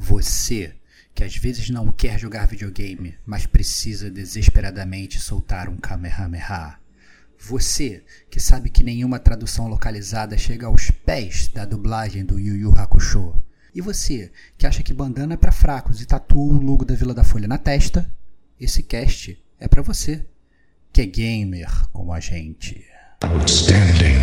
Você que às vezes não quer jogar videogame, mas precisa desesperadamente soltar um Kamehameha. Você que sabe que nenhuma tradução localizada chega aos pés da dublagem do Yu Yu Hakusho. E você que acha que bandana é para fracos e tatua o logo da Vila da Folha na testa, esse cast é para você, que é gamer como a gente. Outstanding.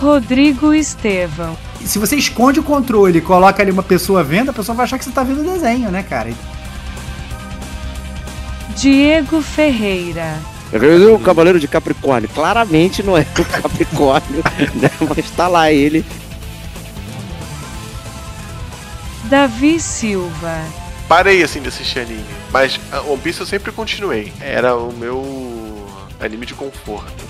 Rodrigo Estevão. Se você esconde o controle e coloca ali uma pessoa vendo, a pessoa vai achar que você tá vendo o desenho, né, cara? Diego Ferreira. O Cavaleiro de Capricórnio. Claramente não é o Capricórnio, né? Mas tá lá ele. Davi Silva. Parei assim de assistir anime, mas One Piece eu sempre continuei. Era o meu anime de conforto.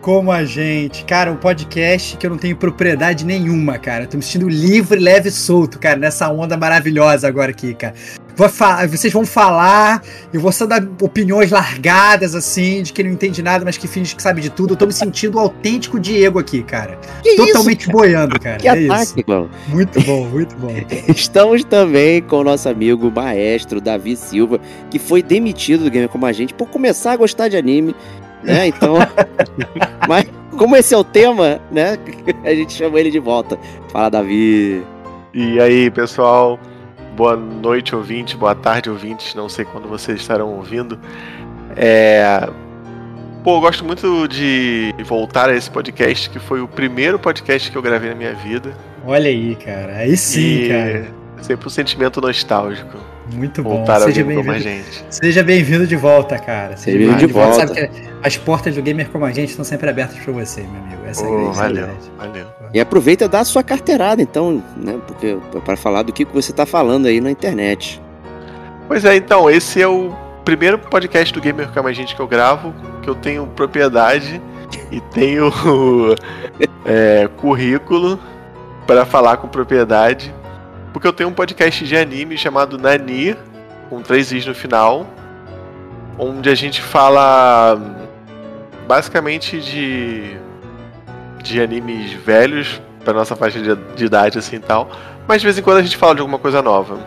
Como a gente. Cara, um podcast que eu não tenho propriedade nenhuma, cara. tô me sentindo livre, leve e solto, cara, nessa onda maravilhosa agora aqui, cara. Vou vocês vão falar, eu vou só dar opiniões largadas, assim, de que não entende nada, mas que finge que sabe de tudo. Eu tô me sentindo o autêntico Diego aqui, cara. Que Totalmente isso? boiando, cara. Que é ataque, isso. Muito bom, muito bom. Estamos também com o nosso amigo maestro Davi Silva, que foi demitido do Game Como a Gente por começar a gostar de anime né? Então, mas como esse é o tema, né? A gente chama ele de volta. Fala, Davi. E aí, pessoal? Boa noite, ouvinte. Boa tarde, ouvintes. Não sei quando vocês estarão ouvindo. É... Pô, eu gosto muito de voltar a esse podcast, que foi o primeiro podcast que eu gravei na minha vida. Olha aí, cara. Aí sim, e... cara. Sempre um sentimento nostálgico. Muito bom. Seja bem-vindo. Seja bem-vindo de volta, cara. Seja bem-vindo de, de volta. volta. Sabe que as portas do gamer como a gente estão sempre abertas para você, meu amigo. Essa oh, é a valeu, valeu. E aproveita e dá a sua carteirada, então, né? Porque para falar do que você está falando aí na internet. Pois é, então, esse é o primeiro podcast do Gamer como a gente que eu gravo, que eu tenho propriedade e tenho é, currículo para falar com propriedade porque eu tenho um podcast de anime chamado Nani, com três is no final, onde a gente fala basicamente de de animes velhos para nossa faixa de, de idade assim e tal, mas de vez em quando a gente fala de alguma coisa nova.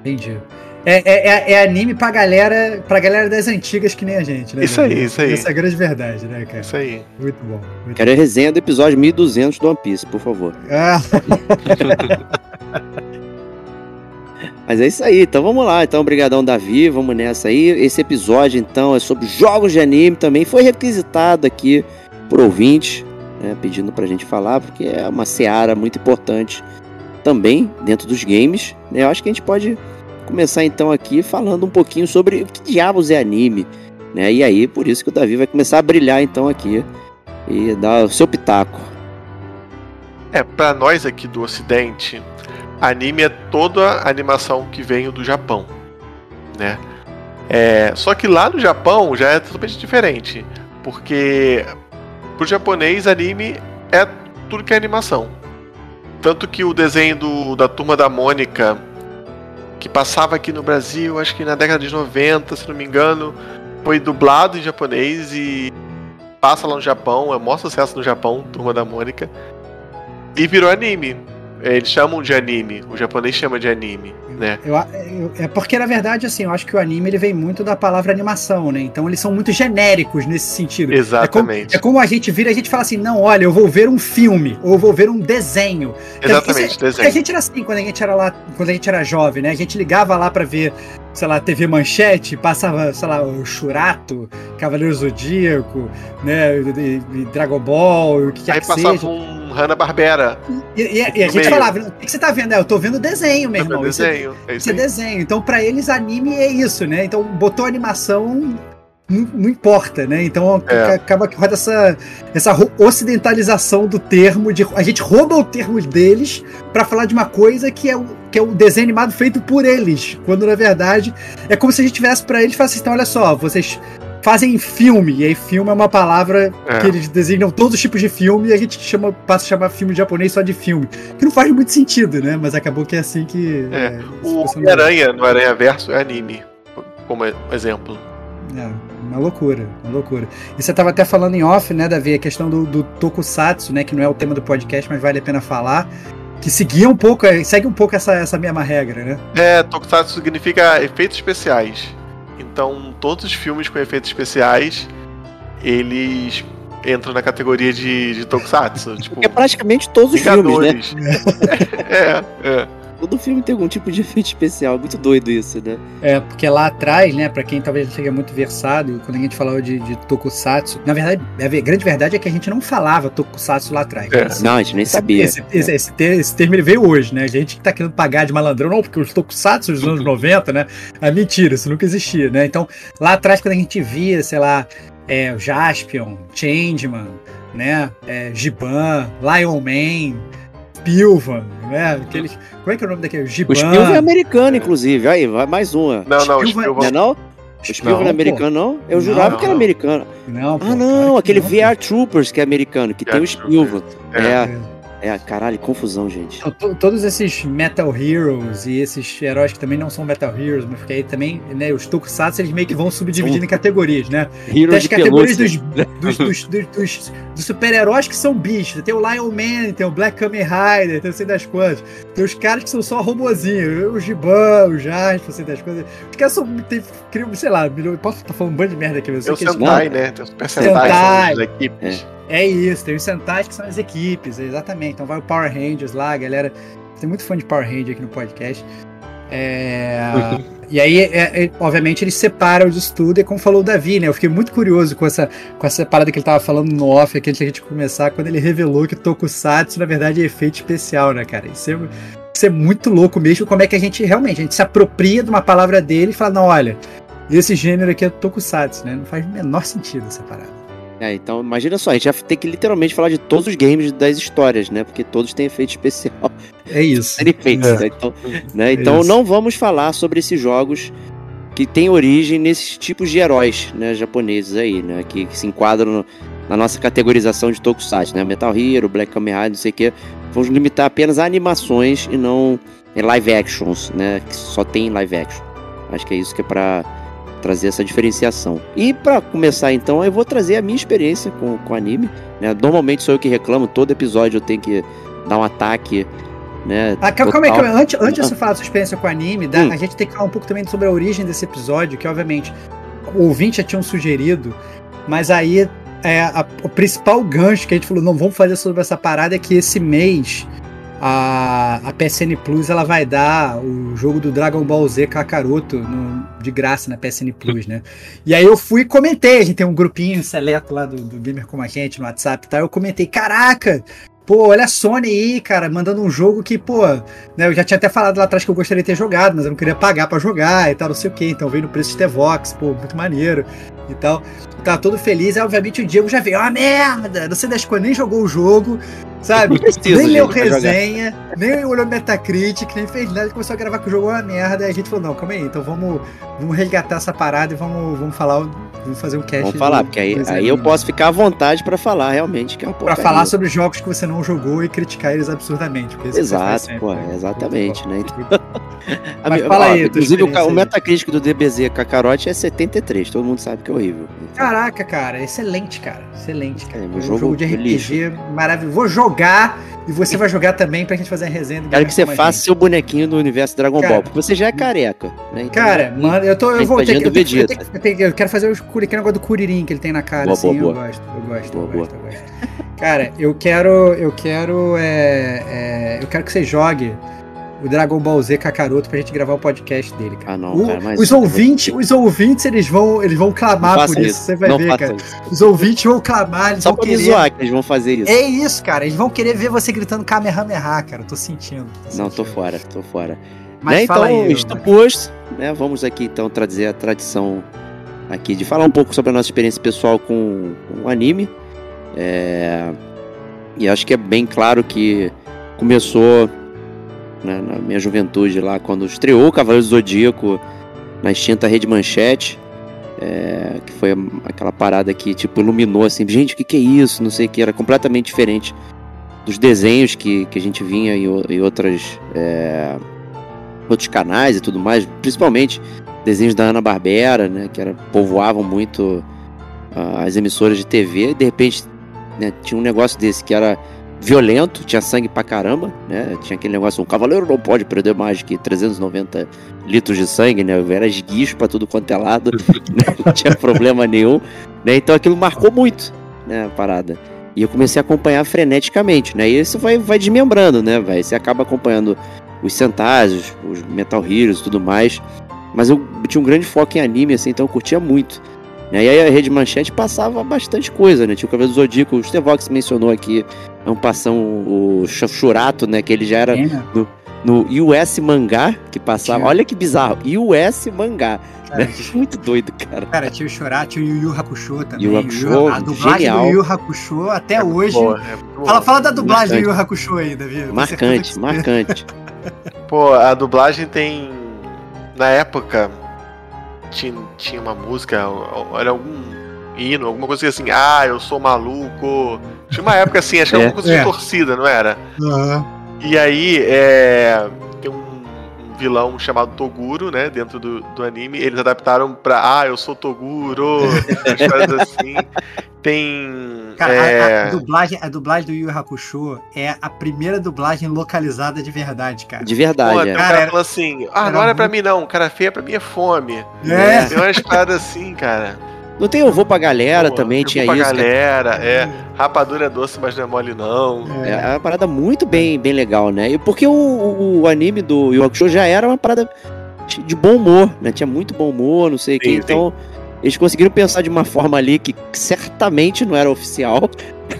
Entendi. É, é, é, é, anime pra galera, pra galera das antigas que nem a gente, né? Isso aí, isso aí. Essa é a grande verdade, né, cara? Isso aí. Muito bom. Muito Quero a resenha do episódio 1200 do One Piece, por favor. Ah. Mas é isso aí, então vamos lá. Então, obrigadão, Davi, vamos nessa aí. Esse episódio, então, é sobre jogos de anime também. Foi requisitado aqui por ouvintes, né, pedindo pra gente falar, porque é uma seara muito importante também dentro dos games. Né? Eu acho que a gente pode começar então aqui falando um pouquinho sobre o que diabos é anime. Né? E aí, por isso que o Davi vai começar a brilhar então aqui e dar o seu pitaco. É, para nós aqui do Ocidente, anime é toda a animação que veio do Japão, né? É, só que lá no Japão já é totalmente diferente, porque pro japonês anime é tudo que é animação. Tanto que o desenho do, da Turma da Mônica, que passava aqui no Brasil, acho que na década de 90, se não me engano, foi dublado em japonês e passa lá no Japão, é maior sucesso no Japão, Turma da Mônica, e virou anime. Eles chamam de anime, o japonês chama de anime, né? Eu, eu, é porque, na verdade, assim, eu acho que o anime ele vem muito da palavra animação, né? Então eles são muito genéricos nesse sentido. Exatamente. É como, é como a gente vira, a gente fala assim, não, olha, eu vou ver um filme, ou eu vou ver um desenho. Exatamente, é, desenho. A gente era assim quando a gente era lá, quando a gente era jovem, né? A gente ligava lá para ver sei lá, TV Manchete, passava, sei lá, o Churato, Cavaleiro Zodíaco, né, e, e Dragon Ball, o que Aí que passava seja. um Hanna-Barbera. E, e, e, a gente meio. falava, o que você tá vendo? É, eu tô vendo desenho, meu irmão. Desenho, desenho. É isso é desenho. Então, pra eles, anime é isso, né? Então, botou animação, não, não importa, né? Então, É. acaba que roda essa, essa ocidentalização do termo. De, a gente rouba o termo deles pra falar de uma coisa que é, o, que é o desenho animado feito por eles. Quando, na verdade, é como se a gente tivesse pra eles e falasse, então, olha só, vocês fazem filme. E aí, filme é uma palavra É. que eles designam todos os tipos de filme e a gente chama, passa a chamar filme japonês só de filme. Que não faz muito sentido, né? Mas acabou que é assim que. É, se O Homem-Aranha no Aranha Verso é anime, como exemplo. É, uma loucura, uma loucura. E você tava até falando em off, né, Davi, a questão do, do Tokusatsu, né, que não é o tema do podcast, mas vale a pena falar, que seguia um pouco, é, segue um pouco essa, essa mesma regra, né? É, Tokusatsu significa efeitos especiais. Então, todos os filmes com efeitos especiais, eles entram na categoria de, de Tokusatsu. tipo, Porque é praticamente todos os filmes, né? Vingadores. é, é. Todo filme tem algum tipo de efeito especial. Muito doido isso, né? É, porque lá atrás, né, pra quem talvez não seja muito versado, quando a gente falava de, de Tokusatsu, na verdade, a grande verdade é que a gente não falava Tokusatsu lá atrás. É. Esse- Não, a gente nem sabia. Esse, esse, esse ter- esse termo ele veio hoje, né? A gente que tá querendo pagar de malandrão, não, porque os tokusatsu dos anos 90, né? É mentira, isso nunca existia, né? Então, lá atrás, quando a gente via, sei lá, é, o Jaspion, Changeman, né? É, Giban, Lion Man, Pilvan, né? Aqueles, como é que é o nome daquele? O Giban. Spielberg é americano, inclusive. Aí, vai mais uma. Não, não, o Spielberg- Não é não? O não é americano, não? Eu Não, jurava não, que era não. americano. Não, pô, Ah, não, que aquele não. VR Troopers que é americano, que tem o VR Spielberg. É. É, é, caralho, confusão, gente. Então, to- todos esses Metal Heroes e esses heróis que também não são Metal Heroes, mas porque aí também, né, os Tokusatsu eles meio que vão subdividindo em categorias, né? Tem Heroes as de categorias pelúcia. dos, dos, dos, dos- dos- dos super-heróis que são bichos. Tem o Lion Man, tem o Black Kamen Rider, tem não sei das quantas. Tem os caras que são só robozinho. O Giban, o Jasper, sei das coisas. Os caras são. Tem, criam, sei lá, posso estar falando um bando de merda aqui, mas Tem eu sei que eles- Sentai, né? Tem os Sentai, Sentai. são as equipes. É isso, tem os Sentais que são as equipes, exatamente. Então vai o Power Rangers lá, a galera. Tem muito fã de Power Ranger aqui no podcast. É, e aí, é- é- obviamente, eles separam os estudos, e como falou o Davi, né? Eu fiquei muito curioso com essa, com essa parada que ele tava falando no off aqui antes da gente começar, quando ele revelou que Tokusatsu, na verdade, é efeito especial, né, cara? Isso é, isso é muito louco mesmo, como é que a gente realmente a gente se apropria de uma palavra dele e fala, não, olha, esse gênero aqui é Tokusatsu, né? Não faz o menor sentido essa parada. É, então imagina só, a gente vai ter que literalmente falar de todos os games das histórias, né? Porque todos têm efeito especial É isso. serem feitos, É. né? Então, né? então isso. não vamos falar sobre esses jogos que têm origem nesses tipos de heróis, né, japoneses aí, né? Que, que se enquadram no- na nossa categorização de Tokusatsu, né? Metal Hero, Black Kamen Rider, não sei o quê. Vamos limitar apenas a animações e não em live actions, né? Que só tem live action. Acho que é isso que é pra trazer essa diferenciação. E pra começar então, eu vou trazer a minha experiência com, com anime. Né? Normalmente sou eu que reclamo, todo episódio eu tenho que dar um ataque. Né, Ah, calma, calma aí, calma. Antes, antes de você falar da sua experiência com o anime, dá- Hum. a gente tem que falar um pouco também sobre a origem desse episódio, que obviamente o ouvinte já tinha sugerido, mas aí é, a- o principal gancho que a gente falou, não vamos fazer sobre essa parada, é que esse mês a, a PSN Plus ela vai dar o jogo do Dragon Ball Z Kakaroto no- de graça na PSN Plus, né? E aí eu fui e comentei, a gente tem um grupinho seleto lá do, do Gamer Como a Gente no WhatsApp e tal, eu comentei, caraca, pô, olha a Sony aí, cara, mandando um jogo que, pô, né, eu já tinha até falado lá atrás que eu gostaria de ter jogado, mas eu não queria pagar pra jogar e tal, não sei o que, então veio no preço de T-Vox, pô, muito maneiro e tal. Tava todo feliz, aí obviamente o Diego já veio, ah, merda, não sei das coisas, nem jogou o jogo, sabe? Não precisa, nem leu pra resenha, nem olhou Metacritic, nem fez nada, começou a gravar que o jogo é uma merda, aí a gente falou, não, calma aí, então vamos, vamos resgatar essa parada e vamos, vamos falar, vamos fazer um cast. Vamos falar, porque aí, aí eu posso ficar à vontade pra falar realmente que é uma Pra porcaria. falar sobre jogos que você não jogou e criticar eles absurdamente. Exato, pô, né? exatamente, né? Mas Ami- fala ó, aí, Inclusive, o, o. Metacritic do DBZ Kakarote é 73, todo mundo sabe que é horrível. Caraca, cara, excelente, cara. Excelente, cara. É, É, um jogo jogo de RPG maravilhoso. Vou jogar e você vai jogar também pra gente fazer a resenha do Quero que você faça Gente. seu bonequinho do universo Dragon Cara. Ball, porque você já é careca, né? Então, Cara, mano, eu tô. Eu vou ter que. Eu, tenho eu, tenho eu tenho que- eu quero fazer o aquele negócio do Curirim que ele tem na cara, Boa, assim. boa, eu boa. gosto, eu gosto, Boa, eu boa. gosto, eu gosto. Cara, eu quero. Eu quero. é, é, eu quero que você jogue o Dragon Ball Z Kakaroto pra gente gravar o podcast dele, cara. Ah, não, O- cara, mas os vou- ouvintes, os ouvintes, eles vão, eles vão clamar por isso. Você vai não ver, cara. isso. Os ouvintes vão clamar, eles Só vão querer. zoar que eles vão fazer isso. É isso, cara. Eles vão querer ver você gritando Kamehameha, cara. Eu tô sentindo. tô Não, tô sentindo. fora, tô fora. Mas né? então, aí, isto posto, né? Vamos aqui então trazer a tradição aqui de falar um pouco sobre a nossa experiência pessoal com, com o anime. É, E acho que é bem claro que começou né, na minha juventude lá, quando estreou o Cavaleiro do Zodíaco na extinta Rede Manchete. é, que foi aquela parada que tipo iluminou assim, gente, o que, que é isso? Não sei o que, era completamente diferente dos desenhos que, que a gente vinha em, em outras é, outros canais e tudo mais, principalmente desenhos da Ana Barbera, né, que era, povoavam muito ah, as emissoras de TV. E de repente né, tinha um negócio desse que era violento, tinha sangue pra caramba, né? Tinha aquele negócio, um cavaleiro não pode perder mais que 390 litros de sangue, né? Era esguicho pra tudo quanto é lado, né? não tinha problema nenhum, né? Então aquilo marcou muito, né, a parada. E eu comecei a acompanhar freneticamente, né? E isso vai, vai desmembrando, né, velho? Você acaba acompanhando os Sentais, os, os Metal Heroes e tudo mais. Mas eu tinha um grande foco em anime, assim, então eu curtia muito. né? E aí a Rede Manchete passava bastante coisa, né? Tinha o Cabelo do Zodíaco, o Stevox mencionou aqui, é um passão, o Churato, né? Que ele já era É, né? no US Mangá, que passava. Tinha. Olha que bizarro, US Mangá. Cara, Né? Muito doido, cara. Cara, tinha o Chorar, tinha o Yu Yu Hakusho também. Yu Yu Hakusho, a dublagem genial. do Yu Yu Hakusho até hoje. Boa, é Fala, fala da dublagem Marcante. do Yu Yu Hakusho aí, Davi. Marcante, marcante. Pô, a dublagem tem. Na época, tinha, tinha uma música, era algum hino, alguma coisa assim, ah, eu sou maluco. Tinha uma época assim, acho que era É. alguma coisa É. de torcida, não era? Aham. E aí, é, tem um, um vilão chamado Toguro, né, dentro do, do anime. Eles adaptaram pra, ah, eu sou Toguro, umas coisas assim. Tem. Cara, é, a, a dublagem, a dublagem do Yu Hakusho é a primeira dublagem localizada de verdade, cara. De Pô, verdade, tem é. um Cara, cara era- falando assim, ah, era não pra muito- mim não, cara feia pra mim é fome. É. Tem umas paradas assim, cara. Não tem Eu Vou Pra Galera Pô, também, eu tinha vou pra isso. que galera, é. Rapadura é doce, mas não é mole não. É é uma parada muito bem, bem legal, né? E porque o, o, o anime do Yu já era uma parada de bom humor, né? Tinha muito bom humor, não sei o que. Então, eles conseguiram pensar de uma forma ali que certamente não era oficial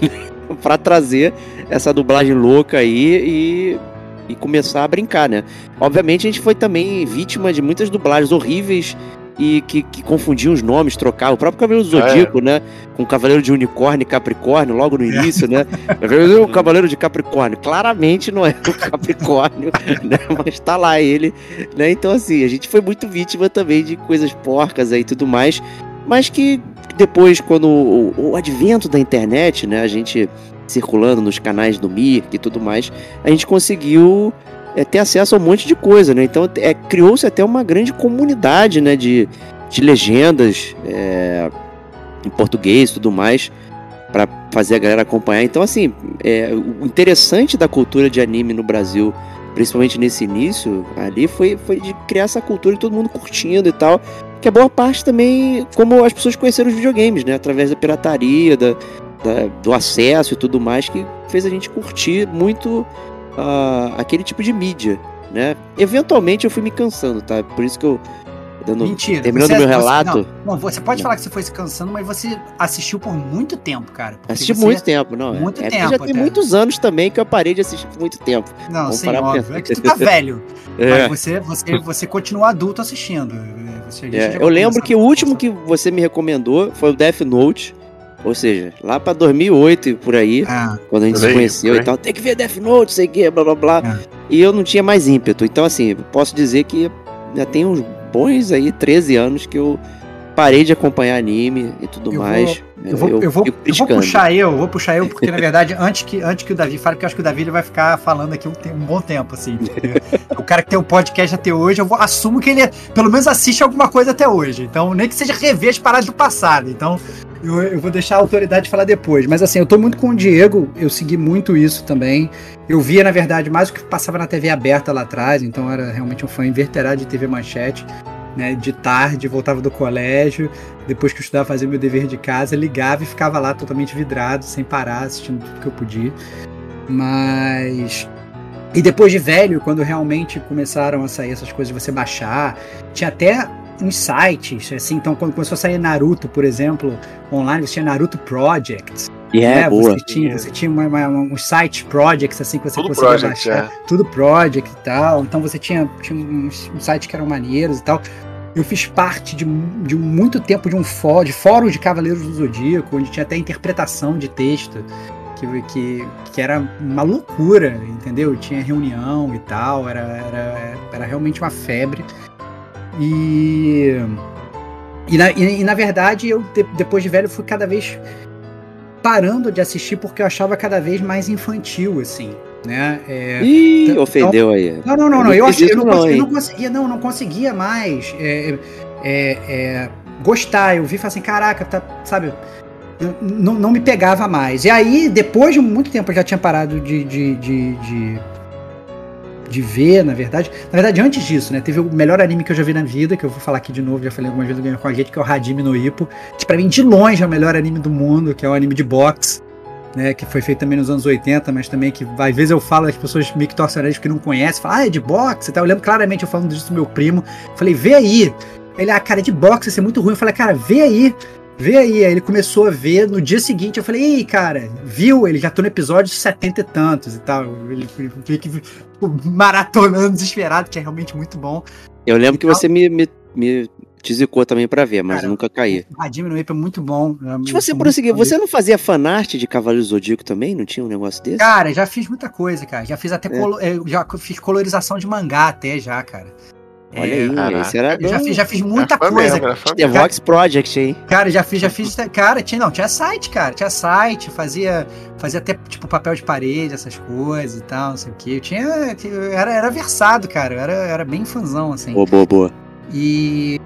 pra trazer essa dublagem louca aí e, e começar a brincar, né? Obviamente a gente foi também vítima de muitas dublagens horríveis e que, que confundiam os nomes, trocavam. O próprio Cavaleiro do é. Zodíaco, né? Com o Cavaleiro de Unicórnio e Capricórnio, logo no É. início, né? O Cavaleiro de Capricórnio. Claramente não é o Capricórnio, né? Mas tá lá ele, né? Então, assim, a gente foi muito vítima também de coisas porcas aí e tudo mais. Mas que depois, quando o, o advento da internet, né? A gente circulando nos canais do Mirk e tudo mais, a gente conseguiu é, ter acesso a um monte de coisa, né? Então, é, criou-se até uma grande comunidade, né? De, de legendas é, em português tudo mais para fazer a galera acompanhar. Então, assim, é, o interessante da cultura de anime no Brasil, principalmente nesse início ali, foi, foi de criar essa cultura e todo mundo curtindo e tal. Que a boa parte também, como as pessoas conheceram os videogames, né? Através da pirataria, da, da- do acesso e tudo mais, que fez a gente curtir muito ah, aquele tipo de mídia, né? Eventualmente eu fui me cansando, tá? Por isso que eu. Dando, Mentira. terminando você- meu você- relato, não, não, você pode Não. falar que você foi se cansando, mas você assistiu por muito tempo, cara. assisti você- muito tempo, não. é- muito é, tempo já tem até. muitos anos também que eu parei de assistir por muito tempo. Não, Vamos sim, óbvio. É que tu tá velho. É. Mas você, você, você continua adulto assistindo. Você- a gente É, já eu lembro que o último que você me recomendou foi o Death Note. Ou seja, lá pra 2008 e por aí, Ah, quando a gente se aí, conheceu por e aí. tal, tem que ver Death Note, sei o que, blá blá blá. É. E eu não tinha mais ímpeto. Então, assim, eu posso dizer que já tem uns bons aí, 13 anos que eu parei de acompanhar anime e tudo Eu vou- mais. eu vou, eu, vou, fico eu vou criticando. puxar eu, eu vou puxar eu, porque na verdade, antes que, antes que o Davi fale, porque eu acho que o Davi ele vai ficar falando aqui um, um bom tempo, assim. porque o cara que tem um podcast até hoje, eu vou, assumo que ele pelo menos assiste alguma coisa até hoje. Então, nem que seja rever as paradas do passado. Então, eu, eu vou deixar a autoridade falar depois. Mas assim, eu tô muito com o Diego, eu segui muito isso também. Eu via, na verdade, mais o que passava na TV aberta lá atrás, então era realmente um fã inverterado de TV Manchete. Né, de tarde, voltava do colégio, depois que eu estudava, fazia meu dever de casa, ligava e ficava lá totalmente vidrado, sem parar, assistindo tudo que eu podia. Mas. E depois de velho, quando realmente começaram a sair essas coisas de você baixar, tinha até uns sites, assim, então quando começou a sair Naruto, por exemplo, online, você tinha Naruto Project. E é né? boa. Você tinha, você tinha uma, uma, uns site projects assim que você Tudo conseguia project, baixar. é. Tudo project e tal. Então você tinha, tinha uns, uns sites que eram maneiros e tal. Eu fiz parte de, de muito tempo de um fórum, de fórum de Cavaleiros do Zodíaco, onde tinha até interpretação de texto, que, que, que era uma loucura, entendeu? Tinha reunião e tal, era, era, era realmente uma febre. E. E na, e, e, na verdade, eu, de- depois de velho, fui cada vez parando de assistir porque eu achava cada vez mais infantil, assim, né? É, Ih, Então- ofendeu aí. não, não, não, Eu não. Eu, não acho, eu, não, não, eu não conseguia, não, não conseguia mais é, é, é, gostar. Eu vi e falei assim, caraca, tá, sabe? não, não me pegava mais. E aí, depois de muito tempo, eu já tinha parado de, de, de, de, de ver, na verdade. Na verdade, antes disso, né? Teve o melhor anime que eu já vi na vida, que eu vou falar aqui de novo, já falei algumas vezes Game com a gente, que é o Hajime no Ippo. Que pra mim, de longe, é o melhor anime do mundo, que é um anime de boxe. Né, que foi feito também nos anos 80, mas também que às vezes eu falo, as pessoas meio que torcem o porque não conhecem, falam, ah, é de boxe tal. Eu lembro claramente eu falando disso do meu primo. Falei, vê aí. Ele, ah, cara, é de boxe, isso é muito ruim. Eu falei, cara, vê aí. Vê aí. Aí ele começou a ver. No dia seguinte eu falei, ei, cara, viu? Ele já tô no episódio 70 e tantos e tal. Ele fica tipo, maratonando desesperado, que é realmente muito bom. Eu lembro que você me, me, me tizicou também pra ver, mas Cara, nunca caí. Hajime no é muito bom. É Se você muito prosseguir, você não fazia fanart de Cavaleiro Zodíaco também? Não tinha um negócio desse? Cara, já fiz muita coisa, cara. Já fiz até É. colo- eu já fiz colorização de mangá até já, cara. Olha aí, caraca. esse era Eu já fiz, já fiz muita coisa. mesmo, The. Vox Project, hein? Cara, já fiz, já fiz. Cara, tinha, não, tinha site, cara. Tinha site, fazia, fazia até tipo papel de parede, essas coisas e tal, não sei o que. Eu tinha. eu era, era versado, cara. Eu era, era bem fãzão, assim. Boa, boa, boa. E.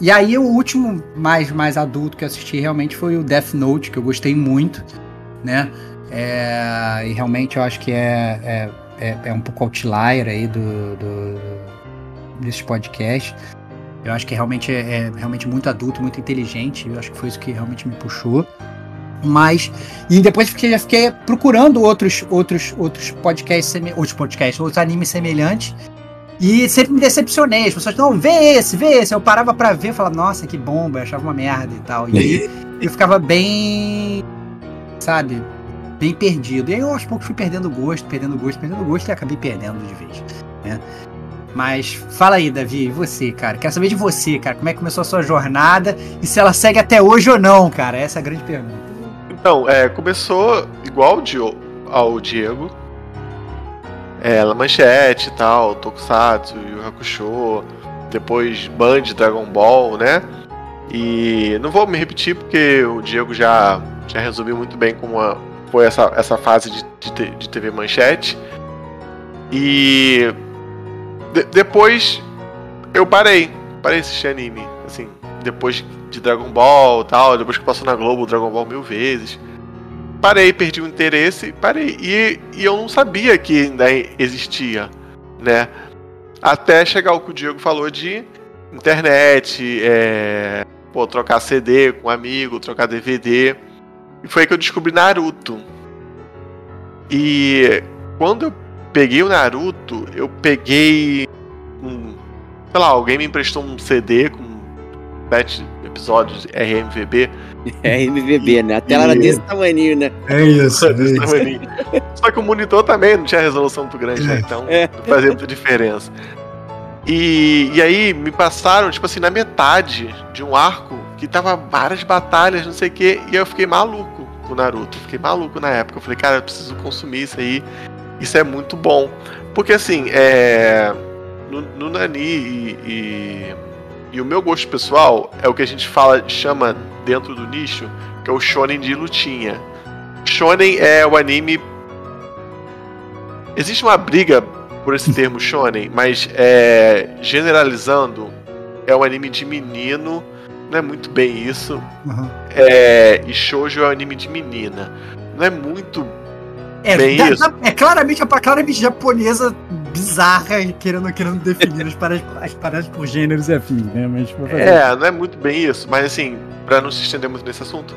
E aí o último mais, mais adulto que eu assisti realmente foi o Death Note, que eu gostei muito, né? É, e realmente eu acho que é, é, é, é um pouco outlier aí do, do, desses podcasts. Eu acho que realmente é, é realmente muito adulto, muito inteligente. Eu acho que foi isso que realmente me puxou. Mas. E depois fiquei, já fiquei procurando outros, outros, outros podcasts, outros podcasts, outros animes semelhantes. E sempre me decepcionei. As pessoas, não, vê esse, vê esse. Eu parava pra ver falava, nossa, que bomba, eu achava uma merda e tal. E eu ficava bem. Sabe? Bem perdido. E aí eu aos poucos fui perdendo gosto, perdendo gosto, perdendo gosto e acabei perdendo de vez. Né? Mas fala aí, Davi, e você, cara? Quero saber de você, cara. Como é que começou a sua jornada e se ela segue até hoje ou não, cara? Essa é a grande pergunta. Então, é, começou igual ao Diego. É, La Manchete e tal, Tokusatsu, Yu Hakusho, depois Band, Dragon Ball, né? E não vou me repetir porque o Diego já, já resumiu muito bem como a- foi essa, essa fase de, de, de TV Manchete. E de- depois eu parei, parei de assistir anime, assim, depois de Dragon Ball tal, depois que passou na Globo Dragon Ball mil vezes. Parei, perdi o interesse, parei. E, e eu não sabia que ainda existia, né? Até chegar o que o Diego falou de internet, é, pô, trocar CD com um amigo, trocar DVD. E foi aí que eu descobri Naruto. E quando eu peguei o Naruto, eu peguei um. Sei lá, alguém me emprestou um CD com sete episódios de RMVB. É MVB, né? A tela era desse tamanho, né? É isso. Desse tamanho. Só que o monitor também não tinha resolução muito grande, né? Então É. não fazia muita diferença. E, e aí me passaram, tipo assim, na metade de um arco que tava várias batalhas, não sei o quê, e eu fiquei maluco com o Naruto. Fiquei maluco na época. Eu falei, cara, eu preciso consumir isso aí. Isso é muito bom. Porque assim, é. No, no Nani e, e, e o meu gosto pessoal é o que a gente fala, chama dentro do nicho, que é o shonen de lutinha. Shonen é o anime. Existe uma briga por esse termo shonen, mas é, generalizando, é um anime de menino, não é muito bem isso. Uhum. É, e shoujo é um anime de menina. Não é muito É, Bem da- isso. é claramente, é claramente japonesa bizarra e querendo, querendo definir as paradas, as paradas por gêneros e afins, né? Mas. É, não é muito bem isso, mas assim, pra não se estender muito nesse assunto.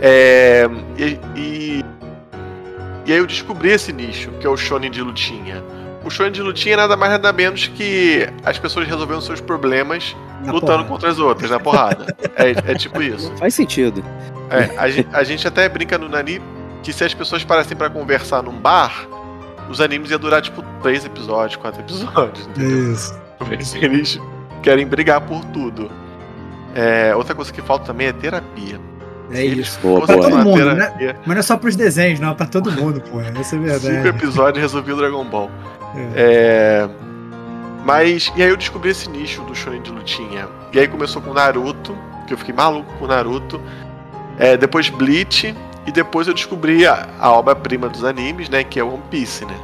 É, e, e, e aí eu descobri esse nicho, que é o shonen de lutinha. O shonen de lutinha é nada mais nada menos que as pessoas resolvendo seus problemas Na lutando porrada. contra as outras, na porrada. é, é tipo isso. Faz sentido. É, a, a gente até brinca no Nani que se as pessoas parassem pra conversar num bar, os animes iam durar tipo três episódios, quatro episódios. entendeu? Isso. Eles querem brigar por tudo. É, outra coisa que falta também é terapia. É eles isso. Boa, Pra todo mundo, né? terapia, Mas não é só pros desenhos, não, é pra todo mundo, pô. Essa é a Cinco verdade. episódios resolvia o Dragon Ball. É. É, Mas, e aí eu descobri esse nicho do shonen de lutinha. E aí começou com Naruto, que eu fiquei maluco com Naruto. É, depois Bleach, e depois eu descobri a, a obra-prima dos animes, né, que é One Piece, né.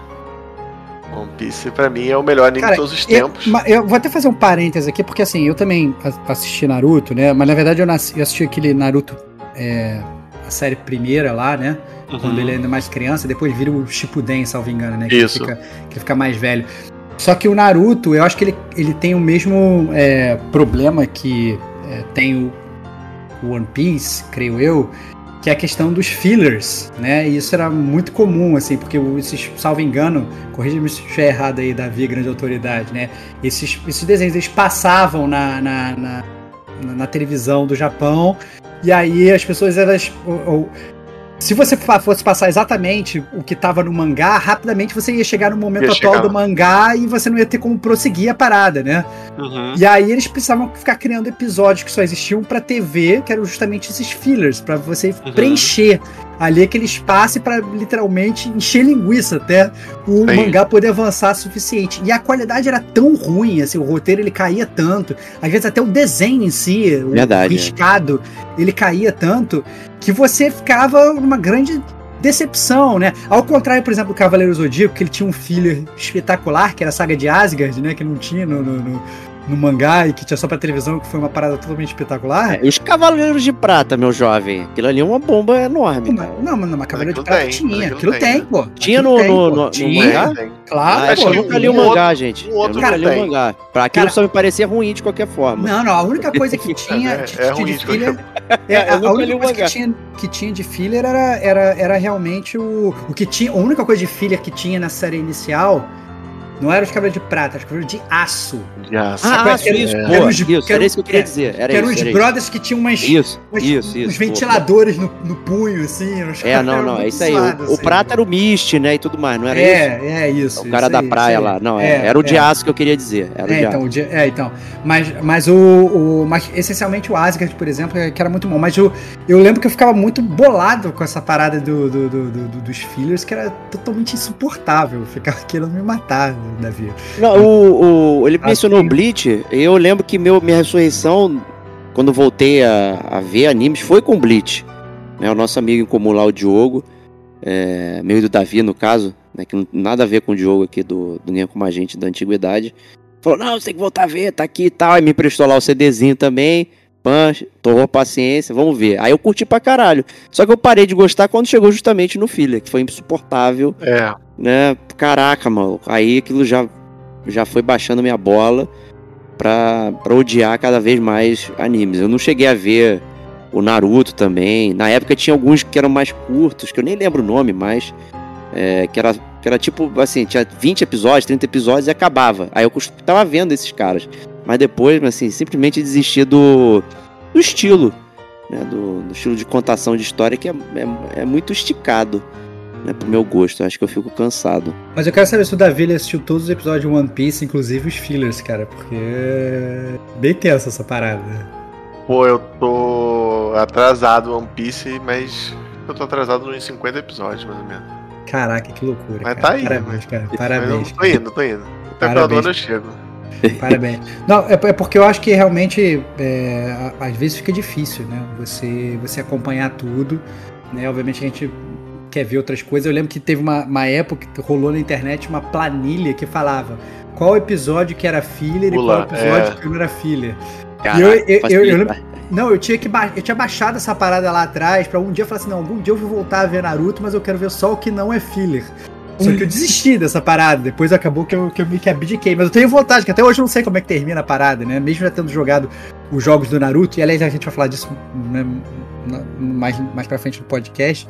One Piece pra mim é o melhor anime Cara, de todos os Eu, tempos. ma- eu vou até fazer um parênteses aqui, porque assim, eu também assisti Naruto, né? Mas na verdade eu, nasci- eu assisti aquele Naruto, é, a série primeira lá, né? Uhum. Quando ele é ainda mais criança, depois vira o Shippuden, salvo engano, né? Que ele Isso. fica, que ele fica mais velho. Só que o Naruto, eu acho que ele, ele tem o mesmo é, problema que é, tem o One Piece, creio eu, que é a questão dos fillers, né? E isso era muito comum, assim, porque esses, salvo engano, corrija-me se estiver errado aí, Davi, grande autoridade, né? Esses, esses desenhos, eles passavam na, na, na- na televisão do Japão, e aí as pessoas, elas... ou- ou- se você fosse passar exatamente o que estava no mangá, rapidamente você ia chegar no momento Ia atual chegar do mangá e você não ia ter como prosseguir a parada, né? Uhum. E aí eles precisavam ficar criando episódios que só existiam pra TV, que eram justamente esses fillers, pra você Uhum. preencher ali aquele espaço e pra literalmente encher linguiça até o Sim. mangá poder avançar o suficiente. E a qualidade era tão ruim, assim, o roteiro ele caía tanto, às vezes até o desenho em si, o Verdade, é. riscado, ele caía tanto que você ficava numa grande decepção, né? Ao contrário, por exemplo, do Cavaleiro Zodíaco, que ele tinha um filler espetacular, que era a saga de Asgard, né? Que não tinha no, no, no- no mangá e que tinha só pra televisão, que foi uma parada totalmente espetacular. É, e os Cavaleiros de Prata, meu jovem. Aquilo ali é uma bomba enorme. Não, mas- não, mas numa Cavaleiro de Prata tem, tinha. aquilo Aquilo tem, tem, pô. Tinha Aquilo no- tem, no- pô. no- no Tinha, mangá? Tem. Claro, Ah, pô, eu nunca li o outro- mangá, gente. um outro eu nunca li o mangá. Pra aquilo Cara- só me parecia ruim de qualquer forma. Não, não, a única coisa que tinha, É, é tinha ruim de de filler. É, Eu a, a única coisa que tinha, que tinha de filler era, era, era realmente o. O que tinha. A única coisa de filler que tinha na série inicial não era os cabelos de prata, era os cabelos de aço. Já, Ah, Sabe, isso, era- isso, era de- isso, que era- era isso que eu queria é, dizer. Era que eram isso, uns era isso. brothers que tinham umas, Isso, umas- isso, isso. uns ventiladores no, no punho, assim. uns É, não, eram não, é isso aí. O, o assim. prata era o Mist, né, e tudo mais, não era isso? É, é isso. O cara isso da aí, praia lá. Não, É, é, era o de é. aço que eu queria dizer. Era o É, de então, aço. o dia- é, então. Mas, mas o, o- Mas essencialmente o Asgard, por exemplo, é que era muito bom. Mas eu, eu lembro que eu ficava muito bolado com essa parada do, do- do- do- do- dos fillers, que era totalmente insuportável. Eu ficava querendo me matar, Não, o, o- ele Ah, mencionou sim. Bleach. Eu lembro que meu, minha ressurreição, quando voltei a, a ver animes, foi com Bleach. Né, o nosso amigo em comum lá, o Diogo, é, meu e do Davi, no caso, né, que não nada a ver com o Diogo aqui do, do Ninguém Como a Gente da Antiguidade. Falou, não, você tem que voltar a ver, tá aqui e tal. Aí me emprestou lá o CDzinho também. Pan, torrou paciência, vamos ver. Aí eu curti pra caralho. Só que eu parei de gostar quando chegou justamente no filler, que foi insuportável É. né? Caraca, mano. Aí aquilo já, já foi baixando minha bola pra, pra odiar cada vez mais animes. Eu não cheguei a ver o Naruto também. Na época tinha alguns que eram mais curtos, que eu nem lembro o nome mais. é, que, era, que era tipo assim, tinha 20 episódios, 30 episódios e acabava. Aí eu tava vendo esses caras. Mas depois, assim, simplesmente desisti do, do estilo. Né, do, do estilo de contação de história que é, é, é muito esticado né, pro meu gosto. Eu acho que eu fico cansado. Mas eu quero saber se o Davi assistiu todos os episódios de One Piece, inclusive os fillers, cara, porque é bem tensa essa parada. Pô, eu tô atrasado One Piece, mas eu tô atrasado uns 50 episódios, mais ou menos. Caraca, que loucura. Mas cara. tá aí, Parabéns, mas- cara. Mas Parabéns. eu tô indo, tô indo. Até o final do ano eu chego. Parabéns. Não, é, é porque eu acho que realmente é, às vezes fica difícil, né? Você, você acompanhar tudo, né? Obviamente a gente quer ver outras coisas. Eu lembro que teve uma, uma época que rolou na internet uma planilha que falava qual episódio que era filler Pula, e qual episódio é. que não era filler. Caraca, eu- eu- facilita. eu lembro- Não, eu tinha que ba- eu tinha baixado essa parada lá atrás pra um dia falar assim, não, algum dia eu vou voltar a ver Naruto, mas eu quero ver só o que não é filler. Só que eu desisti dessa parada, depois acabou que eu, que eu me que abdiquei. Mas eu tenho vontade, que até hoje eu não sei como é que termina a parada, né? Mesmo já tendo jogado os jogos do Naruto, e aliás a gente vai falar disso né, mais, mais pra frente no podcast.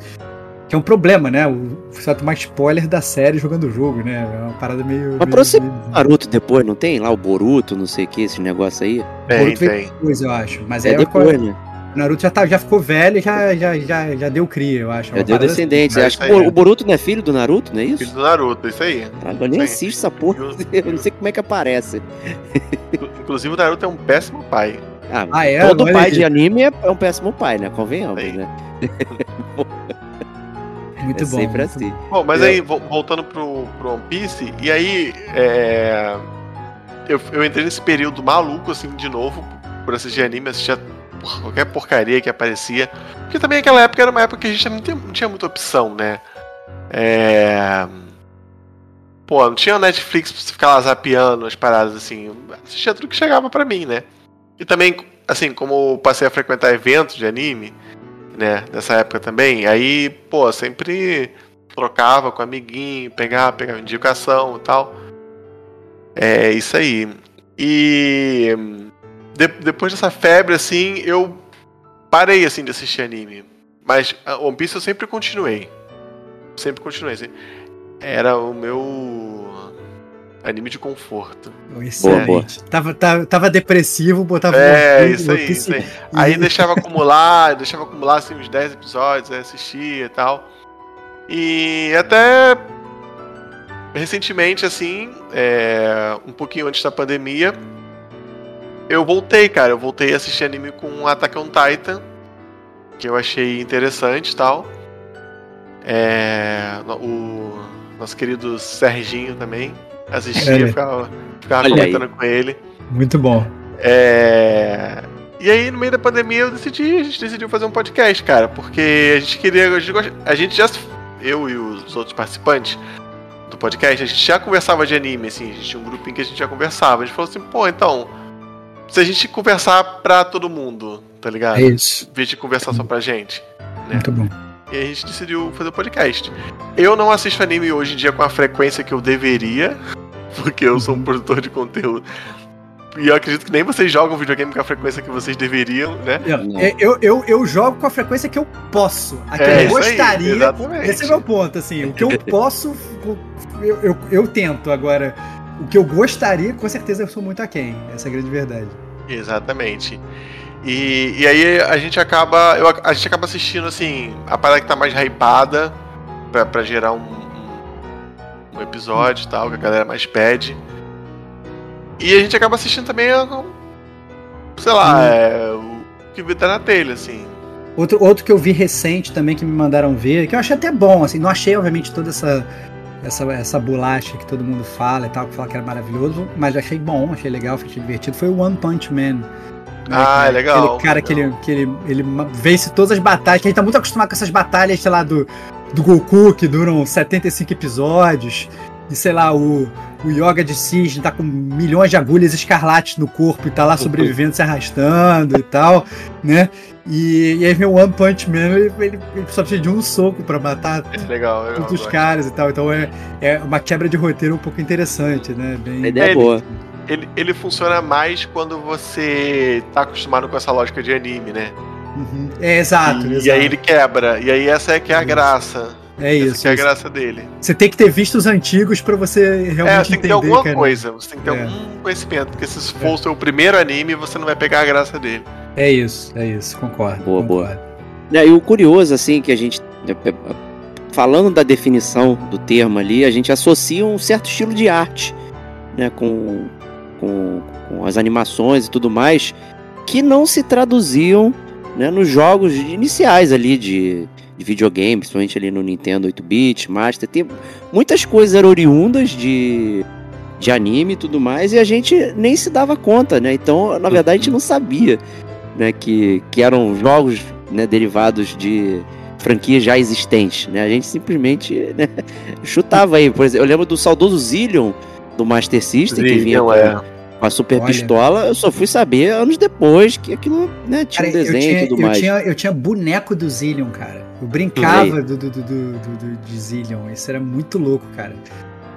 que é um problema, né? O, você vai tomar spoiler da série jogando o jogo, né? É uma parada meio. Mas meio, você, meio- Naruto depois, não tem? Lá o Boruto, não sei o que, esse negócio aí. Tem, Boruto veio tem. depois, eu acho. Mas É aí depois, né? O Naruto já, tá, já ficou velho e já, já, já, já deu cria, eu acho. Já Uma deu parada descendentes. É Acho que o o Boruto não é filho do Naruto, não é Filho isso? do Naruto, isso aí. Caralho, eu nem assisto essa porra. Eu não sei como é que aparece. Inclusive o Naruto é um péssimo pai. Ah, Ah, é? todo Olha pai aí. de anime é, é um péssimo pai, né? Convenhamos, Sim. né? assim. Muito é bom. sempre muito assim. Bom, mas É. aí, vo- voltando pro, pro One Piece, e aí, é, eu, eu entrei nesse período maluco, assim, de novo, por assistir anime, assistia por- qualquer porcaria que aparecia. Porque também naquela época era uma época que a gente não tinha, não tinha muita opção, né? É... Pô, não tinha Netflix pra você ficar lá zapeando as paradas, assim. Assistia tudo que chegava pra mim, né? E também, assim, como passei a frequentar eventos de anime, né, nessa época também, aí, pô, sempre trocava com amiguinho, pegava, pegava indicação e tal. É isso aí. E de- depois dessa febre, assim, eu parei assim de assistir anime. Mas a One Piece eu sempre continuei. Sempre continuei. assim. Era o meu anime de conforto. bom. Excelente. boa. Tava, tava, tava depressivo, botava É, Piece, isso aí, isso aí. e- Aí deixava acumular, deixava acumular assim, uns 10 episódios, aí assistia e tal. E até recentemente, assim, é, um pouquinho antes da pandemia, eu voltei, cara. Eu voltei a assistir anime com Attack on Titan, que eu achei interessante e tal. É, o nosso querido Serginho também assistia, É. ficava, ficava Olha aí. comentando com ele. Muito bom. É... E aí, no meio da pandemia, eu decidi, a gente decidiu fazer um podcast, cara, porque a gente queria. A gente, gost- a gente já. Eu e os outros participantes do podcast, a gente já conversava de anime, assim, a gente tinha um grupinho que a gente já conversava. A gente falou assim, pô, então. Se a gente conversar pra todo mundo, tá ligado? É isso. Em vez de conversar só pra gente. né? Muito bom. E aí a gente decidiu fazer o podcast. Eu não assisto anime hoje em dia com a frequência que eu deveria, porque eu sou um produtor de conteúdo. E eu acredito que nem vocês jogam videogame com a frequência que vocês deveriam, né? Não. Eu, eu, eu, eu jogo com a frequência que eu posso. A que É, eu aí, gostaria. exatamente. esse é o meu ponto, assim. O que eu posso, eu, eu, eu tento. Agora, o que eu gostaria, com certeza eu sou muito aquém. Essa é a grande verdade. Exatamente. E, e aí a gente acaba. eu- a gente acaba assistindo assim, a parada que tá mais hypada pra, pra gerar um, um, episódio e tal, que a galera mais pede. E a gente acaba assistindo também, sei lá, é, o que tá na telha, assim. Outro, outro que eu vi recente também que me mandaram ver, que eu achei até bom, assim, não achei, obviamente, toda essa, essa, essa bolacha que todo mundo fala e tal, que fala que era maravilhoso, mas achei bom, achei legal, achei divertido. Foi o One Punch Man. né, Ah, é legal, Aquele cara que, ele, legal. que ele, ele vence todas as batalhas, que a gente tá muito acostumado com essas batalhas, sei lá, do, do Goku, que duram 75 episódios, e sei lá, o, o Yoga de Cisne tá com milhões de agulhas escarlates no corpo e tá lá sobrevivendo, se arrastando e tal, né? E, e aí vem o One Punch Man, ele, ele, ele só precisa de um soco pra matar É legal. eu todos os caras e tal. Então é, é uma quebra de roteiro um pouco interessante, né? Bem, A ideia é Ele- boa. Ele, ele funciona mais quando você tá acostumado com essa lógica de anime, né? Uhum. É exato, e, exato. e aí ele quebra. E aí essa é que é a Isso. graça. É essa isso. que é a isso. graça dele. Você tem que ter visto os antigos pra você realmente É, você tem que ter entender, alguma cara. coisa, você tem que ter É. algum conhecimento, porque se for o seu primeiro anime, você não vai pegar a graça dele. É isso, é isso, concordo. Boa, boa. concordo. É, E o curioso, assim, que a gente. Falando da definição do termo ali, a gente associa um certo estilo de arte, né, com, com, com as animações e tudo mais, que não se traduziam né, nos jogos iniciais ali de, de videogame, principalmente ali no Nintendo 8-bit, Master. Tem muitas coisas eram oriundas de, de anime e tudo mais, e a gente nem se dava conta, né? Então, na verdade, a gente não sabia né, que, que eram jogos né, derivados de franquias já existentes, né? A gente simplesmente né, chutava aí. Por exemplo, eu lembro do saudoso Zillion do Master System, que vinha Zillion, com, é. Com a super Olha. pistola. Eu só fui saber anos depois que aquilo né, tinha Cara, um desenho tinha, e tudo eu, mais. tinha, eu tinha boneco do Zillion, cara. Eu brincava do, do, do, do, do- de Zillion. Isso era muito louco, cara.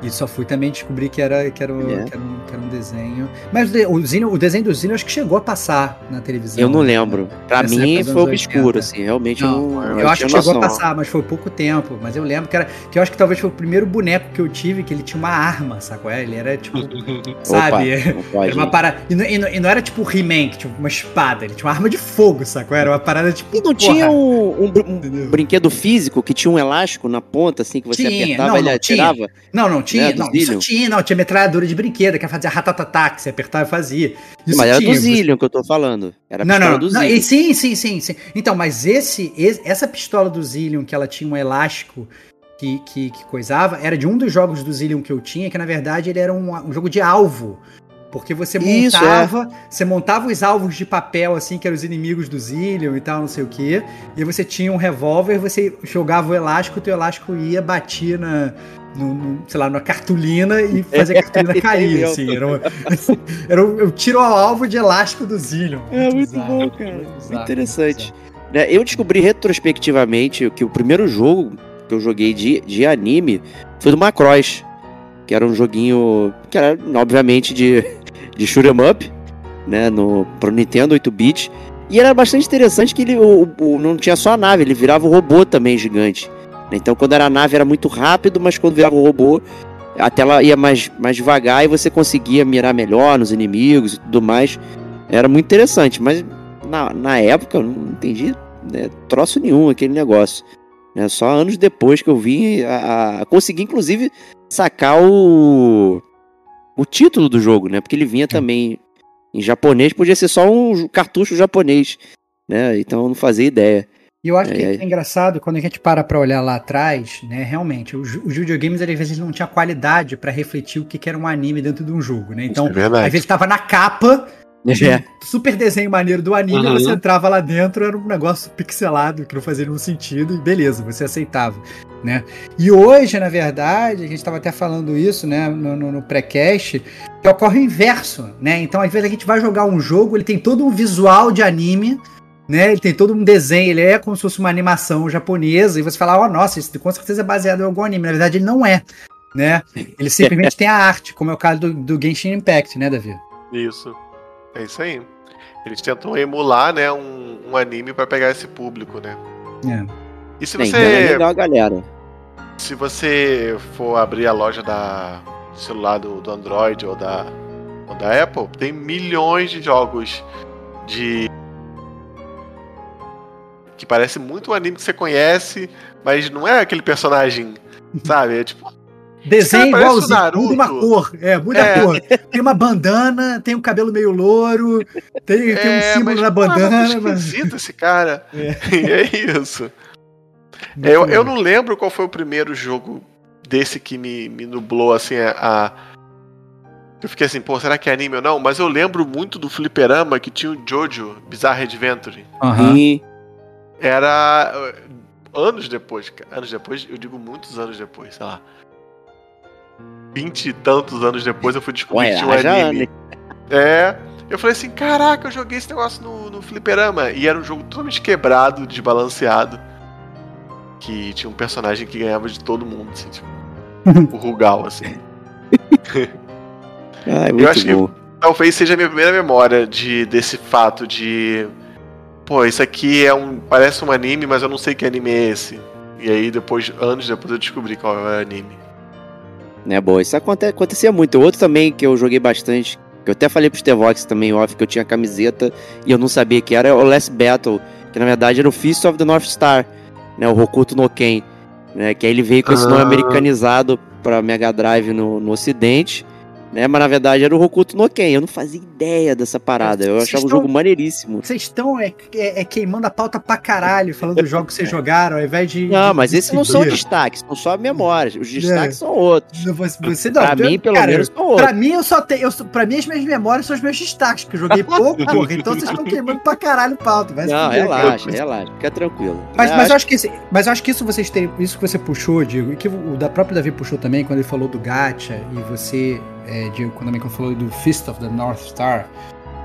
E só fui também descobrir que era, que era, É. que era, um, que era um desenho. Mas o, de- o, desenho do Zillion acho que chegou a passar na televisão. Eu não lembro. Pra Nessa mim foi obscuro, 80. assim. Realmente eu Não, eu, não acho que tinha chegou a passar, mas foi pouco tempo. Mas eu lembro que era. Que eu acho que talvez foi o primeiro boneco que eu tive que ele tinha uma arma, sacou? É, Ele era tipo. sabe? Opa. Era uma parada. E não, e não- e não era tipo o He-Man, que tinha uma espada, ele tinha uma arma de fogo, sacou? Era uma parada tipo. E não porra, tinha um, um um brinquedo físico que tinha um elástico na ponta, assim, que você Tinha, apertava e ele não, atirava? Não, não tinha. Né, do não, isso tinha, não. Tinha metralhadora de brinquedo, que fazia ratatatá, que você apertava e fazia. Isso Mas era tinha, do Zillion que eu tô falando. Era a Não, pistola não, do não. Zillion. e sim, sim, sim, sim. Então, mas esse, esse- essa pistola do Zillion, que ela tinha um elástico que, que, que coisava, era de um dos jogos do Zillion que eu tinha, que na verdade ele era um, um jogo de alvo. Porque você Isso, é. montava, você montava os alvos de papel, assim, que eram os inimigos do Zillion e tal, não sei o quê. E você tinha um revólver, você jogava o elástico, o teu elástico ia, batia na. No, no, sei lá, na cartolina e fazia a cartolina cair, Entendeu? assim. Era, um, era um, eu tiro ao alvo de elástico do Zillion. É muito bizarro, bom, cara. muito bizarro, interessante. Né, Eu descobri retrospectivamente que o primeiro jogo que eu joguei de, de anime foi do Macross, que era um joguinho que era, obviamente, de, de shoot 'em up, né, no, pro Nintendo 8-bit. E era bastante interessante que ele o, o- não tinha só a nave, ele virava um robô também gigante. Né. Então, quando era a nave era muito rápido, mas quando virava o robô, a tela ia mais, mais devagar e você conseguia mirar melhor nos inimigos e tudo mais. Era muito interessante, mas na, na época eu não entendi né, troço nenhum aquele negócio. né. só anos depois que eu vim a, a consegui, inclusive, sacar o, o título do jogo, né? Porque ele vinha também em japonês, podia ser só um cartucho japonês, né? Então eu não fazia ideia. E eu acho que É, é, engraçado quando a gente para pra olhar lá atrás, né? Realmente, os, os videogames às vezes não tinha qualidade pra refletir o que que era um anime dentro de um jogo, né? Então, é às vezes tava na capa, É. super desenho maneiro do anime, Uhum. você entrava lá dentro, era um negócio pixelado, que não fazia nenhum sentido, e beleza, você aceitava, né? E hoje, na verdade, a gente estava até falando isso, né, no, no, no pré-cast, que ocorre o inverso, né? Então, às vezes a gente vai jogar um jogo, ele tem todo um visual de anime, né? Ele tem todo um desenho, ele é como se fosse uma animação japonesa, e você fala, ó, nossa, isso com certeza é baseado em algum anime. Na verdade, ele não é, né? Ele simplesmente tem a arte, como é o caso do, do Genshin Impact, né, Davi? Isso. É isso aí. Eles tentam emular, né, um, um anime pra pegar esse público, né? É. E se então é você, legal, galera. se você for abrir a loja da do celular do, do Android ou da, ou da Apple, tem milhões de jogos de que parece muito um anime que você conhece, mas não é aquele personagem, sabe? É tipo, Desenho igualzinho, muda uma Naruto. cor. É, muda É. a cor. Tem uma bandana, tem um cabelo meio louro, tem, tem um é, símbolo mas, na porra, bandana. muito mas- esquisito esse cara. É. É isso. Muito Eu, eu não lembro qual foi o primeiro jogo desse que me, me nublou assim a, Eu fiquei assim, pô, será que é anime ou não? Mas eu lembro muito do fliperama que tinha o Jojo Bizarre Adventure. Aham. E era uh, anos depois, anos depois, eu digo muitos anos depois, sei lá. Vinte e tantos anos depois eu fui descobrir Ué, que tinha um anime. É. Eu falei assim, caraca, eu joguei esse negócio no, no fliperama. E era um jogo totalmente quebrado, desbalanceado. Que tinha um personagem que ganhava de todo mundo, assim, tipo, o Rugal, assim. Ai, muito acho que- bom. Talvez seja a minha primeira memória de, desse fato de. Pô, isso aqui é um. Parece um anime, mas eu não sei que anime é esse. E aí, depois, anos depois, eu descobri qual era o anime. Né, boa. Isso aconte- acontecia muito. Outro também que eu joguei bastante, que eu até falei pro Stevox também, off, que eu tinha camiseta e eu não sabia que era o Last Battle, que na verdade era o Fist of the North Star, né, o Hokuto no Ken, né, que aí ele veio com esse nome Ah. americanizado pra Mega Drive no, no ocidente, né, mas na verdade era o Hokuto no Ken. Eu não fazia ideia dessa parada, eu Vocês achava o estão- jogo maneiríssimo. Vocês estão é, é- é queimando a pauta pra caralho, falando dos jogos que vocês jogaram, ao invés de. Não, de- mas de esses não são destaques, são só memórias. Os É. destaques são outros. Você, você não, pra eu- mim, pelo cara, menos, são outros. Pra mim, eu só tenho. Eu, pra mim, as minhas memórias são os meus destaques, que eu joguei pouco, porra. Então vocês estão queimando pra caralho pauta. vai Não, fuder, cara. relaxa, relaxa, fica tranquilo. Mas, É, mas eu acho que esse- mas eu acho que isso vocês têm, isso que você puxou, Diego, e que o da própria Davi puxou também quando ele falou do gacha e você, é, Diego, quando também quando falou do Fist of the North Star,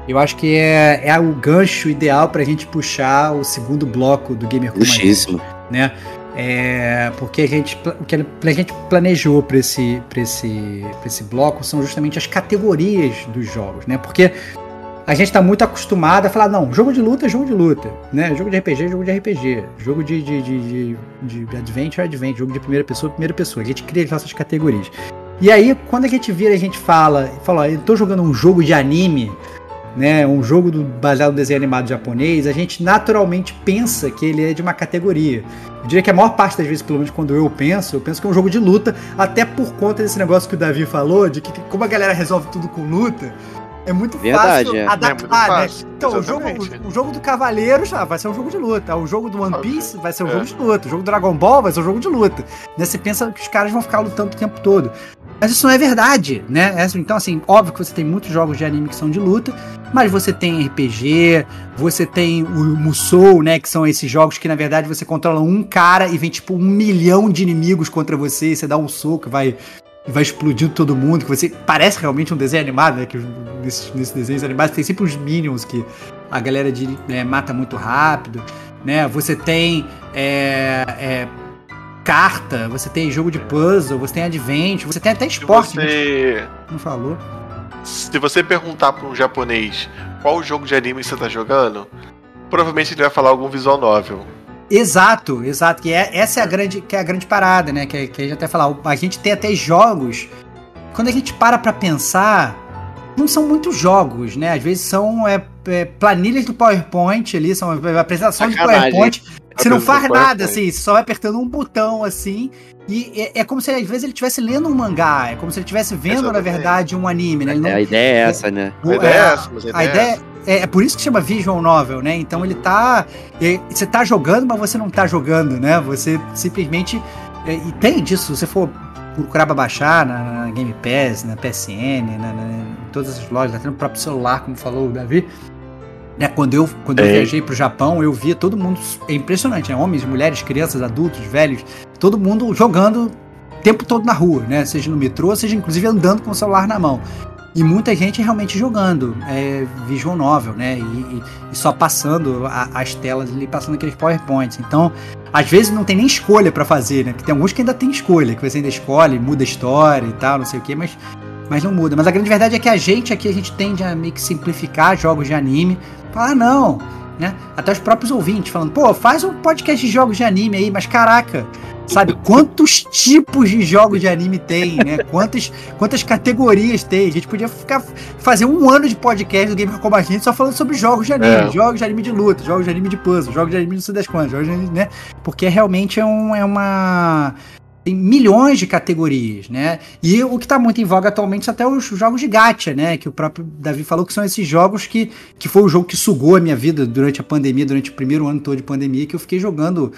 eu acho que é, é o gancho ideal pra gente puxar o segundo bloco do Gamer Como a Gente, Justíssimo. né? É, porque a gente, o que a gente planejou para esse, pra esse, pra esse bloco são justamente as categorias dos jogos, né? Porque a gente está muito acostumado a falar, não, jogo de luta é jogo de luta, né? Jogo de RPG é jogo de RPG, jogo de, de, de, de, de adventure é adventure, jogo de primeira pessoa é primeira pessoa. A gente cria as nossas categorias. E aí, quando a gente vira, a gente fala, fala, eu tô jogando um jogo de anime, né, um jogo do, baseado no desenho animado japonês, a gente naturalmente pensa que ele é de uma categoria. Eu diria que a maior parte das vezes, pelo menos quando eu penso, eu penso que é um jogo de luta, até por conta desse negócio que o Davi falou, de que como a galera resolve tudo com luta, é muito Verdade, fácil é. adaptar, É muito fácil, né? Então, o jogo, o, o jogo do Cavaleiros ah, vai ser um jogo de luta. O jogo do One Piece vai ser um É. jogo de luta. O jogo do Dragon Ball vai ser um jogo de luta. Né? Você pensa que os caras vão ficar lutando o tempo todo. Mas isso não é verdade, né? É assim, Então, assim, óbvio que você tem muitos jogos de anime que são de luta, mas você tem RPG, você tem o Musou, né? Que são esses jogos que, na verdade, você controla um cara e vem, tipo, um milhão de inimigos contra você, e você dá um soco e vai, vai explodindo todo mundo, que você parece realmente um desenho animado, né? Que nesses, nesses desenhos animados tem sempre os minions que a galera de, né, mata muito rápido, né? Você tem é, é, carta, você tem jogo de puzzle, você tem adventure, você tem até Se esporte, né? você, não falou. se você perguntar pra um japonês qual jogo de anime você tá jogando, provavelmente ele vai falar algum visual novel. Exato, exato. Que é, essa é a grande, que é a grande parada, né? Que, que a gente até falar. A gente tem até jogos. Quando a gente para pra pensar, não são muitos jogos, né? Às vezes são é, é, planilhas do PowerPoint ali, são apresentações do Sacanagem. PowerPoint. Você não faz nada, PowerPoint. assim, você só vai apertando um botão assim. E é, é como se às vezes ele estivesse lendo um mangá, é como se ele estivesse vendo, na Exatamente. verdade, um anime, né? Não, É, a ideia é essa, né? A ideia é essa, mas a a ideia é essa. é, é por isso que chama visual novel, né? Então ele tá. é, você tá jogando, mas você não tá jogando, né? Você simplesmente. é, e tem disso, se você for procurar pra baixar na, na Game Pass, na PSN, na, na- em todas as lojas, até no próprio celular, como falou o Davi. Né, quando eu, quando eu É. viajei pro Japão, eu via todo mundo. É impressionante, né? Homens, mulheres, crianças, adultos, velhos, todo mundo jogando o tempo todo na rua, né? Seja no metrô, seja inclusive andando com o celular na mão. E muita gente realmente jogando é, visual novel, né? E, e- e só passando a- as telas ali, passando aqueles PowerPoints. Então, às vezes não tem nem escolha pra fazer, né? Porque tem alguns que ainda tem escolha, que você ainda escolhe, muda a história e tal, não sei o quê, mas, mas não muda. Mas a grande verdade é que a gente aqui, a gente tende a meio que simplificar jogos de anime. Falar, ah, não, né? Até os próprios ouvintes falando, pô, faz um podcast de jogos de anime aí, mas caraca, sabe quantos tipos de jogos de anime tem, né? Quantas, quantas categorias tem? A gente podia ficar fazer um ano de podcast do Gamer Como a Gente só falando sobre jogos de anime, É. jogos de anime de luta, jogos de anime de puzzle, jogos de anime não sei das quantas, jogos de anime, né? Porque realmente é, um, é uma tem milhões de categorias, né? E o que tá muito em voga atualmente são até os jogos de gacha, né? Que o próprio Davi falou que são esses jogos que, que foi o jogo que sugou a minha vida durante a pandemia, durante o primeiro ano todo de pandemia, que eu fiquei jogando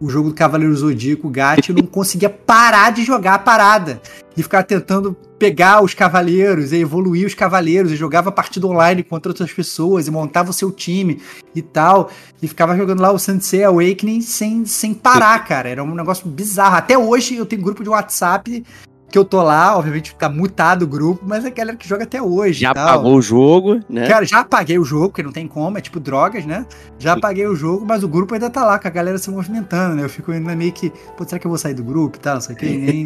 o jogo do Cavaleiro Zodíaco, gacha, e não conseguia parar de jogar a parada. E ficar tentando pegar os cavaleiros e evoluir os cavaleiros, e jogava partida online contra outras pessoas, e montava o seu time e tal. E ficava jogando lá o Sensei Awakening sem, sem parar, cara. Era um negócio bizarro. Até hoje eu tenho grupo de WhatsApp que eu tô lá, obviamente tá mutado o grupo, mas é a galera que joga até hoje. Já e tal. pagou o jogo, né? Cara, já apaguei o jogo, porque não tem como, é tipo drogas, né? Já apaguei o jogo, mas o grupo ainda tá lá, com a galera se movimentando, né? Eu fico ainda meio que, pô, será que eu vou sair do grupo e tal, não sei o que, e nem,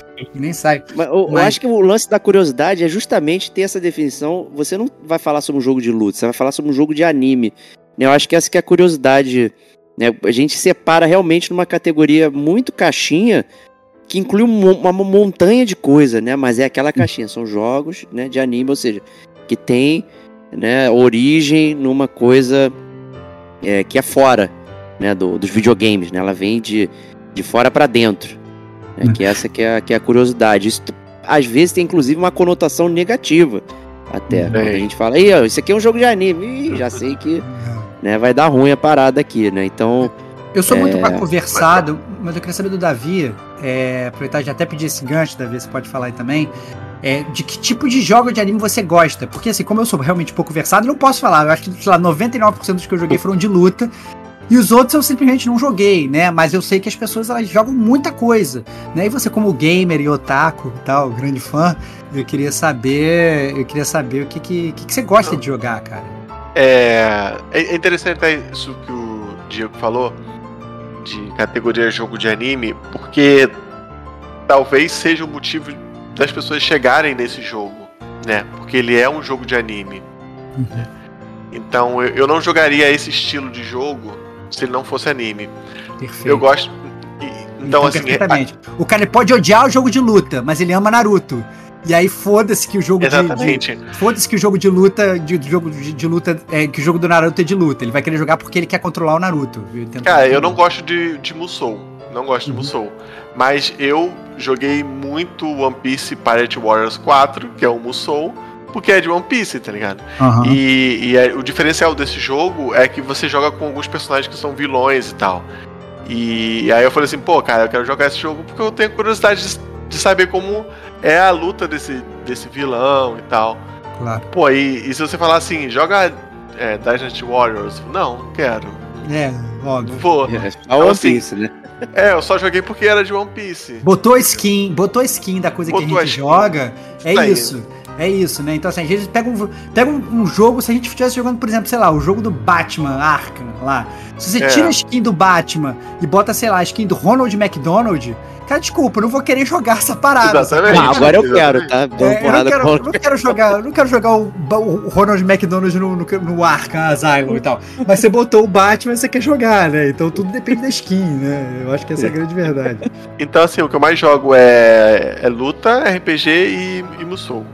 nem sai. Mas eu, eu Mas- acho que o lance da curiosidade é justamente ter essa definição. Você não vai falar sobre um jogo de luta, você vai falar sobre um jogo de anime. né? Eu acho que essa que é a curiosidade. Né? A gente separa realmente numa categoria muito caixinha, que inclui um- uma montanha de coisa, né? Mas é aquela caixinha, são jogos né, de anime, ou seja, que tem né, origem numa coisa é, que é fora né, do- dos videogames, né? Ela vem de, de fora pra dentro. né? Que essa que é, que é a curiosidade. Isso às vezes tem inclusive uma conotação negativa até. Quando a gente fala, Ih, isso aqui é um jogo de anime, Ih, já sei que né, vai dar ruim a parada aqui, né? Então, Eu sou muito É. mais conversado, mas eu queria saber do Davi, é, aproveitar de até pedir esse gancho, Davi, você pode falar aí também, é, de que tipo de jogo de anime você gosta. Porque assim, como eu sou realmente pouco versado, não posso falar. Eu acho que, sei lá, 99% dos que eu joguei foram de luta. E os outros eu simplesmente não joguei, né? Mas eu sei que as pessoas elas jogam muita coisa, né? E você como gamer e otaku e tal, grande fã, eu queria saber, eu queria saber o que que, que, que você gosta de jogar, cara. É, é interessante isso que o Diego falou, de categoria jogo de anime, porque talvez seja o motivo das pessoas chegarem nesse jogo, né? Porque ele é um jogo de anime. Uhum. Então eu, eu não jogaria esse estilo de jogo se ele não fosse anime. Perfeito. Eu gosto. e- Então, assim, perfeitamente. O cara pode odiar o jogo de luta, mas ele ama Naruto. E aí foda-se que o jogo de- de, exatamente. Foda-se que o jogo de luta, de, de jogo de, de luta, é, que o jogo do Naruto é de luta. Ele vai querer jogar porque ele quer controlar o Naruto. Cara, eu não gosto de, de Musou. Não gosto de Uhum. Musou. Mas eu joguei muito One Piece Pirate Warriors 4, que é o Musou, porque é de One Piece, tá ligado? Aham. E, e é- o diferencial desse jogo é que você joga com alguns personagens que são vilões e tal. E, aí eu falei assim, pô, cara, eu quero jogar esse jogo porque eu tenho curiosidade de, de saber como é a luta desse, desse vilão e tal. Claro. Pô, e, e se você falar assim, joga é, Dynasty Warriors? Não, não quero. É, Não óbvio. vou. É, a One assim, Piece, né? É, eu só joguei porque era de One Piece. Botou skin, botou skin da coisa que Botou a a gente skin. joga. É Isso aí. isso. É isso, né? Então, assim, a gente pega um, pega um, um jogo, se a gente estivesse jogando, por exemplo, sei lá, o jogo do Batman Arkham lá. Se você É. tira a skin do Batman e bota, sei lá, a skin do Ronald McDonald, cara, desculpa, eu não vou querer jogar essa parada. Exatamente. Ah, agora eu quero, tá? É, eu não quero, com eu não quero jogar, eu não quero jogar o, o Ronald McDonald no, no, no Arkham Asylum e tal. Mas você botou o Batman e você quer jogar, né? Então tudo depende da skin, né? Eu acho que essa é a grande verdade. Então, assim, o que eu mais jogo é, é luta, RPG e, e Musou.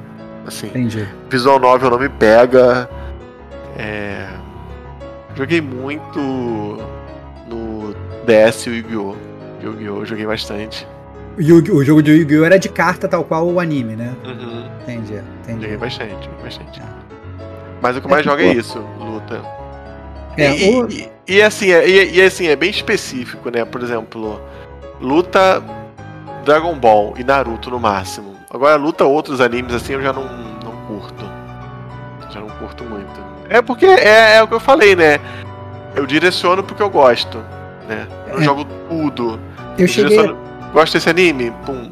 Assim, Entendi. Visual Novel não me pega. É... Joguei muito no DS e o Yu-Gi-Oh! Yu-Gi-Oh! Joguei bastante. O, jogo de Yu-Gi-Oh! era de carta, tal qual o anime, né? Uhum. Entendi, entendi. Joguei bastante, joguei bastante. Mas o que É mais que, jogo é pô, isso, luta. É, e, o- e- e assim, é, e, e assim, é bem específico, né? Por exemplo, luta Dragon Ball e Naruto no máximo. Agora, luta outros animes assim eu já não, não curto. Já não curto muito. É porque é, é o que eu falei, né? Eu direciono porque eu gosto, né? Eu não É. jogo tudo. Eu cheguei, direciono- Gosto desse anime? Pum.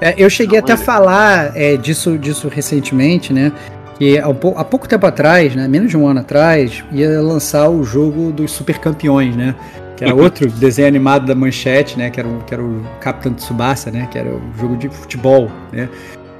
é, eu cheguei até a falar é, disso, disso recentemente, né? Que há pouco tempo atrás, né? Menos de um ano atrás, ia lançar o jogo dos Super Campeões, né? Que era outro desenho animado da Manchete, né? Que era o, que era o Capitão Tsubasa, né? Que era o jogo de futebol, né?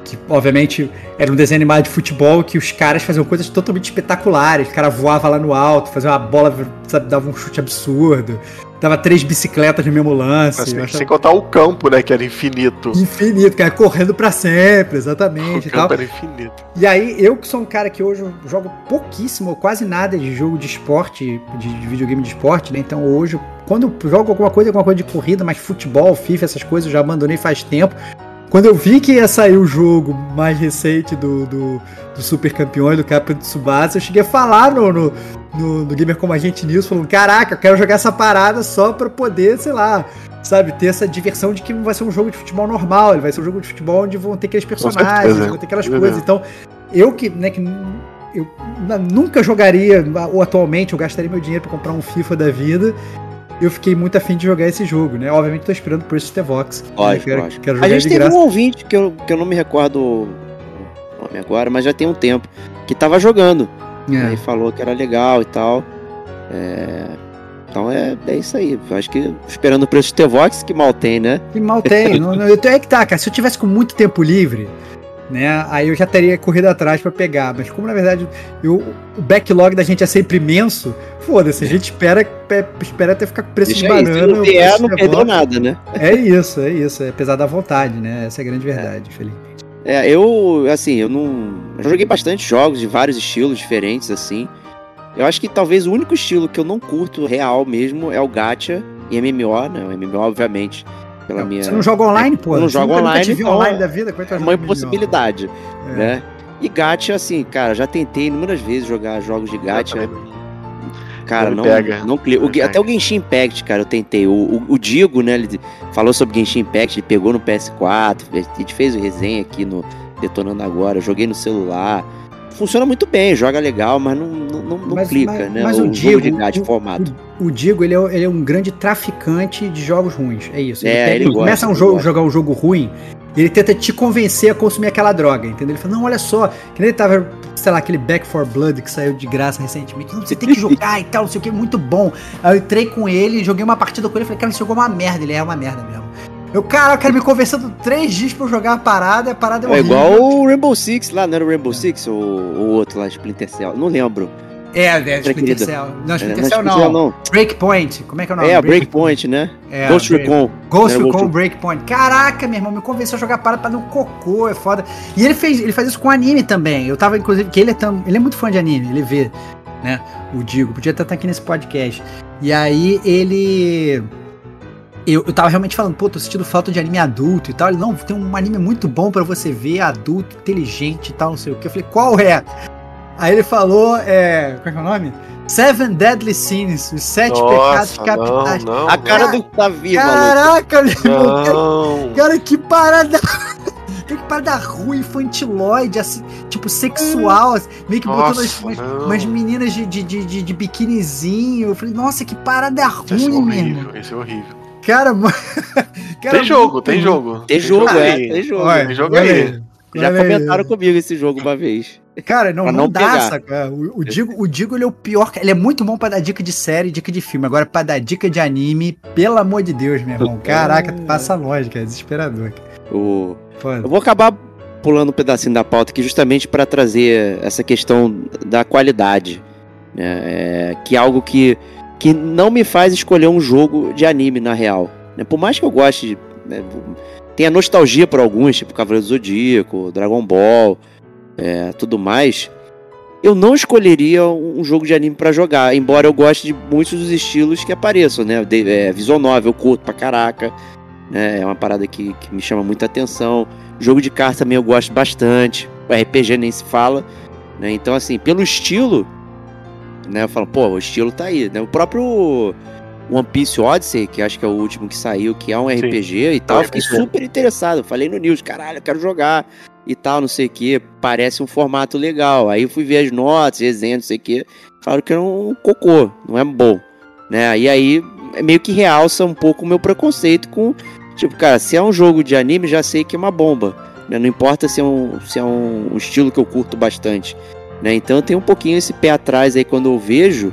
Que, obviamente, era um desenho animado de futebol que os caras faziam coisas totalmente espetaculares. O cara voava lá no alto, fazia uma bola, sabe, dava um chute absurdo. Dava três bicicletas no mesmo lance. Eu achava sem contar o campo, né? Que era infinito. Infinito, cara, correndo pra sempre, O exatamente tal. campo era infinito. E aí, eu que sou um cara que hoje jogo pouquíssimo, ou quase nada de jogo de esporte, de, de videogame de esporte, né? Então hoje, quando eu jogo alguma coisa, alguma coisa de corrida, mas futebol, FIFA, essas coisas, eu já abandonei faz tempo. Quando eu vi que ia sair o jogo mais recente do, do, do Super Campeões, do Capitão Tsubasa, eu cheguei a falar no, no, no, no Gamer Como a Gente News, falando, caraca, eu quero jogar essa parada só pra poder, sei lá, sabe, ter essa diversão de que não vai ser um jogo de futebol normal, ele vai ser um jogo de futebol onde vão ter aqueles personagens, certeza. vão ter aquelas Entendeu? coisas. Então, eu que, né, que eu nunca jogaria, ou atualmente eu gastaria meu dinheiro pra comprar um FIFA da vida. Eu fiquei muito afim de jogar esse jogo, né? Obviamente tô esperando por esse The Vox. Lógico, quero, lógico. quero A jogar gente de teve graça. um ouvinte que eu, que eu não me recordo o nome agora, mas já tem um tempo, que tava jogando. É. Aí falou que era legal e tal. É, Então é, é isso aí. Acho que esperando o preço de T-Vox, que mal tem, né? Que mal tem. não, não, eu tenho é que tá, cara. Se eu tivesse com muito tempo livre, né? Aí eu já teria corrido atrás pra pegar. Mas como na verdade eu, o backlog da gente é sempre imenso, foda-se, a gente espera, pe- espera até ficar com preço Deixa de aí, banana. se não vier, preço não de perdeu nada, né? É isso, é isso. É apesar da vontade, né? Essa é a grande verdade, Felipe. É, eu, assim, eu não. Eu já joguei bastante jogos de vários estilos diferentes, assim. Eu acho que talvez o único estilo que eu não curto real mesmo é o Gacha e MMO, né? O MMO, obviamente, pela minha. Você não joga online, pô? eu não Você jogo nunca- nunca online, viu então online da vida? É uma impossibilidade, É. né? E Gacha, assim, cara, já tentei inúmeras vezes jogar jogos de Gacha. Não- Cara, Não não, não clica. Não O- Até o Genshin Impact, cara, eu tentei. O, o, o Digo, né, ele falou sobre Genshin Impact, ele pegou no PS4, a gente fez o resenha aqui no Detonando Agora, eu joguei no celular. Funciona muito bem, joga legal, mas não, não, não, não Mas- clica, mas- né? mas o o Digo, de o- formato. O Digo, ele é, ele é um grande traficante de jogos ruins. É isso. É, pega- ele gosta, começa um ele jogo, gosta. jogar um jogo ruim, ele tenta te convencer a consumir aquela droga, entendeu? Ele fala, não, olha só, que nem ele tava, sei lá, aquele Back for Blood que saiu de graça recentemente. Não, você tem que jogar e tal, não sei o que, muito bom. Aí eu entrei com ele, joguei uma partida com ele e falei, cara, esse jogo é uma merda. Ele é uma merda mesmo. Eu, cara, eu quero me conversando três dias pra eu jogar a parada, a parada é É igual o Rainbow Six lá, não era o Rainbow Six ou o outro lá, Splinter Cell? Não lembro. É, é, Splinter. Cell. Não, Splinter não, Cell Cell não. Breakpoint. Como é que é o nome? É, Breakpoint, né? É, Ghost Break- Recon. Ghost Né, Recon Breakpoint. Caraca, meu irmão, me convenceu a jogar parada pra dar um cocô, é foda. E ele fez, ele faz isso com anime também. Eu tava, inclusive, que ele é, tão, ele é muito fã de anime, ele vê, né? O Digo, podia até estar aqui nesse podcast. E aí ele. Eu, eu tava realmente falando, pô, tô sentindo falta de anime adulto e tal. Ele, não, tem um anime muito bom pra você ver, adulto, inteligente e tal, não sei o que. Eu falei, qual é? Aí ele falou, é. Qual é que é o nome? Seven Deadly Sins, os sete pecados Nossa, capitais. não, não, A cara do Davi. Caraca, meu irmão, cara. Cara, que parada. Que parada ruim, infantiloide, assim, tipo, sexual, assim, meio que botando Nossa, umas, não. umas meninas de, de, de, de, biquinizinho. Eu falei, nossa, que parada Esse é ruim, mesmo. horrível, esse é horrível. Cara, mano. cara, Tem jogo, tem jogo. Tem jogo, é, aí. tem jogo. Olha, Tem jogo aí. Já olha aí. comentaram comigo esse jogo uma vez. Cara, não, Pra não, não dá, saca? O, o Digo, o Digo, ele é o pior. Ele é muito bom pra dar dica de série, dica de filme. Agora, pra dar dica de anime, pelo amor de Deus, meu irmão. Caraca, tu passa longe, cara. é Desesperador. O... Eu vou acabar pulando um pedacinho da pauta aqui justamente para trazer essa questão da qualidade, né? É, que é algo que, que não me faz escolher um jogo de anime na real. né? Por mais que eu goste, né, tenha nostalgia por alguns, tipo Cavaleiro do Zodíaco, Dragon Ball, é, tudo mais, eu não escolheria um jogo de anime para jogar, embora eu goste de muitos dos estilos que apareçam, né? De, é, visual novel, eu curto pra caraca, né? É uma parada que, que me chama muita atenção. Jogo de carta também eu gosto bastante. O RPG nem se fala. Né? Então, assim, pelo estilo, né? Eu falo, pô, o estilo tá aí. Né? O próprio One Piece Odyssey, que acho que é o último que saiu, que é um Sim. RPG e tal, É um eu fiquei RPG. super interessado. Falei no news, caralho, eu quero jogar e tal, não sei o que. Parece um formato legal. Aí eu fui ver as notas, resenhas, não sei o que. Falaram que era um cocô, não é bom. Né? E aí é meio que realça um pouco o meu preconceito com. Tipo, cara, se é um jogo de anime, já sei que é uma bomba. né? Não importa se é, um, se é um estilo que eu curto bastante. Né? Então eu tenho um pouquinho esse pé atrás aí quando eu vejo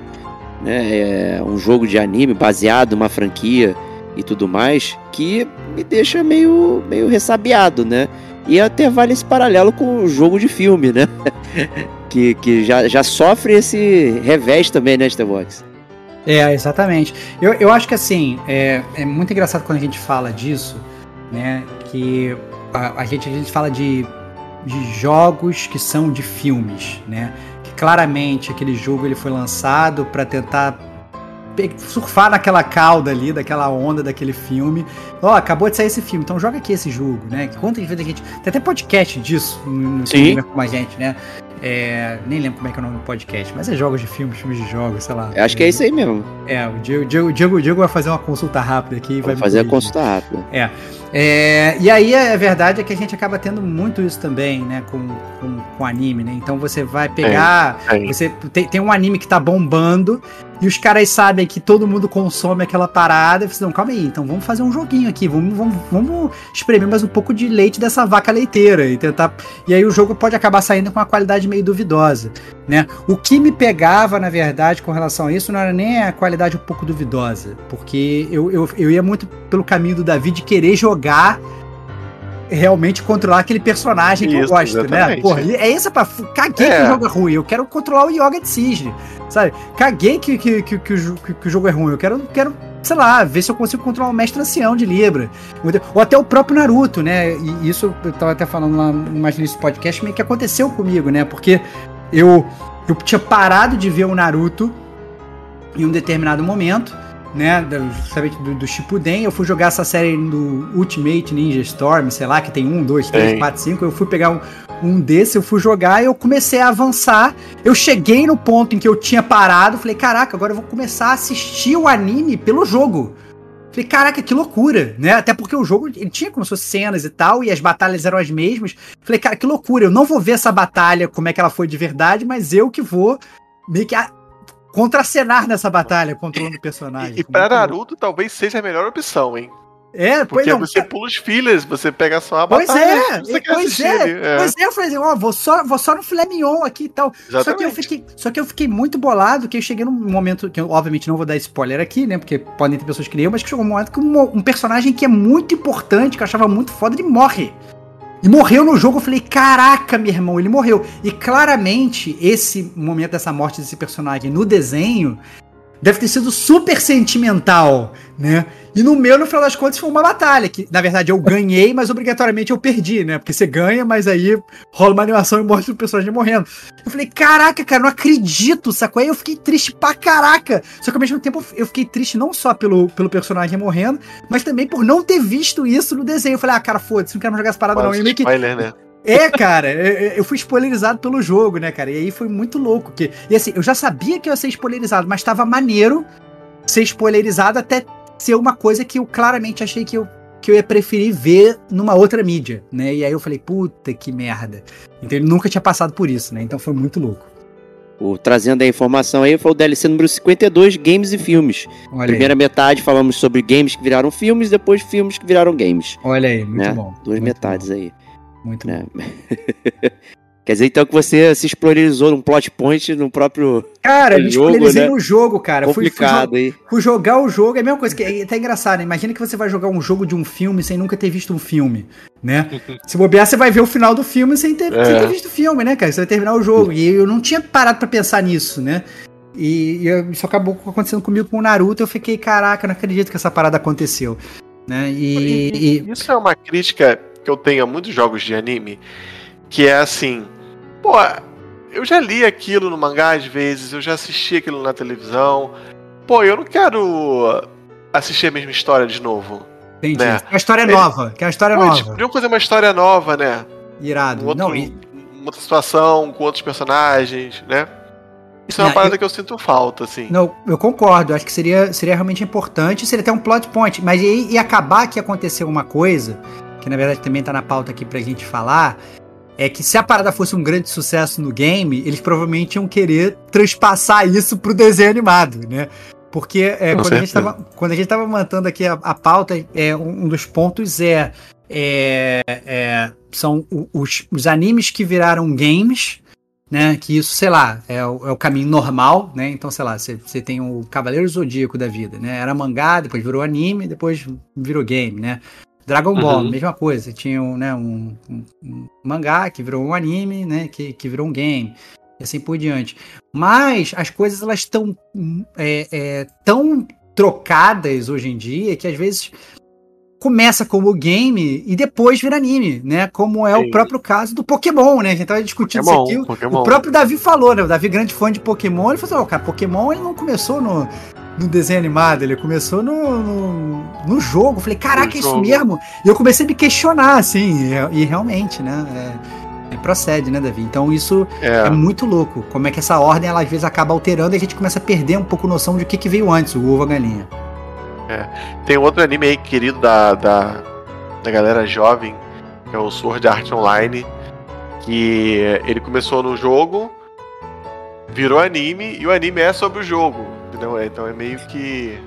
né, é, um jogo de anime baseado numa franquia e tudo mais, que me deixa meio, meio ressabiado, né? E até vale esse paralelo com o jogo de filme, né? que que já, já sofre esse revés também, né, Starbox? É, exatamente. Eu, eu acho que assim, é, é muito engraçado quando a gente fala disso, né? Que a, a gente, a gente fala de, de jogos que são de filmes, né? Que claramente aquele jogo ele foi lançado para tentar surfar naquela cauda ali, daquela onda daquele filme. Ó, acabou de sair esse filme, então joga aqui esse jogo, né? Quantas vezes a gente. Tem até podcast disso no, Sim. Com a gente, né? É, nem lembro como é que é o nome do podcast, mas é jogos de filmes, filmes de jogos, sei lá. Eu acho que é isso aí mesmo. É, o Diego, Diego, Diego, Diego vai fazer uma consulta rápida aqui vai Vou me fazer a consulta rápida. É, e aí a verdade é que a gente acaba tendo muito isso também, né, com, com, com anime, né? Então você vai pegar. Tem. Você tem, tem um anime que tá bombando e os caras sabem que todo mundo consome aquela parada. E você, não, calma aí, então vamos fazer um joguinho aqui, vamos, vamos, vamos espremer mais um pouco de leite dessa vaca leiteira e tentar. E aí o jogo pode acabar saindo com uma qualidade meio duvidosa, né? O que me pegava, na verdade, com relação a isso, não era nem a qualidade um pouco duvidosa, porque eu, eu, eu ia muito pelo caminho do Davi de querer jogar realmente controlar aquele personagem que eu Isso, gosto, né? exatamente. Porra, e é essa pra. Caguei que É. o jogo é ruim. Eu quero controlar o Yoga de Cisne. Sabe? Caguei que, que, que, que o, que- que o jogo é ruim. Eu quero, quero, sei lá, ver se eu consigo controlar o mestre ancião de Libra. Ou até o próprio Naruto, né? E isso eu tava até falando lá mais nesse podcast, meio que aconteceu comigo, né? Porque eu, eu tinha parado de ver o Naruto em um determinado momento, né? da- Justamente do, do Shippuden. Eu fui jogar essa série do Ultimate Ninja Storm, sei lá, que tem um, dois, três, Tem. quatro, cinco. Eu fui pegar um, um desse, eu fui jogar e eu comecei a avançar. Eu cheguei no ponto em que eu tinha parado, falei, caraca, agora eu vou começar a assistir o anime pelo jogo. Falei, caraca, que loucura, né? Até porque o jogo ele tinha como cenas e tal, e as batalhas eram as mesmas. Falei, cara, que loucura, eu não vou ver essa batalha, como é que ela foi de verdade, mas eu que vou meio que a- contracenar nessa batalha, controlando o personagem. E, e pra Naruto talvez seja a melhor opção, hein? É, pois Porque não. você pula os fillers, você pega só a Pois batalha. é, você quer pois assistir é, é. pois é, eu falei assim, ó, vou só, vou só no filé mignon aqui e tal. Só que, eu fiquei, só que eu fiquei muito bolado, que eu cheguei num momento, que eu obviamente não vou dar spoiler aqui, né, porque podem ter pessoas que nem eu, mas que chegou um momento que um, um personagem que é muito importante, que eu achava muito foda, ele morre. E morreu no jogo, eu falei, caraca, meu irmão, ele morreu. E claramente, esse momento dessa morte desse personagem no desenho deve ter sido super sentimental, né? E no meu, no final das contas, foi uma batalha, que na verdade eu ganhei, mas obrigatoriamente eu perdi, né? Porque você ganha, mas aí rola uma animação e mostra o personagem morrendo. Eu falei, caraca, cara, não acredito, sacou? Aí eu fiquei triste pra caraca. Só que ao mesmo tempo eu fiquei triste não só pelo, pelo personagem morrendo, mas também por não ter visto isso no desenho. Eu falei, ah, cara, foda-se, não quero mais jogar essa parada não. Mas E meio que spoiler, né? É, cara, eu fui spoilerizado pelo jogo, né, cara? E aí foi muito louco. Que, e assim, eu já sabia que eu ia ser spoilerizado, mas tava maneiro ser spoilerizado até ser uma coisa que eu claramente achei que eu, que eu ia preferir ver numa outra mídia, né? E aí eu falei, puta que merda. Então ele nunca tinha passado por isso, né? Então foi muito louco. O, trazendo a informação aí, foi o DLC número 52, Games e Filmes. Olha Primeira metade falamos sobre games que viraram filmes, depois filmes que viraram games. aí, olha aí, muito né? bom. Duas muito metades aí. Muito né? bom. Quer dizer então que você se explorizou num plot point no próprio Cara, me jogo, spoilerizei né? no jogo, cara. Fui- fui complicado aí. Fui jogar o jogo, é a mesma coisa, que é até engraçado, né? Imagina que você vai jogar um jogo de um filme sem nunca ter visto um filme, né? Se bobear, você vai ver o final do filme sem ter, É. sem ter visto o filme, né, cara? Você vai terminar o jogo. E eu não tinha parado pra pensar nisso, né? E, e eu- isso acabou acontecendo comigo com o Naruto. Eu fiquei, caraca, não acredito que essa parada aconteceu. Né? E, e- Isso é uma crítica que eu tenho a muitos jogos de anime, que é assim, pô, eu já li aquilo no mangá às vezes, eu já assisti aquilo na televisão, pô, eu não quero assistir a mesma história de novo. entendi. né? Que a história é Ele- nova. Que a história é Pô, nova. podiam fazer uma história nova, né? Irado. Um outro, Não, e- uma outra situação, com outros personagens, né? Isso é uma Não, parada eu- que eu sinto falta, assim. Não, eu concordo. Acho que seria, seria realmente importante, seria até um plot point. Mas ia acabar que aconteceu uma coisa, que na verdade também tá na pauta aqui pra gente falar, é que se a parada fosse um grande sucesso no game, eles provavelmente iam querer transpassar isso pro desenho animado, né? Porque é, quando, a gente tava, quando a gente tava montando aqui a, a pauta, é, um, um dos pontos é, é- é, são os, os animes que viraram games, né? Que isso, sei lá, é o, é o caminho normal, né? Então, sei lá, você você tem o Cavaleiro Zodíaco da vida, né? Era mangá, depois virou anime, depois virou game, né? Dragon Ball, Uhum. mesma coisa. Tinha um, né, um, um- um mangá que virou um anime, né? Que, que virou um game. E assim por diante. Mas as coisas elas estão é, é, tão trocadas hoje em dia que às vezes começa como game e depois vira anime, né? Como é o Sim. próprio caso do Pokémon, né? A gente tava discutindo Pokémon, isso aqui. Pokémon. O próprio Davi falou, né? O Davi, grande fã de Pokémon, ele falou: "Ó, cara, Pokémon ele não começou no, no desenho animado, ele começou no, no, no jogo. Falei, caraca, é isso mesmo? E eu comecei a me questionar, assim, e, e realmente, né? é- é, procede, né, Davi? Então isso é. É, muito louco. Como é que essa ordem, ela às vezes acaba alterando e a gente começa a perder um pouco noção de o que, que veio antes, o ovo ou a galinha. tem outro anime aí querido da, da, da galera jovem, que é o Sword Art Online, que ele começou no jogo, virou anime, e o anime é sobre o jogo. Entendeu? Então é meio que.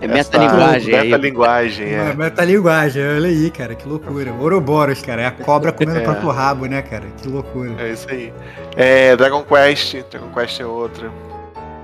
É metalinguagem. Metalinguagem, É. é. Metalinguagem, olha aí, cara, que loucura. Ouroboros, cara, é a cobra comendo o É. próprio rabo, né, cara? Que loucura. É isso aí. É, Dragon Quest, Dragon Quest é outra.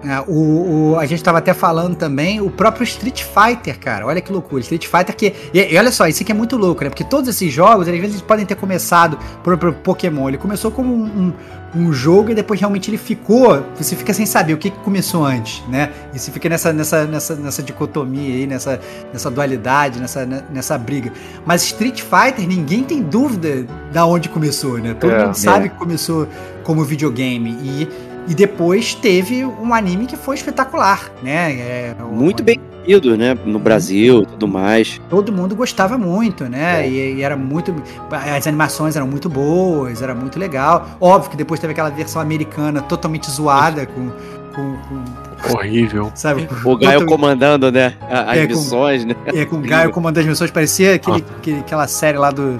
É, o, o- a gente tava até falando também o próprio Street Fighter, cara. Olha que loucura. Street Fighter que. E, e olha só, isso aqui é muito louco, né? Porque todos esses jogos, às vezes, podem ter começado por, por Pokémon. Ele começou como um, um, um jogo e depois realmente ele ficou. Você fica sem saber o que, que começou antes, né? E você fica nessa, nessa, nessa, nessa dicotomia aí, nessa, nessa dualidade, nessa, nessa briga. Mas Street Fighter, ninguém tem dúvida da onde começou, né? Todo É, mundo sabe é. que começou como videogame. E. E depois teve um anime que foi espetacular, né? É, um Muito bem recebido, né? No Brasil e tudo mais. Todo mundo gostava muito, né? É. E, e era muito. As animações eram muito boas, era muito legal. Óbvio que depois teve aquela versão americana totalmente zoada com. com, com Horrível. sabe? O Gaio Totalmente- comandando, né? As É, com- missões, né? É, com o Gaio comandando as missões, parecia aquele, Ah. aquele- aquela série lá do,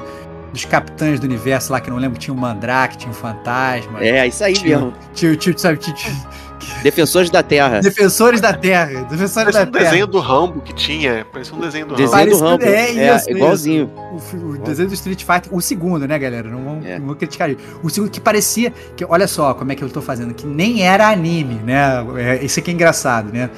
dos Capitães do Universo lá, que não lembro, tinha o Mandrake, tinha o Fantasma. É, isso aí Tinha- mesmo. Tinha, tinha, sabe, tinha, tinha Defensores da Terra. Defensores da Terra. Defensores Parece da um Terra. desenho do Rambo que tinha. Parece um desenho do Desenho Rambo. do Rambo. é É, isso, igualzinho. O, fi- o desenho do Street Fighter, o segundo, né, galera? Não vamos, É. não vou criticar isso. O segundo que parecia. Que, olha só como é que eu tô fazendo, que nem era anime, né? É, isso aqui é engraçado, né?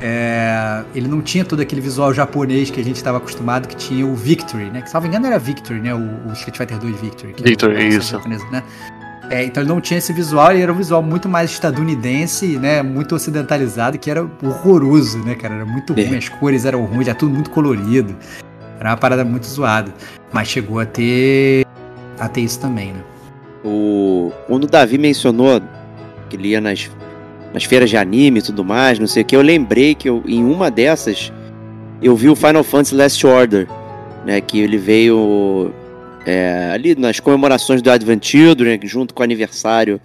É, ele não tinha todo aquele visual japonês que a gente estava acostumado, que tinha o Victory, né? Que, salvo engano, era Victory, né? O, o Street Fighter 2 Victory. é Victory, versão isso. japonesa, né? É, então ele não tinha esse visual, ele era um visual muito mais estadunidense, né? Muito ocidentalizado, que era horroroso, né, cara? Era muito É. ruim, as cores eram ruins, era tudo muito colorido. Era uma parada muito zoada. Mas chegou a ter. a ter isso também, né? O, quando o Davi mencionou que ele ia nas, nas feiras de anime e tudo mais, não sei o que, eu lembrei que eu, em uma dessas eu vi o Final Fantasy Last Order, né? Que ele veio é, ali nas comemorações do Advent Children, junto com o aniversário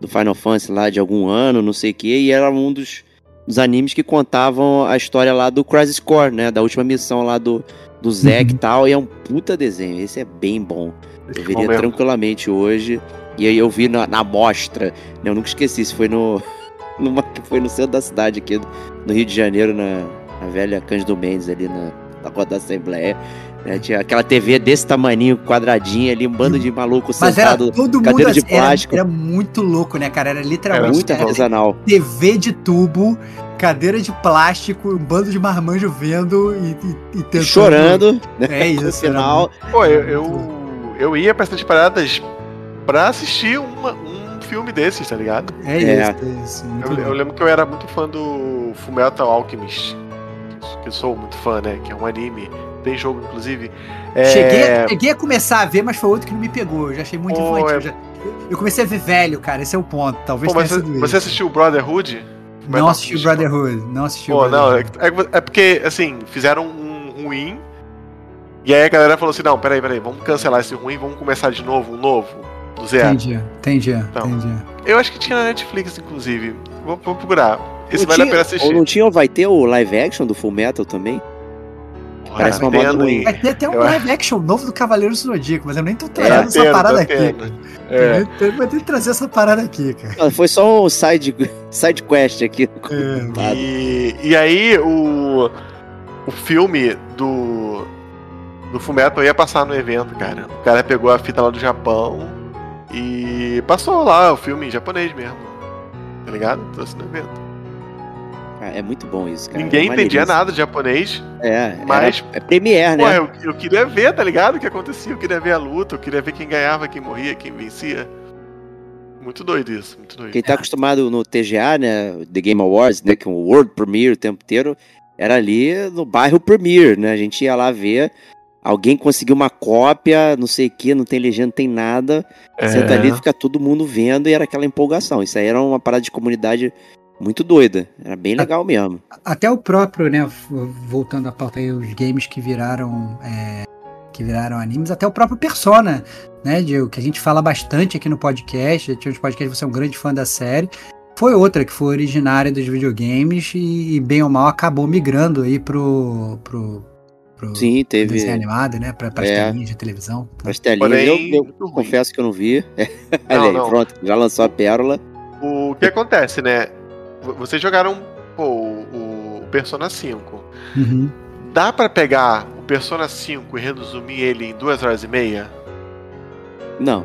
do Final Fantasy lá de algum ano, não sei o que, e era um dos, dos animes que contavam a história lá do Crisis Core, né? Da última missão lá do, do Zack e Uhum. tal, e é um puta desenho, esse é bem bom. Eu veria tranquilamente hoje. E aí eu vi na, na mostra, né, eu nunca esqueci, isso foi no. Numa, foi no centro da cidade aqui, no Rio de Janeiro, na, na velha Cândido Mendes, ali na, na rua da Assembleia. né, tinha aquela TV desse tamaninho, quadradinha ali, um bando de maluco Mas era sentado. todo mundo cadeira de assim, era, plástico. era muito louco, né, cara? Era literalmente muito era artesanal. TV de tubo, cadeira de plástico, um bando de marmanjo vendo e, e, e tentando. Chorando, né? É isso. era final. Pô, eu, eu, eu ia pra essas paradas pra assistir uma- um filme desses, tá ligado? É, É. isso, é isso. Eu, eu lembro que eu era muito fã do Fullmetal Alchemist. Que eu sou muito fã, né? Que é um anime. Tem jogo, inclusive. É, Cheguei, cheguei a começar a ver, mas foi outro que não me pegou. Eu já achei muito Pô, infantil. é- já- eu comecei a ver velho, cara. Esse é o ponto. Talvez Pô, mas tenha você, sido você assistiu Brotherhood? Não assisti o Brotherhood. Não assisti o Pô, não, é, Brotherhood. é- é porque, assim, fizeram um, win. E aí a galera falou assim: não, peraí, peraí, vamos cancelar esse ruim, vamos começar de novo, um novo, do zero. Entendi, entendi, Então. entendi. Eu acho que tinha na Netflix, inclusive. Vou, vou procurar. Esse Não vale a tinha- pena Ou assistir. não tinha, ou vai ter o live action do Full Metal também? Porra, parece uma moda ruim. Vai ter até um Eu- live action novo do Cavaleiro do Zodíaco, mas eu nem tô Tá trazendo essa tendo, parada aqui. É. Eu que trazer essa parada aqui, cara. Não, foi só um side, side quest aqui. É. E, e aí o, o filme do do Fullmetal ia passar no evento, cara. O cara pegou a fita lá do Japão e passou lá o filme em japonês mesmo. Tá ligado? Trouxe no evento. Cara, é muito bom isso, cara. Ninguém é entendia nada de japonês. É, Mas- é Premiere, né? eu, eu queria ver, tá ligado? O que acontecia. Eu queria ver a luta, eu queria ver quem ganhava, quem morria, quem vencia. Muito doido isso, muito doido. Quem tá acostumado no TGA, né? The Game Awards, né? Que é o World Premiere o tempo inteiro, era ali no bairro Premiere, né? A gente ia lá ver. Alguém conseguiu uma cópia, não sei o que, não tem legenda, não tem nada. É. Senta ali, fica todo mundo vendo e era aquela empolgação. Isso aí era uma parada de comunidade muito doida. Era bem legal mesmo. Até o próprio, né, voltando à pauta aí, os games que viraram é, que viraram animes, até o próprio Persona, né, Diego, que a gente fala bastante aqui no podcast, tinha uns podcasts, você é um grande fã da série, foi outra que foi originária dos videogames e, e bem ou mal acabou migrando aí pro, pro, pro Sim, desenho teve animado, né, pra, pra É. telinhas de televisão. as telinhas. Porém, Eu, eu ruim. confesso que eu não vi. Não, Olha aí, não. pronto, já lançou a pérola. O que acontece, né? Vocês jogaram pô, o, o Persona 5. Uhum. Dá pra pegar o Persona 5 e resumir ele em duas horas e meia? Não,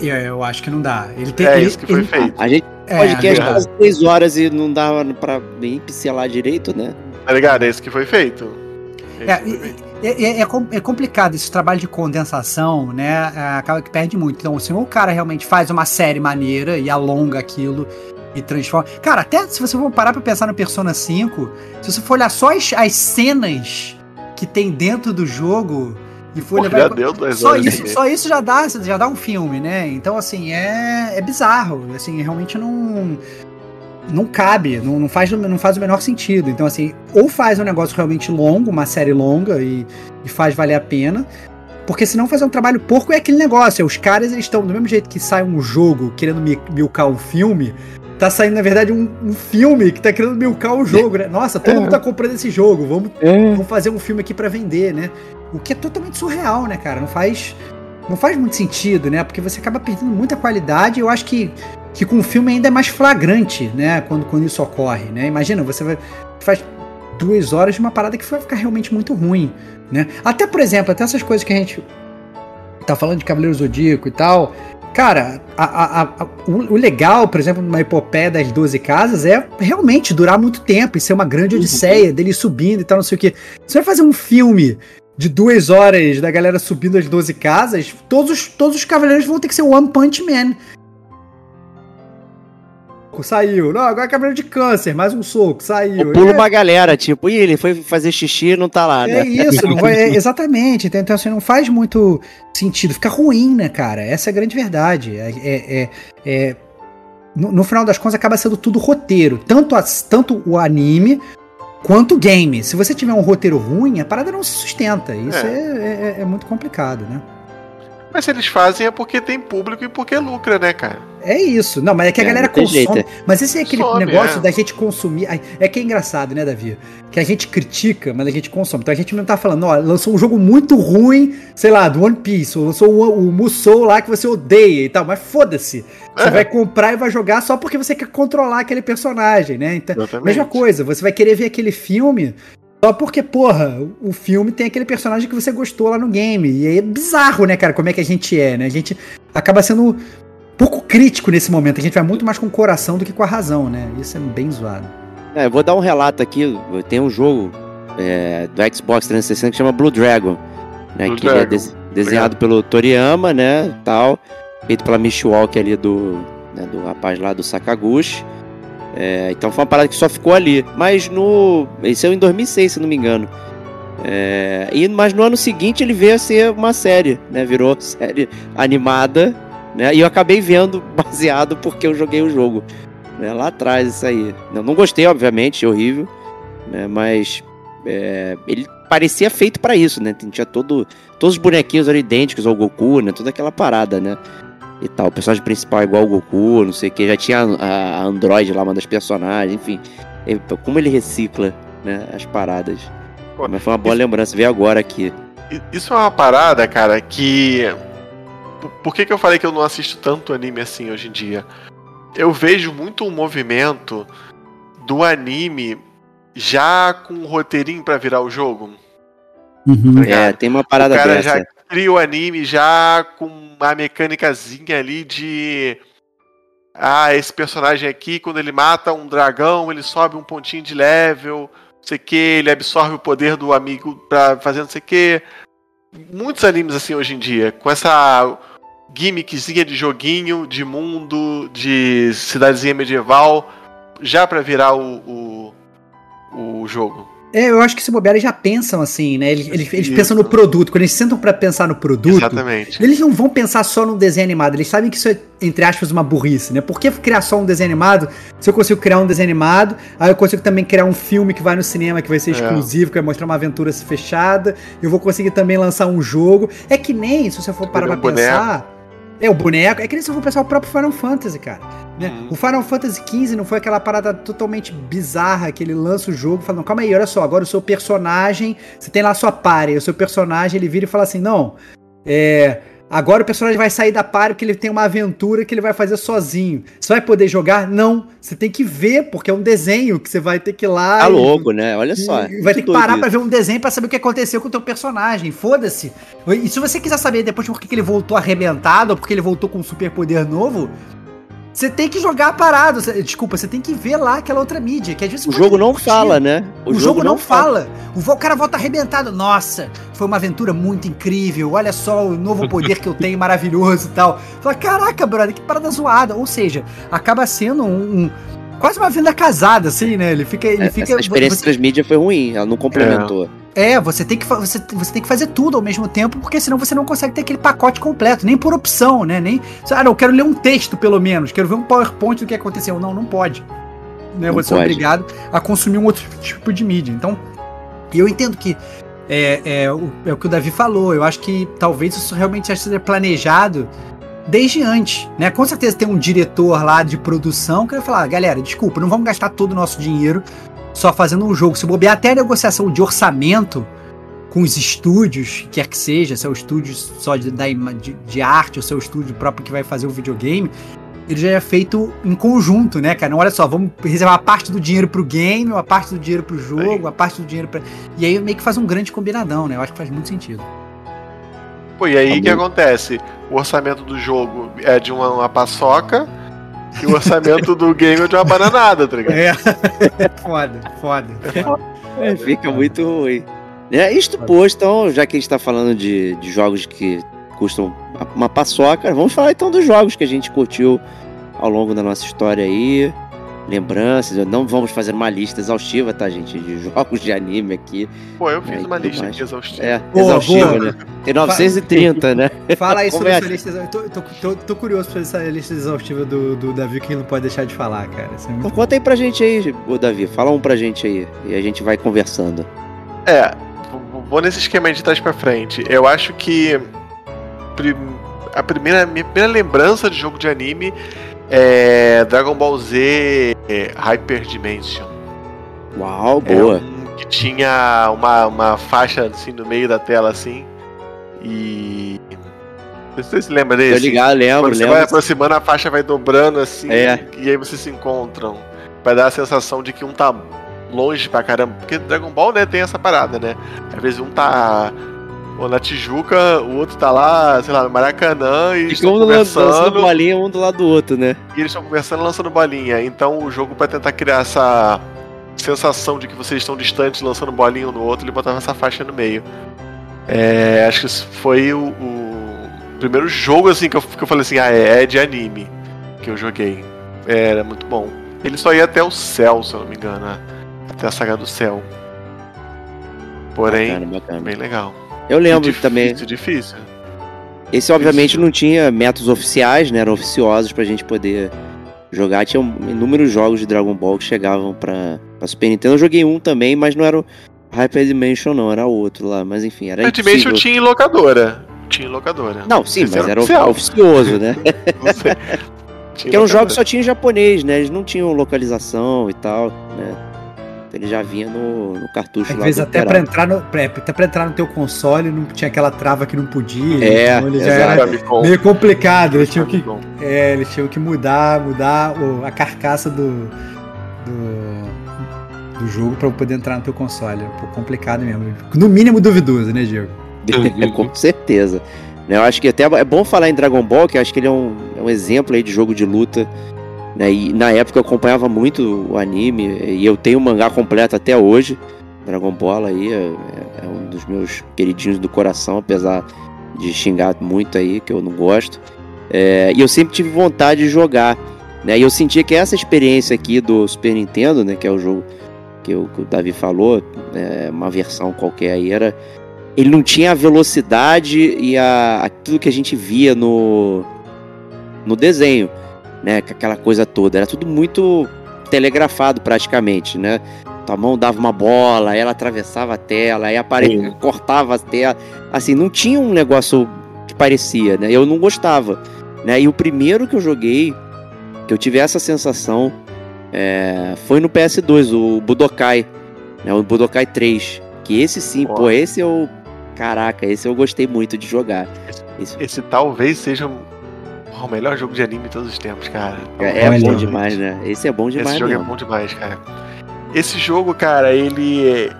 Eu, eu acho que não dá. Ele tem, É ele- isso que foi ele- feito. a gente É, podcast é. quase três horas e não dava pra nem pincelar direito, né? Tá ligado? É isso que foi feito. É É. É, é- com- complicado esse trabalho de condensação, né? é, Acaba que perde muito. Então, se o cara realmente faz uma série maneira e alonga aquilo e transforma. Cara, até se você for parar pra pensar no Persona 5, se você for olhar só as, as cenas que tem dentro do jogo e for Pô, levar. deu só isso, só isso já dá, já dá um filme, né? Então, assim, é, é bizarro. Assim, realmente não. Não cabe, não, não, faz, não faz o menor sentido. Então, assim, ou faz um negócio realmente longo, uma série longa e, e faz valer a pena. Porque senão fazer um trabalho porco é aquele negócio. é, Os caras eles estão, do mesmo jeito que sai um jogo querendo mi- milcar um filme, tá saindo, na verdade, um, um filme que tá querendo milcar um jogo, né? Nossa, todo mundo tá comprando esse jogo, vamos vamos fazer um filme aqui pra vender, né? O que é totalmente surreal, né, cara? Não faz não faz muito sentido, né? Porque você acaba perdendo muita qualidade. Eu acho que que com o filme ainda é mais flagrante, né? Quando, quando isso ocorre, né? Imagina, você vai, faz duas horas de uma parada que vai ficar realmente muito ruim, né? Até, por exemplo, até essas coisas que a gente tá falando de Cavaleiro Zodíaco e tal. Cara, a, a, a, o, legal, por exemplo, numa epopeia das 12 casas é realmente durar muito tempo e ser uma grande odisseia dele subindo e tal, não sei o que. Você vai fazer um filme de duas horas da galera subindo as 12 casas, todos os, todos os cavaleiros vão ter que ser One Punch Man saiu. Não, agora é cabelo de câncer, mais um soco, saiu. Pula é... uma galera, tipo, e ele foi fazer xixi e não tá lá, né? É isso, não vai, é, exatamente. Então, assim, não faz muito sentido. Fica ruim, né, cara? Essa é a grande verdade. É, é, é, é no, no, final das contas, acaba sendo tudo roteiro. Tanto, as, tanto o anime quanto o game. Se você tiver um roteiro ruim, a parada não se sustenta. Isso é, é, é muito complicado, né? Mas se eles fazem é porque tem público e porque lucra, né, cara? É isso. Não, mas é que a é, galera consome. Jeito. É. Mas esse é aquele Some, negócio é. da gente consumir. É que é engraçado, né, Davi? Que a gente critica, mas a gente consome. Então a gente não tá falando, ó, lançou um jogo muito ruim, sei lá, do One Piece, ou lançou o, o Musou lá que você odeia e tal, mas foda-se. Você é. vai comprar e vai jogar só porque você quer controlar aquele personagem, né? Então, Exatamente. mesma coisa, você vai querer ver aquele filme só porque, porra, o filme tem aquele personagem que você gostou lá no game. E aí é bizarro, né, cara, como é que a gente é, né? A gente acaba sendo pouco crítico nesse momento. A gente vai muito mais com o coração do que com a razão, né? Isso é bem zoado. É, eu vou dar um relato aqui. Tem um jogo é, do Xbox 360 que chama Blue Dragon. Né, Blue que Dragon. é de desenhado Obrigado. pelo Toriyama, né? Tal. Feito pela Mishwalker ali do, né, do rapaz lá do Sakaguchi. É, então foi uma parada que só ficou ali. Mas no. Isso é em 2006, se não me engano. É, e, mas no ano seguinte ele veio a ser uma série, né? Virou série animada, né? E eu acabei vendo baseado porque eu joguei o jogo. Né? Lá atrás, isso aí. Eu não gostei, obviamente, horrível. Né? Mas é, ele parecia feito para isso, né? Tinha todo, todos os bonequinhos ali idênticos ao Goku, né? Toda aquela parada, né? E tal. O personagem principal é igual ao Goku, não sei o que. Já tinha a, a Android lá, uma das personagens, enfim. como ele recicla né, as paradas. Pô, Mas foi uma boa isso, lembrança, ver agora aqui. Isso é uma parada, cara, que. Por que, que eu falei que eu não assisto tanto anime assim hoje em dia? Eu vejo muito um movimento do anime já com um roteirinho para virar o jogo. Uhum. Tá é, tem uma parada o cara dessa. já cria o anime já com uma mecânicazinha ali de. Ah, esse personagem aqui, quando ele mata um dragão, ele sobe um pontinho de level, não sei que, ele absorve o poder do amigo pra fazer não sei o que. Muitos animes assim hoje em dia, com essa gimmickzinha de joguinho, de mundo, de cidadezinha medieval, já pra virar o, o, o jogo. É, eu acho que se bobear, eles já pensam assim, né? Eles, eles, eles pensam no produto. Quando eles sentam para pensar no produto, Exatamente. eles não vão pensar só no desenho animado. Eles sabem que isso é, entre aspas, uma burrice, né? Por que criar só um desenho animado se eu consigo criar um desenho animado? Aí eu consigo também criar um filme que vai no cinema, que vai ser é. exclusivo, que vai mostrar uma aventura fechada. Eu vou conseguir também lançar um jogo. É que nem, se você for parar pra pensar. É, o boneco. É que nem se for pensar o próprio Final Fantasy, cara. Né? Uhum. O Final Fantasy XV não foi aquela parada totalmente bizarra que ele lança o jogo falando, calma aí, olha só, agora o seu personagem, você tem lá a sua party, o seu personagem ele vira e fala assim, não, é, agora o personagem vai sair da party porque ele tem uma aventura que ele vai fazer sozinho. Você vai poder jogar? Não, você tem que ver, porque é um desenho que você vai ter que ir lá... Tá logo, né? Olha só. Vai ter que parar para ver um desenho para saber o que aconteceu com o teu personagem, foda-se. E se você quiser saber depois por que ele voltou arrebentado, ou porque ele voltou com um superpoder novo, você tem que jogar parado. Desculpa, você tem que ver lá aquela outra mídia. Que às vezes o jogo não curtir. fala, né? O, o jogo, jogo, não fala. fala. O, cara volta arrebentado. Nossa, foi uma aventura muito incrível. Olha só o novo poder que eu tenho, maravilhoso e tal. Fala, caraca, brother, que parada zoada. Ou seja, acaba sendo um, um quase uma venda casada, assim, né? Ele fica. Ele é, fica a experiência você... transmídia foi ruim, ela não complementou. É. É, você tem, que, você, você tem que fazer tudo ao mesmo tempo, porque senão você não consegue ter aquele pacote completo, nem por opção, né? Nem. Ah, não, eu quero ler um texto, pelo menos, quero ver um PowerPoint do que aconteceu. Não, não pode. Né? Não você pode. é obrigado a consumir um outro tipo de mídia. Então, eu entendo que é, é, o, é o que o Davi falou. Eu acho que talvez isso realmente seja planejado desde antes, né? Com certeza tem um diretor lá de produção que vai falar, galera, desculpa, não vamos gastar todo o nosso dinheiro só fazendo um jogo. Se bobear até a negociação de orçamento com os estúdios, quer que seja, se é o estúdio só de, de, de arte ou se é o estúdio próprio que vai fazer o videogame, ele já é feito em conjunto, né, cara? Não, olha só, vamos reservar uma parte do dinheiro pro game, uma parte do dinheiro pro jogo, uma parte do dinheiro pra. E aí meio que faz um grande combinadão, né? Eu acho que faz muito sentido. Pô, e aí o que Tá acontece? O orçamento do jogo é de uma, uma paçoca e o orçamento do game é de uma bananada, tá ligado? É. foda, foda. É, fica muito ruim. É, isto posto, então, já que a gente tá falando de, de jogos que custam uma paçoca, vamos falar então dos jogos que a gente curtiu ao longo da nossa história aí. Lembranças, não vamos fazer uma lista exaustiva, tá, gente? De jogos de anime aqui. Pô, eu É, fiz e uma lista mais. aqui exaustiva. É, Boa, exaustiva, boa. né? Tem 930, né? Fala aí sobre Conversa. essa lista. Eu tô, tô, tô, tô curioso pra essa lista exaustiva do, do Davi que ele não pode deixar de falar, cara. Isso é Então conta aí pra gente aí, ô Davi. Fala um pra gente aí. E a gente vai conversando. É, vou nesse esquema aí de trás pra frente. Eu acho que a primeira, minha primeira lembrança de jogo de anime é Dragon Ball Z é, Hyper Dimension. Uau, É boa. um que tinha uma, uma faixa assim no meio da tela assim. E. Não sei se você lembra Tô desse. ligado, lembro, Quando você lembro. vai aproximando, a faixa vai dobrando assim. É. E aí vocês se encontram. Vai dar a sensação de que um tá longe pra caramba. Porque Dragon Ball, né, tem essa parada, né? Às vezes um tá ou na Tijuca, o outro tá lá, sei lá, no Maracanã e Fica estão um do lado- lançando conversando. bolinha, um do lado do outro, né? E eles estão conversando lançando bolinha. Então o jogo, pra tentar criar essa sensação de que vocês estão distantes lançando bolinha um no outro, ele botava essa faixa no meio. É, acho que isso foi o, o primeiro jogo assim que eu, que eu falei assim, ah, é, é de anime que eu joguei. É, Era muito bom. Ele só ia até o céu, se eu não me engano, né? até a saga do céu. Porém, Bacana, bacana. bem legal. Eu lembro difícil, também. Difícil. Esse, obviamente, não tinha métodos oficiais, né? Eram oficiosos pra gente poder jogar. Tinha inúmeros jogos de Dragon Ball que chegavam pra, pra Super Nintendo. Eu joguei um também, mas não era o Hyper Dimension, não. Era outro lá. Mas enfim, era impossível. eu tinha em locadora. Tinha em locadora. Não, sim, mas era oficial. oficioso, né? Não sei. Porque era um jogo que só tinha em japonês, né? Eles não tinham localização e tal, né? Ele já vinha no, no cartucho Às lá. vezes do até pra, entrar no, pra, até pra entrar no teu console não tinha aquela trava que não podia. É, então ele já era meio complicado. Eles tinham que, é, eles tinham que mudar, mudar o- a carcaça do, do, do jogo pra poder entrar no teu console. É um pouco complicado mesmo. No mínimo duvidoso, né, Diego? Com certeza. Eu acho que até é bom falar em Dragon Ball, que eu acho que ele é um, é um exemplo aí de jogo de luta. Né? E na época eu acompanhava muito o anime, e eu tenho o mangá completo até hoje. Dragon Ball aí é, é um dos meus queridinhos do coração, apesar de xingar muito aí, que eu não gosto. É, e eu sempre tive vontade de jogar. Né? E eu sentia que essa experiência aqui do Super Nintendo, né, que é o jogo que o, que o Davi falou, é, uma versão qualquer aí, era ele não tinha a velocidade e a, aquilo que a gente via no, no desenho, né? Com aquela coisa toda. Era tudo muito telegrafado praticamente, né? Tua mão dava uma bola, ela atravessava a tela, aí aparecia, cortava a tela. Assim, não tinha um negócio que parecia, né? Eu não gostava, né? E o primeiro que eu joguei, que eu tive essa sensação, é, foi no PS2, o Budokai, né? O Budokai 3. Que esse sim, Ó. pô, esse eu. Caraca, esse eu gostei muito de jogar. Esse Esse talvez seja o melhor jogo de anime de todos os tempos, cara. é, é bom demais, né? Esse é bom demais Esse jogo mesmo. é bom demais, cara. Esse jogo, cara, ele.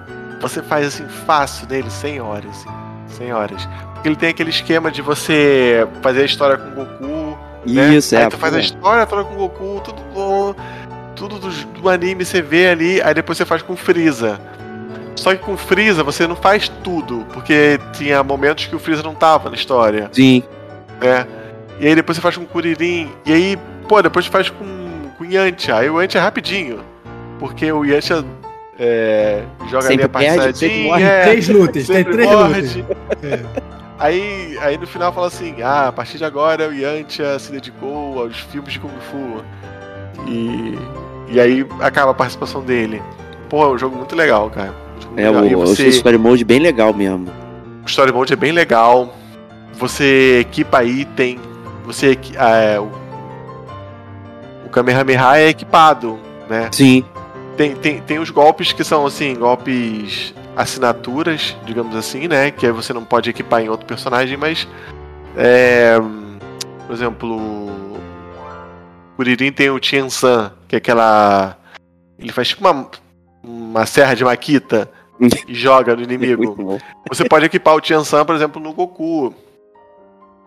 Você faz assim fácil nele 100 horas, assim. 100 horas. Porque ele tem aquele esquema de você fazer a história com o Goku. né? Isso, é. Aí tu faz a história toda com o Goku, tudo bom. Tudo do, do anime você vê ali, aí depois você faz com o Freeza. Só que com o Freeza você não faz tudo, porque tinha momentos que o Freeza não tava na história Sim. né? E aí depois você faz com o Kuririn. E aí, pô, depois você faz com, com o Yantia. Aí o Yantia é rapidinho. Porque o Yantia é, joga Sempre ali a perde, morre. é, três lutas, tem três morde. lutas. É. Aí, aí no final fala assim: ah, a partir de agora o Yantia se dedicou aos filmes de Kung Fu. E, e aí acaba a participação dele. Pô, é um jogo muito legal, cara. Um É, legal. o, E o você, Story Mode bem legal mesmo. o Story Mode é bem legal. Você equipa item. Você. ah, é, o, o Kamehameha é equipado, né? Sim. Tem, tem, tem os golpes que são assim, golpes assinaturas, digamos assim, né? Que aí você não pode equipar em outro personagem, mas. É, por exemplo. Kuririn tem o Tien-San, que é aquela. Ele faz tipo uma, uma serra de Makita e joga no inimigo. Você pode equipar o Tien-San, por exemplo, no Goku.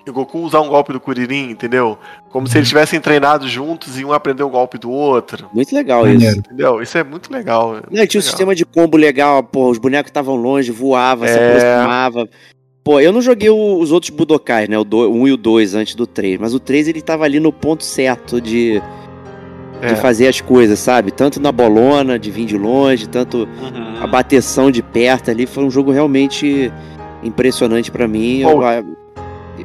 E o Goku usar um golpe do Kuririn, entendeu? Como se eles tivessem treinado juntos e um aprender o golpe do outro. Muito legal Maneiro. isso. Entendeu? Isso é muito legal. é Não, muito tinha um sistema de combo legal, pô, os bonecos estavam longe, voava, se É. aproximava. Pô, eu não joguei o- os outros Budokais, né? O 1 e o 2 antes do 3, mas o 3 ele tava ali no ponto certo de, É. de fazer as coisas, sabe? Tanto na bolona, de vir de longe, tanto Uhum. a bateção de perto ali. Foi um jogo realmente impressionante pra mim. Eu, Pô.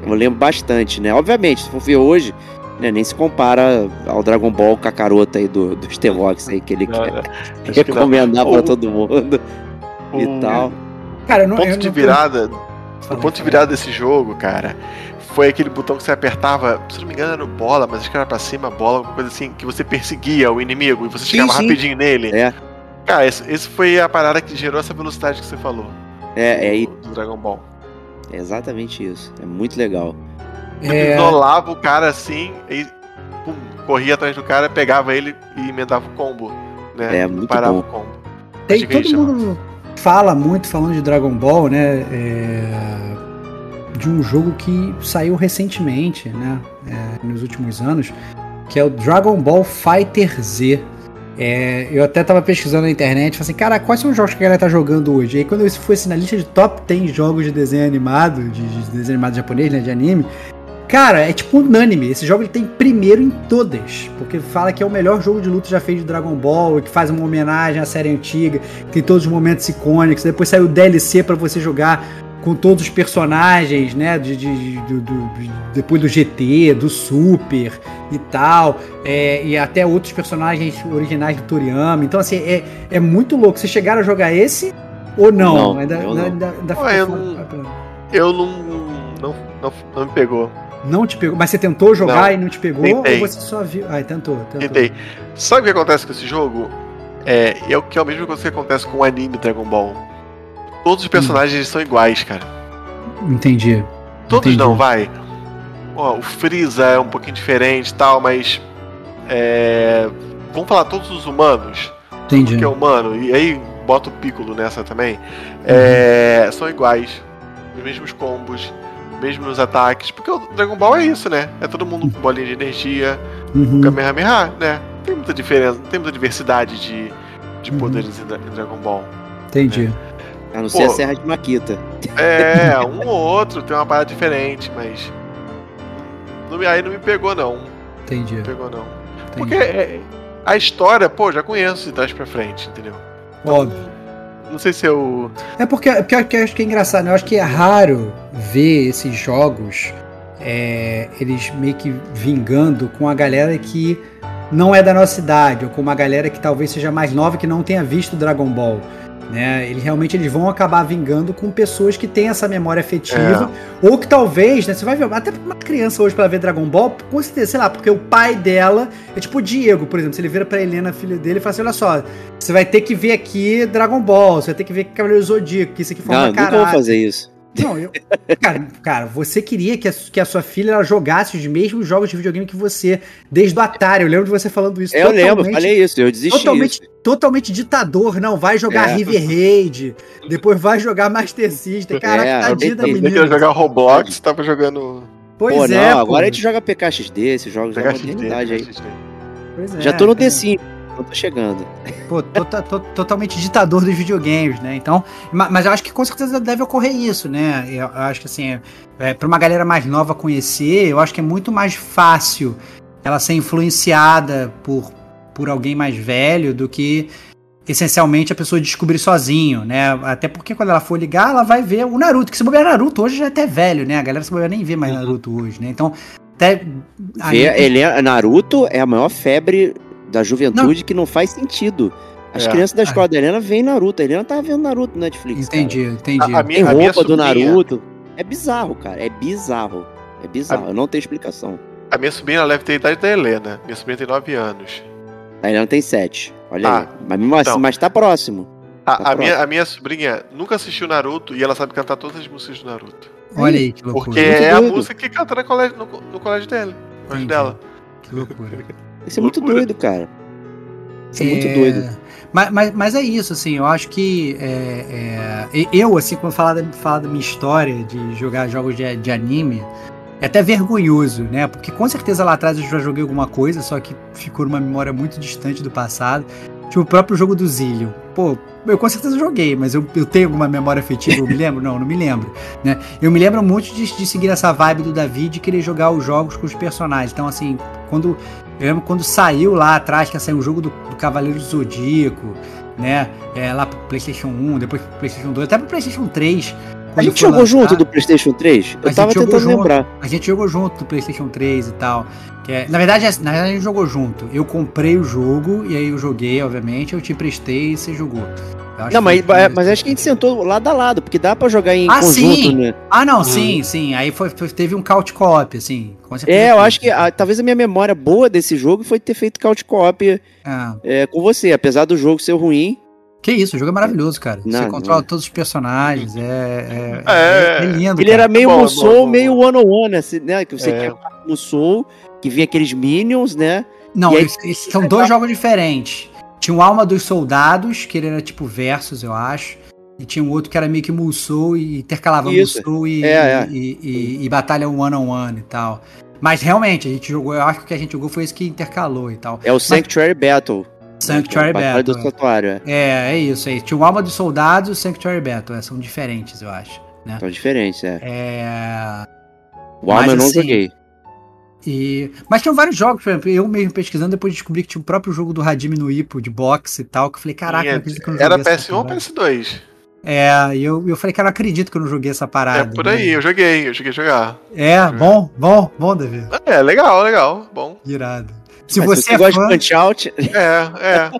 Eu lembro bastante, né? Obviamente, se for ver hoje, né, nem se compara ao Dragon Ball Kakaroto aí do, do Stevox aí, que ele Não, quer não. Acho que recomendar pra todo mundo e tal. Cara, eu não. ponto de tô- virada. O ponto de virada desse jogo, cara, foi aquele botão que você apertava, se não me engano era no bola, mas acho que era pra cima, bola, alguma coisa assim, que você perseguia o inimigo e você Sim, chegava sim. rapidinho nele. É. Cara, esse, esse foi a parada que gerou essa velocidade que você falou. É, é, do, do Dragon Ball. É exatamente isso. É muito legal. É, isolava o cara assim, e pum, corria atrás do cara, pegava ele e emendava o combo. Né? É, muito Parava bom. o combo. Tem, todo mundo fala muito, falando de Dragon Ball, né? é, de um jogo que saiu recentemente, né? é, nos últimos anos, que é o Dragon Ball Fighter Z. É, eu até tava pesquisando na internet, falei assim, cara, quais são os jogos que a galera tá jogando hoje? E aí quando isso fosse na lista de top 10 jogos de desenho animado, de, de desenho animado japonês, né, de anime, cara, é tipo unânime. Esse jogo ele tem primeiro em todas, porque fala que é o melhor jogo de luta já feito de Dragon Ball, que faz uma homenagem à série antiga, que tem todos os momentos icônicos. Depois saiu o DLC pra você jogar com todos os personagens, né? De, de- de- do, do- depois do GT, do Super e tal. é, e até outros personagens originais do Toriyama. Então, assim, é, é muito louco. Vocês chegaram a jogar esse ou não? Não, ainda, eu ainda, não. ainda- ainda Ué, eu não- Eu não, não, não, não me pegou. Não te pegou. Mas você tentou jogar Não, e não te pegou? tentei. Ou você só viu? Ah, tentou, tentou. Tentei. Sabe o que acontece com esse jogo? É, é o que é a mesma coisa que acontece com o anime Dragon Ball. Todos os personagens eles são iguais, cara. Entendi. Todos Entendi. não, vai. Ó, o Freeza é um pouquinho diferente e tal, mas. É, vamos falar todos os humanos, Entendi. que é humano, e aí bota o Piccolo nessa também. é, são iguais. Os mesmos combos, mesmos ataques. Porque o Dragon Ball é isso, né? É todo mundo com bolinha de energia, Uhum. Kamehameha, né? Tem muita diferença, tem muita diversidade de, de Uhum. poderes em, Dra- em Dragon Ball. Entendi. A não ser Pô. a Serra de Maquita. É, um ou outro tem uma parada diferente, mas. Não me, aí não me pegou, não. Entendi. Não me pegou, não. entendi. Porque é, a história, pô, já conheço de trás pra frente, entendeu? Óbvio. Não sei se eu. É porque, é porque eu acho que- eu acho que é engraçado, né? Eu acho que é raro ver esses jogos é, eles meio que vingando com a galera que não é da nossa idade, ou com uma galera que talvez seja mais nova que não tenha visto Dragon Ball. Né? Eles realmente eles vão acabar vingando com pessoas que têm essa memória afetiva, ou que talvez, né, você vai ver, até uma criança hoje pra ver Dragon Ball, com certeza, sei lá, porque o pai dela é tipo o Diego, por exemplo, se ele vira pra Helena, filho dele, e fala assim: olha só, você vai ter que ver aqui Dragon Ball, você vai ter que ver Cavaleiro do Zodíaco, que isso aqui foi Não, uma nunca vou caralho. fazer isso. Não, eu. Cara, cara você queria que a, que a sua filha ela jogasse os mesmos jogos de videogame que você, desde o Atari. Eu lembro de você falando isso. É, eu lembro, falei isso, eu desisti. Totalmente, isso. totalmente ditador, não. Vai jogar é. River Raid, depois vai jogar Master System. Cara, é, tadinha da menina. Eu jogar Roblox, tava jogando. Pois pô, é. Não, pô. agora a gente joga PKXD, esses jogos é PKXD, da aí. PKXD. Pois é, Já tô no é. D5 eu tô chegando. Pô, tô, tô, totalmente ditador dos videogames, né? Então, mas eu acho que com certeza deve ocorrer isso, né? Eu, acho que assim, é, para uma galera mais nova conhecer, eu acho que é muito mais fácil ela ser influenciada por, por alguém mais velho do que essencialmente a pessoa descobrir sozinho, né? Até porque quando ela for ligar, ela vai ver o Naruto, que se bobear Naruto hoje já é até velho, né? A galera se bobear nem vê mais uhum. Naruto hoje, né? Então, até. ver, ele é, Naruto é a maior febre da juventude que não faz sentido. As É. crianças da escola da Helena veem Naruto. A Helena tava vendo Naruto no Netflix. cara. entendi, entendi. A- a Tem minha- minha roupa do sobrinha- Naruto. É bizarro, cara. É bizarro. É bizarro. Eu não tenho explicação. A minha sobrinha deve ter a idade da Helena. Minha sobrinha tem 9 anos. A Helena tem sete. Olha Ah, aí. Mas, mesmo assim, então. mas tá próximo. A, Tá a minha, a minha sobrinha nunca assistiu Naruto e ela sabe cantar todas as músicas do Naruto. Olha aí que loucura. Porque Muito é a doido. música que canta no colégio, no, no colégio dele. No colégio Entendi. dela. Que loucura. Isso é muito Loucura. doido, cara. Isso é, muito É, doido. Mas, mas, mas é isso, assim, eu acho que é, é, eu, assim, quando falar da, falar da minha história de jogar jogos de, de anime, é até vergonhoso, né? Porque com certeza lá atrás eu já joguei alguma coisa, só que ficou numa memória muito distante do passado. Tipo o próprio jogo do Zillion. Pô, eu com certeza joguei, mas eu, eu tenho alguma memória afetiva, eu me lembro? Não, não me lembro. Né? Eu me lembro muito de, de seguir essa vibe do Davi de querer jogar os jogos com os personagens. Então, assim, quando. Eu lembro quando saiu lá atrás, que ia sair um jogo do, do Cavaleiro do Zodíaco, né? É, lá pro PlayStation 1, depois pro PlayStation 2, até pro PlayStation 3. A gente jogou junto do PlayStation 3? A Eu tava tentando junto. lembrar. A gente jogou junto do PlayStation 3 e tal. Que é- na, verdade, é- na verdade, a gente jogou junto. Eu comprei o jogo e aí eu joguei, obviamente. Eu te emprestei e você jogou. Não, mas, que mas acho que a gente sentou lado a lado, porque dá pra jogar em Ah, conjunto, sim. né? Ah, não, sim, sim. Aí foi, foi- teve um couch co-op, assim. É, eu acho que ah, talvez a minha memória boa desse jogo foi ter feito couch co-op Ah, é, com você, apesar do jogo ser ruim. Que isso, o jogo é maravilhoso, cara. Não, você não controla é. todos os personagens. É, é, É, é lindo. Ele cara. era meio Musou, meio one-on-one, assim, né? Que você É. o Musou, que vinha aqueles minions, né? Não, E aí- eles- eles são dois jogos diferentes. Tinha o Alma dos Soldados, que ele era tipo versus, eu acho. E tinha um outro que era meio que Musou e intercalava Isso. Musou e, É, é. e, e- e batalha one-on-one e tal. Mas realmente, a gente jogou, eu acho que o que a gente jogou foi esse que intercalou e tal. É o Sanctuary Battle. Sanctuary Batalha do Battle. Santuário, é. É, é isso aí. Tinha o Alma dos Soldados e o Sanctuary Battle. é, são diferentes, eu acho. Né? São diferentes, é. É. O Alma Mas, eu não assim, joguei. E... Mas tinham vários jogos, por exemplo, eu mesmo pesquisando, depois descobri que tinha o próprio jogo do Hajime no Ippo de boxe e tal, que eu falei, caraca, não acredito que eu não Era joguei essa PS1 ou parada. PS2? É, e eu, eu falei, cara, não acredito que eu não joguei essa parada. É por aí, né? eu joguei, eu cheguei a jogar. É, bom, bom, bom, Davi. É, legal, legal, bom. Irado. Se Mas você, é gosta fã, de Punch Out, É,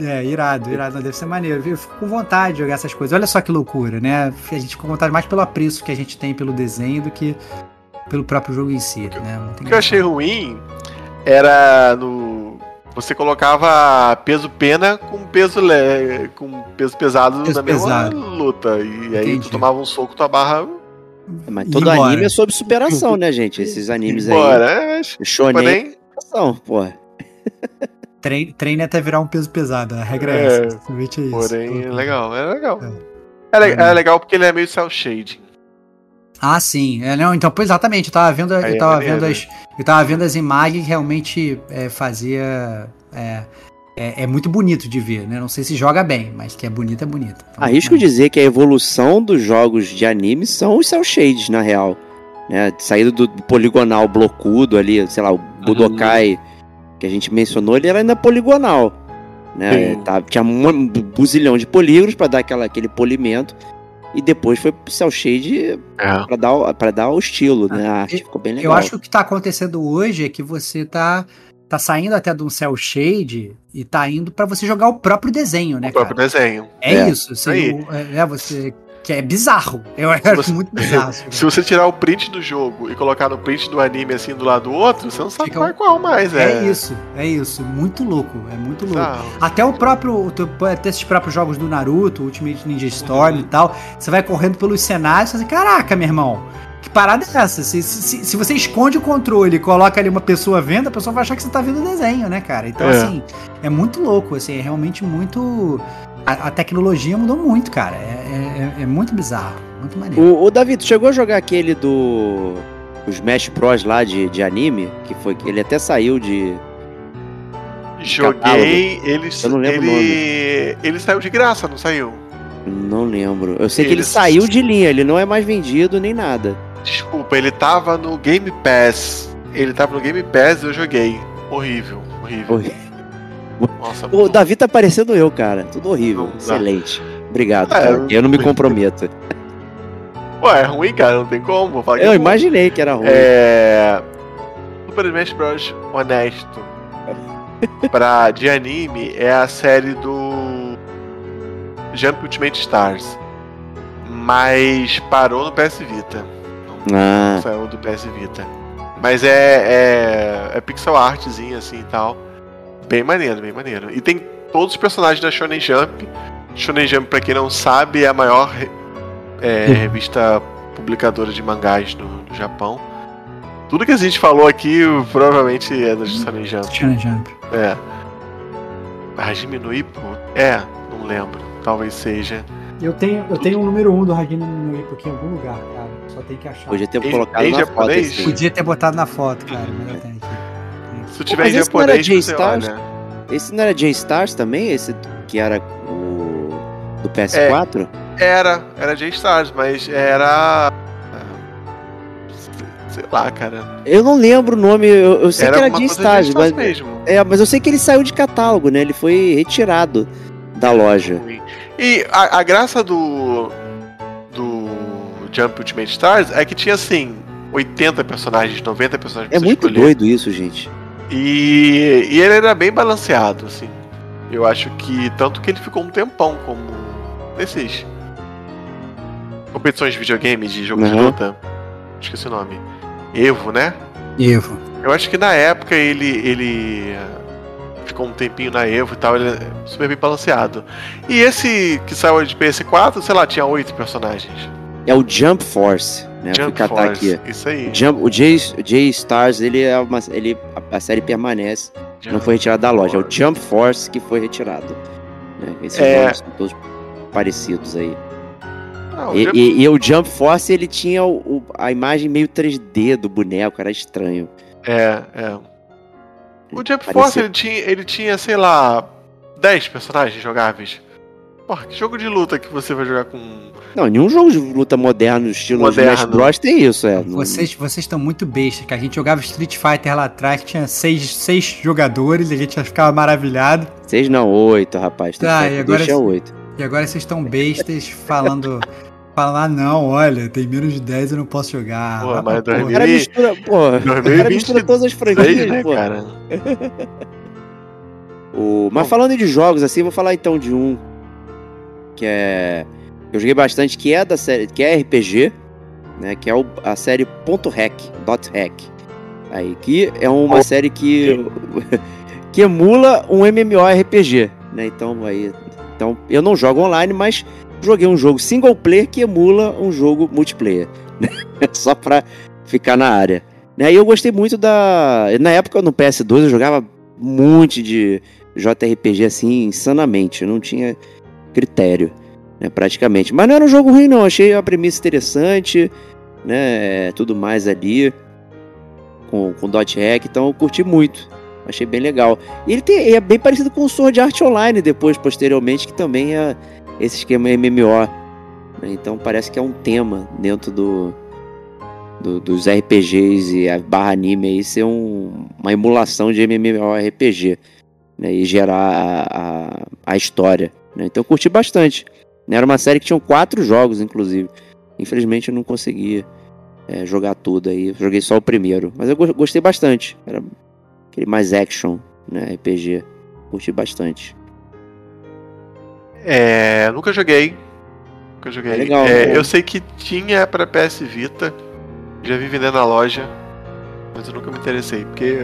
é. é, irado, irado, deve ser maneiro. Eu fico com vontade de jogar essas coisas. Olha só que loucura, né? A gente fica com vontade mais pelo apreço que a gente tem pelo desenho do que pelo próprio jogo em si, né? O que eu achei ruim era no. Você colocava peso pena com peso le... com peso pesado Peso na mesma pesado. luta. E aí Entendi. tu tomava um soco, tua barra. Mas E todo embora. anime é sobre superação, né, gente? Esses animes aí. Bora, é, mas, Shonen é superação, pô. Treine, treine até virar um peso pesado. A regra é, É, essa. Simplesmente é isso. porém, Pô, legal, é legal. É. É, le- é legal porque ele é meio cel shade. Ah, sim. É, não, então, pois exatamente, eu tava vendo, Aí eu é tava vendo as. Eu tava vendo as imagens realmente é, fazia. É, é, é muito bonito de ver, né? Não sei se joga bem, mas que é bonito, é bonito. Então, Arrisco é. dizer que a evolução dos jogos de anime são os cel shades, na real. Né? Saído do poligonal blocudo ali, sei lá, o Budokai que a gente mencionou, ele era ainda poligonal. Né? Tá- tinha um buzilhão de polígonos pra dar aquela, aquele polimento. E depois foi pro cel shade É. pra dar, o- pra dar o estilo, né? A arte ficou bem legal. Eu acho que o que tá acontecendo hoje é que você tá, tá saindo até de um cel shade e tá indo pra você jogar o próprio desenho, né, O próprio cara? desenho. É, É, isso. Você, é, é, você. Que é bizarro. Eu acho você- muito bizarro. Se você tirar o print do jogo e colocar no print do anime assim do lado do outro, você não sabe Fica qual é qual mais. É É, isso, é isso. Muito louco, é muito louco. Até o próprio, até esses próprios jogos do Naruto, Ultimate Ninja Storm e tal, você vai correndo pelos cenários e você fala, caraca, meu irmão, que parada é essa? Se, se, se você esconde o controle e coloca ali uma pessoa vendo, a pessoa vai achar que você tá vendo o desenho, né, cara? Então, É. assim, é muito louco, assim, é realmente muito... A, a tecnologia mudou muito, cara. É, é- é muito bizarro, muito maneiro. O, o Davi, tu chegou a jogar aquele do. Os Smash Bros lá de, de anime? Que foi. Ele até saiu de. Joguei, ele, Eu não lembro o ele, ele saiu de graça, não saiu? Não lembro. Eu sei que ele saiu de linha, ele não é mais vendido nem nada. Desculpa, ele tava no Game Pass. Ele tava no Game Pass e eu joguei. Horrível, horrível. Horrível. Nossa, O Davi tá parecendo eu, cara. Tudo horrível. Não. Excelente. Obrigado, É, cara. Eu não me comprometo. Ué, é ruim, cara, não tem como. Vou Eu é imaginei que era ruim. É. Super Smash Bros. honesto. pra, de anime é a série do Jump Ultimate Stars. Mas parou no PS Vita. Não Ah, saiu do PS Vita. Mas é, é, é pixel artzinho assim e tal. Bem maneiro, bem maneiro. E tem todos os personagens da Shonen Jump. Shonen Jump, pra quem não sabe, é a maior é, revista publicadora de mangás no, no Japão. Tudo que a gente falou aqui provavelmente é da Shonen Jump. Shonen Jump. É. Hajime no Ippo? É, não lembro. Talvez seja. Eu tenho, eu tenho o número 1 um do Hajime no Ippo aqui em algum lugar, cara. Só tem que achar. Podia ter Em- colocado em na foto japonês? esse. Podia ter botado na foto, cara, mas eu tenho aqui. Se tiver mas em esse não era japonês, você olha. Esse não era J-Stars também? Esse que era o do PS4? Era, era J-Stars, mas era. Sei lá, cara. Eu não lembro o nome, eu, eu sei que era alguma coisa J-Stars, J-Stars mas, mesmo. é, mas eu sei que ele saiu de catálogo, né? Ele foi retirado da loja. E a, a graça do. do Jump Ultimate Stars é que tinha assim. 80 personagens, 90 personagens É muito escolher. doido isso, gente. E, e ele era bem balanceado, assim. Eu acho que. Tanto que ele ficou um tempão como. Nesses. Competições de videogame, de jogo de Uhum. luta. Esqueci o nome. Evo, né? Evo. Eu acho que na época ele. ele eh, ficou um tempinho na Evo e tal, ele é super bem balanceado. E esse que saiu de PS4, sei lá, tinha oito personagens. É o Jump Force, né? Eu fui Jump catar Force, aqui. Isso aí. Jump, o J, J Stars, ele é uma, ele, a, a série permanece, não Jump foi retirada da loja. É o Force. Jump Force que foi retirado. Né? Esses É. nomes são todos parecidos aí. Não, o E, Jump- e- e o Jump Force, ele tinha o- o- a imagem meio 3D do boneco, era estranho. É, é. O Jump Parecia- Force ele tinha, ele tinha, sei lá, 10 personagens jogáveis. Porra, que jogo de luta que você vai jogar com. Não, nenhum jogo de luta moderno, estilo Moderno. Smash Bros. tem isso, é. Vocês vocês estão muito bestas, que a gente jogava Street Fighter lá atrás, que tinha seis, seis jogadores, e a gente já ficava maravilhado. Seis não, oito, rapaz. Tá, e agora oito. E agora vocês estão bestas falando. Falando, ah, não, olha, tem menos de 10 eu não posso jogar. Pô, Ah, mas porra. O cara mistura, pô, o cara 2023, mistura todas as franquias, né, pô. cara? O- mas falando de jogos assim, vou falar então de um que é eu joguei bastante, que é da série, que é RPG, né, que é o- a série Ponto Hack, Dot Hack. Aí que é uma série que que emula um MMORPG, né? Então aí, então eu não jogo online, mas joguei um jogo single player que emula um jogo multiplayer, né? Só pra ficar na área. Né? E eu gostei muito da. Na época no PS2 eu jogava um monte de JRPG assim, insanamente. Eu não tinha critério, né? Praticamente. Mas não era um jogo ruim, não. Achei a premissa interessante, né? Tudo mais ali. Com, com Dot Hack, então eu curti muito. Achei bem legal. E ele tem, é bem parecido com o Sword Art Online depois, posteriormente, que também é esse esquema MMO. né? Então parece que é um tema dentro do, do- dos RPGs e a barra anime aí ser um- uma emulação de MMORPG né, e gerar a, a, a história. né? Então eu curti bastante. Né? Era uma série que tinha quatro jogos, inclusive. Infelizmente eu não consegui é, jogar tudo aí. Joguei só o primeiro. Mas eu go- gostei bastante. Era aquele mais action, né? RPG. Curti bastante. É, nunca joguei. Nunca joguei. É legal, É, né? eu sei que tinha pra PS Vita. Já vi vendendo na loja. Mas eu nunca me interessei. Porque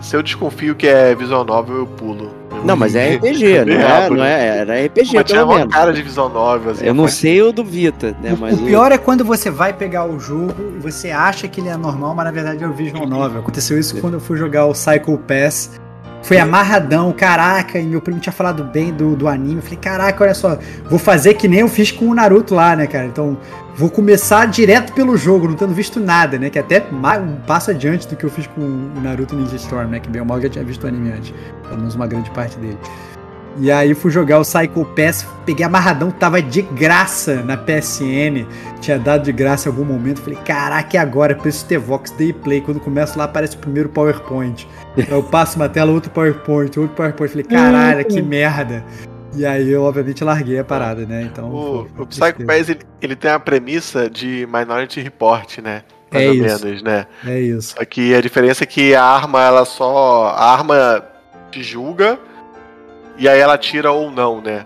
se eu desconfio que é visual novel, eu pulo. Eu Não, mas é RPG, não é? Não é era RPG, Mas tinha pelo uma menos. cara de visual novel, assim. Eu não mas- sei o do Vita, né? Mas o pior é quando você vai pegar o jogo e você acha que ele é normal, mas na verdade é o Visual Novel. Aconteceu isso quando eu fui jogar o Cycle Pass. Foi amarradão, caraca, e meu primo tinha falado bem do, do anime. Eu falei, caraca, olha só, vou fazer que nem eu fiz com o Naruto lá, né, cara? Então, vou começar direto pelo jogo, não tendo visto nada, né? Que é até mais, um passo adiante do que eu fiz com o Naruto Ninja Storm, né? Que bem ou mal eu já tinha visto o anime antes. Pelo menos uma grande parte dele. E aí fui jogar o Psycho Pass, peguei amarradão, tava de graça na PSN. Tinha dado de graça em algum momento. Falei, caraca, e agora? Preciso ter Vox Day Play. Quando começa lá, aparece o primeiro PowerPoint. Aí eu passo uma tela, outro PowerPoint, outro PowerPoint. Falei, caralho, que merda. E aí eu, obviamente, larguei a parada, né? Então. O, foi- foi o Psycho. Pass, ele, ele tem a premissa de Minority Report, né? Mais É ou isso. menos, né? É isso. Só que a diferença é que a arma, ela só. A arma te julga e aí ela tira ou não, né?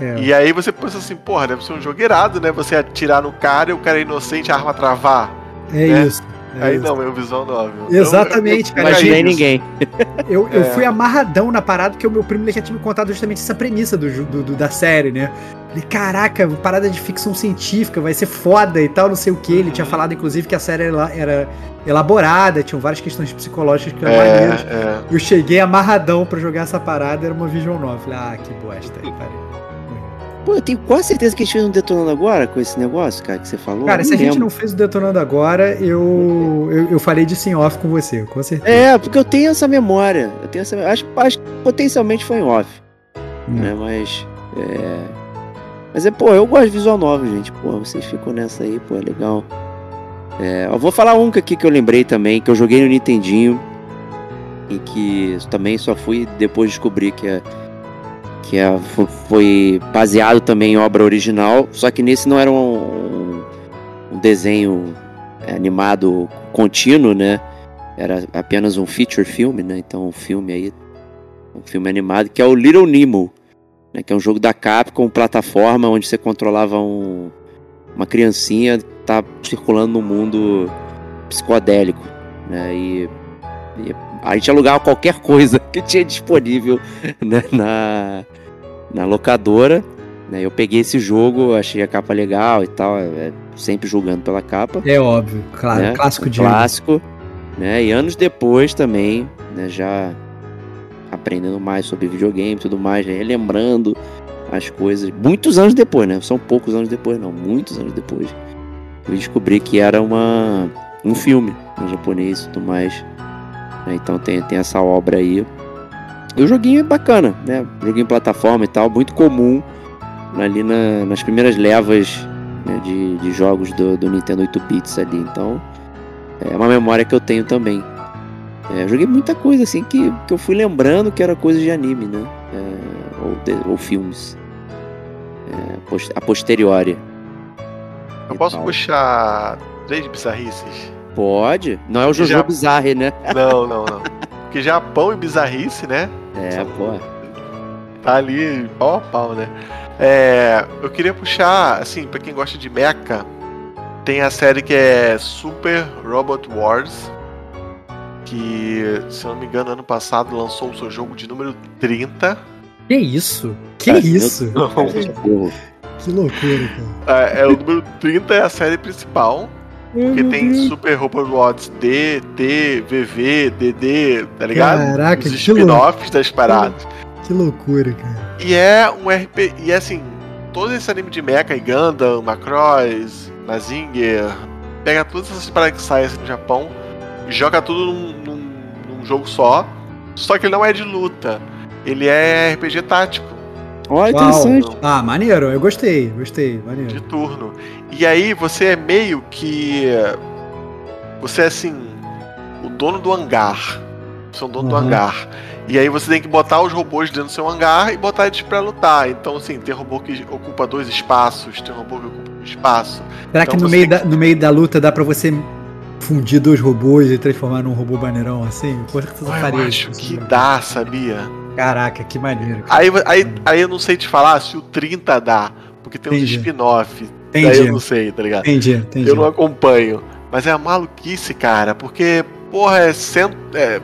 É. E aí você pensa assim, porra, deve ser um jogo irado, né? Você atirar no cara e o cara é inocente, a arma travar. É né? isso. É Aí não, é o visual novel. Exatamente, Eu- eu- cara. Mas nem ninguém. Eu, eu É. fui amarradão na parada porque o meu primo ele já tinha me contado justamente essa premissa do, do- do- da série, né? Falei, caraca, parada de ficção científica, vai ser foda e tal, não sei o que. Ele tinha falado, inclusive, que a série era, era elaborada, tinham várias questões psicológicas que eram maneiras. É, é. Eu cheguei amarradão pra jogar essa parada, era uma Vision 9. Falei, ah, que bosta. Aí parei. Pô, eu tenho quase certeza que eles fez um detonando agora com esse negócio, cara, que você falou. Cara, se a gente lembro. não fez o Detonando agora, eu, eu, eu falei disso em off com você, com certeza. É, porque eu tenho essa memória. Eu tenho essa acho, acho que potencialmente foi em off. Hum. Né? Mas. É. Mas é, pô, eu gosto de visual novel, gente. Pô, vocês ficam nessa aí, pô, é legal. É, eu vou falar um aqui que eu lembrei também, que eu joguei no Nintendinho. E que também só fui depois descobrir que é. Que é, fo- foi baseado também em obra original. Só que nesse não era um, um, um desenho é, animado contínuo, né? Era apenas um feature filme, né? Então um filme aí. Um filme animado, que é o Little Nemo né, que é um jogo da Capcom, plataforma, onde você controlava um, uma criancinha que tá circulando no mundo psicodélico. Né, e, e a gente alugava qualquer coisa que tinha disponível né, na, na locadora. Né, eu peguei esse jogo, achei a capa legal e tal, é, sempre julgando pela capa É óbvio, claro, né? clássico de clássico, né? E anos depois também, né, já aprendendo mais sobre videogame e tudo mais, relembrando as coisas. Muitos anos depois, né? São poucos anos depois, não, muitos anos depois. Eu descobri que era uma um filme em japonês e tudo mais. né, Então tem, tem essa obra aí. E o joguinho é bacana, né? Joguinho em plataforma e tal, muito comum ali na- nas primeiras levas né, de, de jogos do, do Nintendo 8 bits ali. Então é uma memória que eu tenho também. É, joguei muita coisa assim que, que eu fui lembrando que era coisa de anime, né? É, ou, de- ou filmes. É, a posteriori. Eu posso tal. puxar três bizarrices? Pode. Não é o Jojo Já- Bizarre, né? Não, não, não. Porque Japão e bizarrice, né? É, pô. Tá ali pau a pau, né? É, eu queria puxar, assim, pra quem gosta de mecha, tem a série que é Super Robot Wars, que, se eu não me engano, ano passado lançou o seu jogo de número 30. Que isso? Que Cara, isso? Que loucura, cara. É, é, o número 30 é a série principal, porque tem Super Robot Wars D, T, VV, DD, tá ligado? Caraca, Os spin-offs das paradas. Que loucura, cara. E é um RPG. E assim, todo esse anime de Mecha e Gundam, Macross, Mazinger, pega todas essas paradas que saem assim no Japão e joga tudo num, num- num jogo só. Só que ele não é de luta. Ele é RPG tático, Ó, Uau. interessante. Ah, maneiro, eu gostei, gostei, maneiro. de turno. E aí você é meio que. Você é assim. O dono do hangar. Você é o dono do Uhum. hangar. E aí você tem que botar os robôs dentro do seu hangar e botar eles pra lutar. Então, assim, tem robô que ocupa dois espaços, tem robô que ocupa um espaço. Será que Então no você meio, da, no meio da luta dá pra você fundir dois robôs e transformar num robô maneirão assim? Por que você faria eu isso? acho que dá, sabia? Caraca, que maneiro. cara. Aí, aí, aí eu não sei te falar se o 30 dá, porque tem uns Entendi. spin-off. Daí eu Entendi, não sei, tá ligado? entendi, entendi. Eu não acompanho. Mas é a maluquice, cara, porque, porra, é, cento, é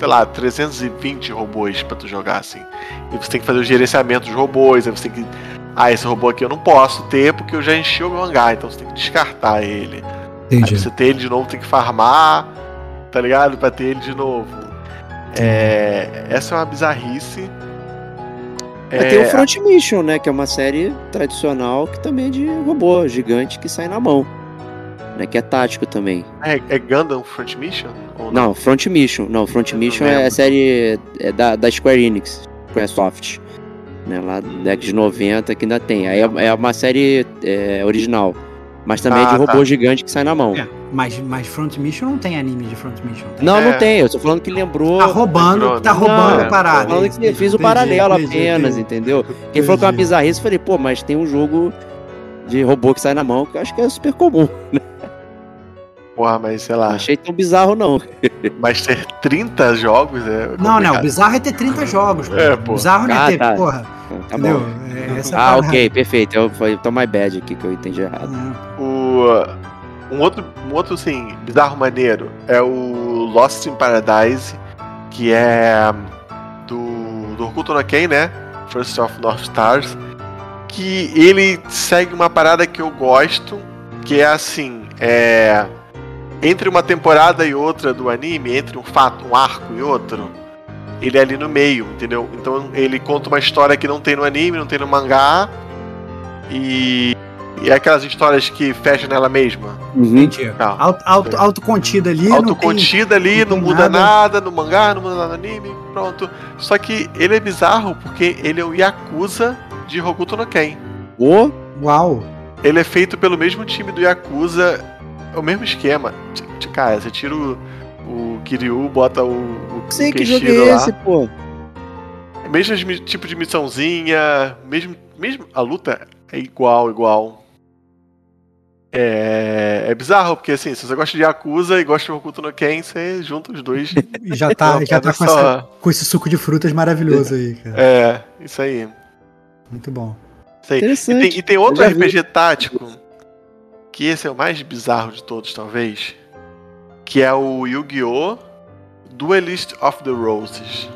sei lá, 320 robôs pra tu jogar, assim. E você tem que fazer o gerenciamento dos robôs, aí você tem que. Ah, esse robô aqui eu não posso ter porque eu já enchi o meu hangar, então você tem que descartar ele. Aí Entendi. pra você ter ele de novo, tem que farmar, tá ligado? Pra ter ele de novo. É, essa é uma bizarrice. É, tem o Front Mission, né? Que é uma série tradicional que também é de robô gigante que sai na mão. Né, que é tático também. é, é Gundam Front Mission? Ou Não, Front Mission. Não, Front Eu não Mission é a série é da, da Square Enix, Squaresoft. Né, lá da década de 90 que ainda tem. Aí é, é uma série é, original. Mas também é Ah, de robô tá. gigante que sai na mão. É, mas, mas Front Mission não tem anime de Front Mission. Tem. Não, É. não tem. Eu tô falando que lembrou. Tá roubando, lembrou, tá né? roubando Não, a parada. Tô falando que Entendi, fiz o entendi, paralelo entendi, apenas, entendi. entendeu? Quem falou que é uma bizarrice, eu falei, pô, mas tem um jogo de robô que sai na mão que eu acho que é super comum. Porra, mas sei Não lá. achei tão bizarro, não. Mas ter 30 jogos é. Não, não, o bizarro é ter 30 jogos. pô. É, pô. O bizarro não é Ah, ter, tá. porra. Tá entendeu? bom. É, é Ah, parada. ok, perfeito. Eu, foi então my bad aqui que eu entendi errado. É. O. Um outro, um outro assim, bizarro maneiro é o Lost in Paradise, que é do, do Hokuto no Ken, né? First of North Stars. Que ele segue uma parada que eu gosto, que é assim, é. Entre uma temporada e outra do anime, entre um fato, um arco e outro, ele é ali no meio, entendeu? Então ele conta uma história que não tem no anime, não tem no mangá. E, e é aquelas histórias que fecham nela mesma. Uhum. Entendi. Tá. Auto, auto, autocontido ali. não tem- Autocontida ali, não não, muda nada. nada. no mangá, não muda nada no anime, pronto. Só que ele é bizarro porque ele é o Yakuza de Hokuto no Ken. Ô, Uau. Ele é feito pelo mesmo time do Yakuza, é o mesmo esquema. Cara, você tira o, o Kiryu, bota o, o, sei o que jogo é lá. esse, pô. Mesmo tipo de missãozinha, mesmo, mesmo a luta é igual, igual. É, é bizarro, porque assim, se você gosta de Yakuza e gosta de Hokuto no Ken, você junta os dois. E Já tá, já tá com, só. essa- com esse suco de frutas maravilhoso aí, cara. É, isso aí. Muito bom. Isso aí. E tem, e tem outro já vi. RPG tático, que esse é o mais bizarro de todos, talvez, que é o Yu-Gi-Oh! Duelist of the Roses.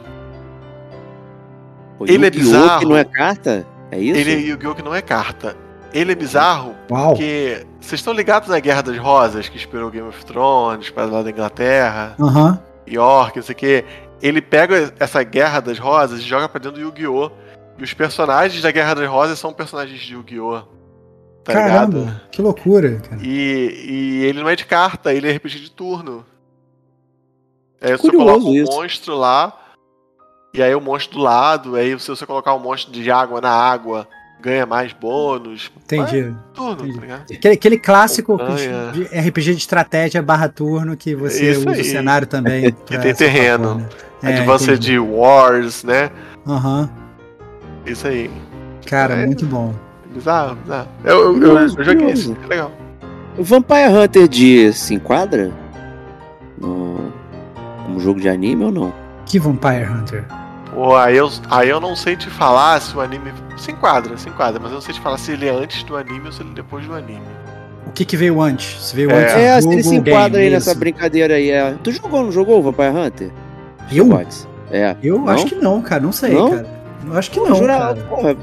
Pô, Ele é Yu-Gi-Oh! bizarro. que não é carta? É isso? Ele é Yu-Gi-Oh! que não é carta. Ele é bizarro Uau. porque vocês estão ligados na Guerra das Rosas, que inspirou Game of Thrones, para lá da Inglaterra, Aham. York, não sei o quê. Ele pega essa Guerra das Rosas e joga pra dentro do Yu-Gi-Oh! E os personagens da Guerra das Rosas são personagens de Yu-Gi-Oh! Tá Caramba, ligado? que loucura, cara. E, e ele não é de carta, ele é RPG de turno. Aí você coloca um isso. monstro lá, e aí o monstro do lado, aí se você colocar um monstro de água na água, ganha mais bônus. Entendi. Turno, Entendi. tá? Aquele, aquele clássico Montanha. de RPG de estratégia barra turno que você Isso usa o aí. cenário também. Que tem terreno. favor, né? É, Advanced entendi. Wars, né? Aham. Isso aí. Cara, É. muito bom. Bizarro, bizarro. Eu, eu, eu, eu joguei esse, é legal. O Vampire Hunter de se enquadra? No... Como jogo de anime ou não? Que Vampire Hunter. Pô, aí eu, aí eu não sei te falar se o anime. Se enquadra, se enquadra, mas eu não sei te falar se ele é antes do anime ou se ele é depois do anime. O que que veio antes? Se veio É. antes É, se ele se enquadra aí nessa isso. brincadeira aí. É... Tu jogou, não jogou o Vampire Hunter? Eu? É. Eu Não? acho que não, cara. Não sei, Não? cara. Eu acho que não, jura- cara. porra,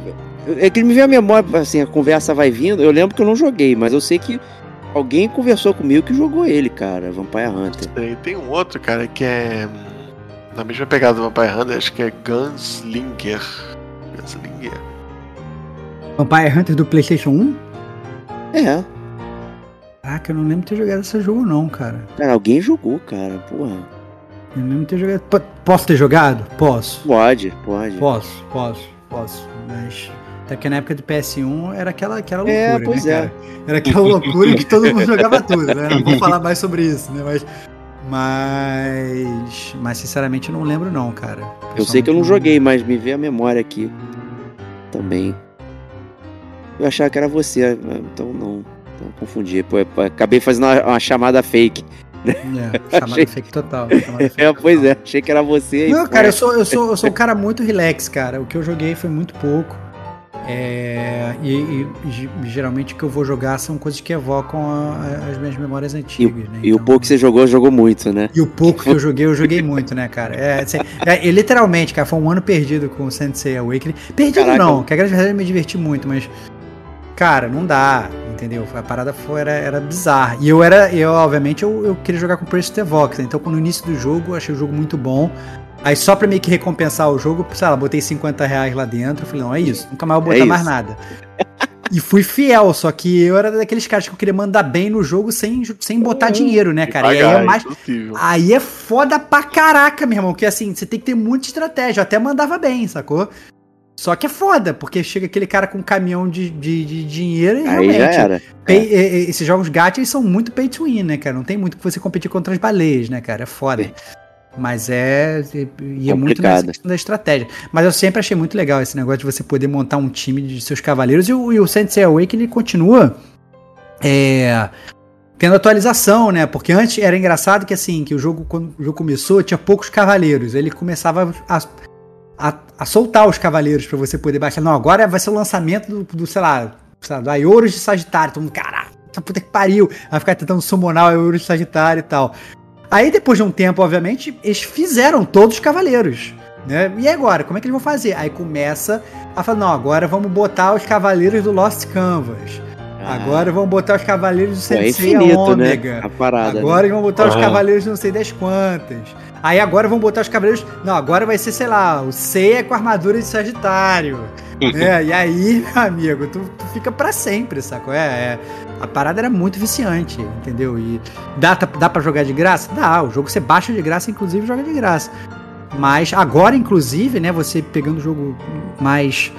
é que me vem a memória, assim, a conversa vai vindo. Eu lembro que eu não joguei, mas eu sei que alguém conversou comigo que jogou ele, cara, Vampire Hunter. Tem, tem um outro, cara, que é. Na mesma pegada do Vampire Hunter, acho que é Gunslinger. Gunslinger. Vampire Hunter do PlayStation 1? É, Caraca, eu não lembro de ter jogado esse jogo, não, cara. cara, alguém jogou, cara, porra. Eu não lembro de ter jogado. P- Posso ter jogado? Posso. Pode, pode. Posso, posso, posso. Mas. Até porque na época do PS1 era aquela, aquela loucura, É, né, pois é. cara? Era aquela loucura que todo mundo jogava tudo, né? Não vou falar mais sobre isso, né? Mas. Mas. Mas sinceramente eu não lembro, não, cara. Eu sei que eu não joguei, mas me veio a memória aqui também. Eu achava que era você, então não. Então confundi. Pô, acabei fazendo uma, chamada fake. É, chamada Achei- fake total. chamada fake É, pois total. é, achei que era você. e, Não, pô, cara, eu sou, eu, sou, eu sou um cara muito relax, cara. O que eu joguei foi muito pouco. É, e, e- e ge- geralmente o que eu vou jogar são coisas que evocam a- as minhas memórias antigas, né? E o Então- pouco que você jogou, jogou muito, né? E o pouco que eu joguei, eu joguei muito, né, cara? É, assim, é, e literalmente, cara, foi um ano perdido com o Sensei Awakening. Perdido Caraca. não, que a grande verdade eu me diverti muito, mas. Cara, não dá, entendeu? A parada foi, era, era bizarra. E eu era, eu, obviamente, eu, eu queria jogar com o Preço The Vox, né? Então, no início do jogo, eu achei o jogo muito bom. Aí, só pra meio que recompensar o jogo, sei lá, botei 50 reais lá dentro. Falei, não, é isso, nunca mais vou botar É mais nada. E fui fiel, só que eu era daqueles caras que eu queria mandar bem no jogo sem, sem botar dinheiro, né, cara? E aí é Pagar, mais, impossível. Aí é foda pra caraca, meu irmão. Que assim, você tem que ter muita estratégia. Eu até mandava bem, sacou? Só que é foda, porque chega aquele cara com um caminhão de, de, de dinheiro e Aí realmente. já era. pay- e- e- esses jogos gacha eles são muito pay to win, né, cara? Não tem muito que você competir contra as baleias, né, cara? É foda. Mas é. E é muito nessa questão da estratégia. Mas eu sempre achei muito legal esse negócio de você poder montar um time de seus cavaleiros. E o, e o Sensei Awakening continua. É, tendo atualização, né? Porque antes era engraçado que assim, que o jogo, quando o jogo começou, tinha poucos cavaleiros. Ele começava a, a, a soltar os cavaleiros pra você poder baixar. Não, agora vai ser o lançamento do, do sei lá, sei lá, do Aioros de Sagitário. Todo mundo, caralho, essa puta que pariu. Vai ficar tentando summonar o Euro Sagitário e tal. Aí depois de um tempo, obviamente, eles fizeram todos os cavaleiros. Né? E agora, como é que eles vão fazer? Aí começa a falar, não, agora vamos botar os cavaleiros do Lost Canvas. Ah. Agora vamos botar os cavaleiros do é Sensei infinito, Ômega. Né? A parada, agora né? eles vão botar os Aham. cavaleiros de não sei das quantas. Aí agora vão botar os cavaleiros. Não, agora vai ser, sei lá, o Seiya com a armadura de Sagitário. né? E aí, meu amigo, tu, tu fica pra sempre, sacou? É, é, a parada era muito viciante, entendeu? E dá, dá pra jogar de graça? Dá, o jogo você baixa de graça, inclusive joga de graça. Mas agora, inclusive, né, você pegando o jogo mais.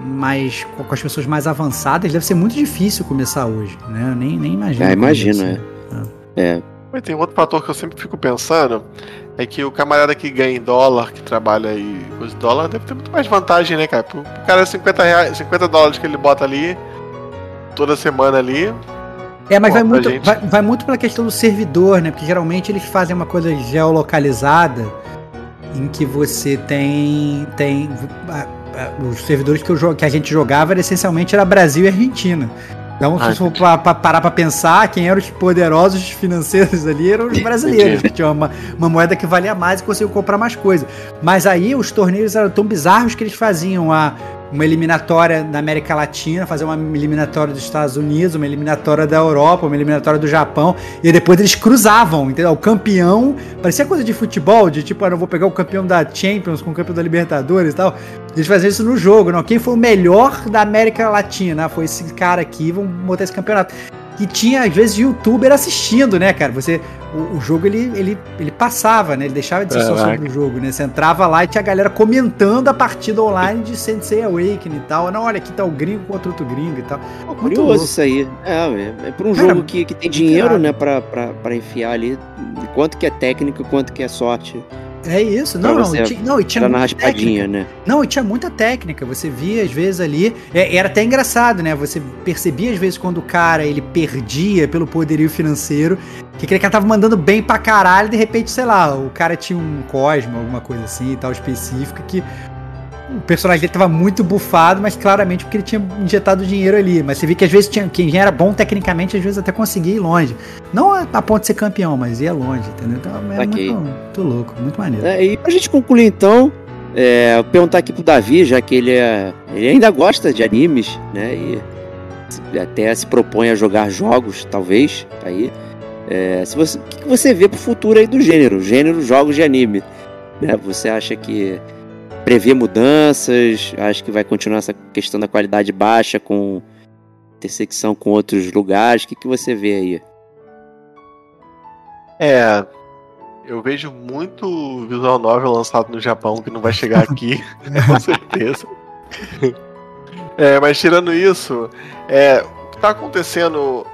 mais com as pessoas mais avançadas, deve ser muito difícil começar hoje, né? Eu nem, nem imagino. Ah, imagino, ser. É. Mas tem outro fator que eu sempre fico pensando, é que o camarada que ganha em dólar, que trabalha aí com os dólar, deve ter muito mais vantagem, né, cara? O cara 50, reais, 50 dólares que ele bota ali, toda semana ali, É, mas Pô, vai muito, gente- vai, vai muito pela questão do servidor, né? Porque geralmente eles fazem uma coisa geolocalizada em que você tem. tem a- a- os servidores que, eu, que a gente jogava era, essencialmente era Brasil e Argentina. Então, Ah, se for pra, pra parar pra pensar, quem eram os poderosos financeiros ali eram os brasileiros, que tinham uma, uma moeda que valia mais e conseguiam comprar mais coisa. Mas aí os torneios eram tão bizarros que eles faziam a, uma eliminatória na América Latina, fazer uma eliminatória dos Estados Unidos, uma eliminatória da Europa, uma eliminatória do Japão, e depois eles cruzavam, entendeu? O campeão, parecia coisa de futebol, de tipo, ah, eu vou pegar o campeão da Champions com o campeão da Libertadores e tal. Eles faziam isso no jogo, não? Quem foi o melhor da América Latina? Foi esse cara aqui, vamos botar esse campeonato. E tinha, às vezes, youtuber assistindo, né, cara? Você. O, o jogo ele, ele, ele passava, né? Ele deixava de ser só sobre o jogo, né? Você entrava lá e tinha a galera comentando a partida online de Sensei Awakening e tal. Não, olha, aqui tá o gringo contra outro gringo e tal. Curioso louco. isso aí. É, é, é pra um Cara, jogo que, que tem dinheiro, né, pra, pra, pra enfiar ali. Quanto que é técnico, quanto que é sorte. É isso, não, não, e tinha, não, e tinha muita técnica. né? Não, e tinha muita técnica. Você via, às vezes, ali. é, era até engraçado, né? Você percebia, às vezes, quando o cara ele perdia pelo poderio financeiro, que aquele cara tava mandando bem pra caralho, de repente, sei lá, o cara tinha um Cosmo, alguma coisa assim e tal, específica, que o personagem dele tava muito bufado, mas claramente porque ele tinha injetado dinheiro ali. Mas você via que às vezes tinha, quem era bom tecnicamente, às vezes até conseguia ir longe. Não a a ponto de ser campeão, mas ia longe, entendeu? Então é Saquei. muito, muito louco, muito maneiro. É, e pra gente concluir então, é, perguntar aqui pro Davi, já que ele, é, ele ainda gosta de animes, né? E até se propõe a jogar jogos, talvez, tá aí. É, se você, o que que você vê pro futuro aí do gênero? Gênero jogos de anime. Né? Você acha que prevê mudanças? Acha que vai continuar essa questão da qualidade baixa com intersecção com outros lugares? O que, que você vê aí? É. Eu vejo muito visual novel lançado no Japão que não vai chegar aqui, com certeza. É, mas tirando isso, é, o que tá acontecendo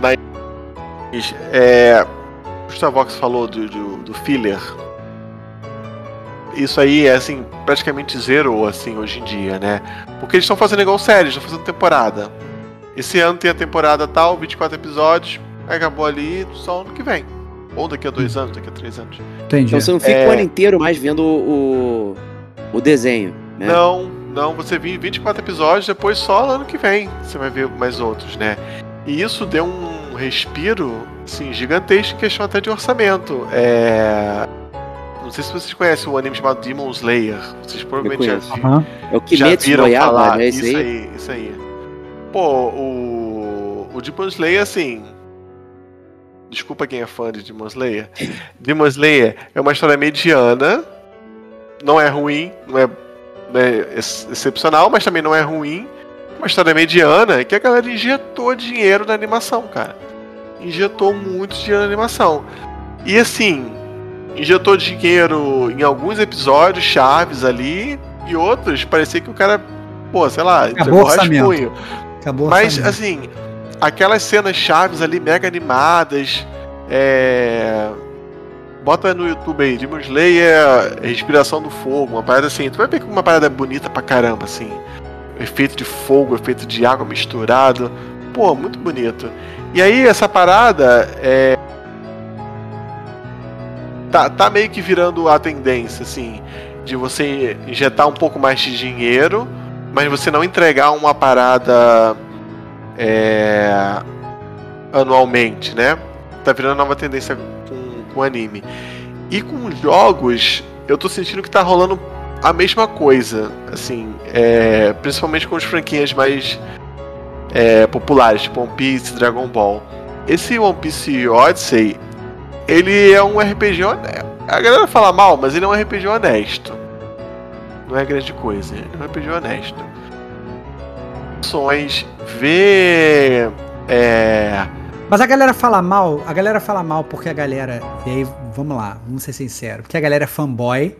na é, o Gustavox falou do, do, do filler. Isso aí é assim, praticamente zero assim hoje em dia, né? Porque eles estão fazendo igual série, estão fazendo temporada. Esse ano tem a temporada tal, 24 episódios, aí acabou ali só ano que vem. Ou daqui a dois anos, daqui a três anos. Entendi. Então você não fica É. o ano inteiro mais vendo o, o, o desenho, né? Não, não, você viu 24 episódios, depois só ano que vem você vai ver mais outros, né? E isso deu um respiro, assim, gigantesco em questão até de orçamento. É... Não sei se vocês conhecem um anime chamado Demon Slayer. Vocês provavelmente já, vi- Aham. É o já Kimetsu viram no Yaiba, falar. né? Isso Esse aí. aí, isso aí. Pô, o, o Demon Slayer, assim... Desculpa quem é fã de Demon Slayer. Demon Slayer é uma história mediana. Não é ruim, não é, não é ex- excepcional, mas também não é ruim. Uma história mediana que a galera injetou dinheiro na animação, cara. Injetou muito dinheiro na animação. E assim, injetou dinheiro em alguns episódios chaves ali, e outros parecia que o cara, pô, sei lá, entregou orçamento. rascunho. Acabou. Mas, assim, aquelas cenas chaves ali, mega animadas, é... Bota no YouTube aí, Demon Slayer, Respiração do Fogo, uma parada assim, tu vai ver que uma parada bonita pra caramba, assim. Efeito de fogo, efeito de água misturado. Pô, muito bonito. E aí, essa parada é. Tá, tá meio que virando a tendência, assim, de você injetar um pouco mais de dinheiro, mas você não entregar uma parada é, anualmente, né? Tá virando nova tendência com, com anime. E com jogos, eu tô sentindo que tá rolando a mesma coisa, assim, é, principalmente com as franquias mais é, populares, tipo One Piece, Dragon Ball. Esse One Piece Odyssey, ele é um RPG honesto. A galera fala mal, mas ele é um RPG honesto. Não é grande coisa, ele é um RPG honesto. Ações, ver. É, Mas a galera fala mal, a galera fala mal porque a galera. E aí, vamos lá, vamos ser sinceros. Porque a galera é fanboy.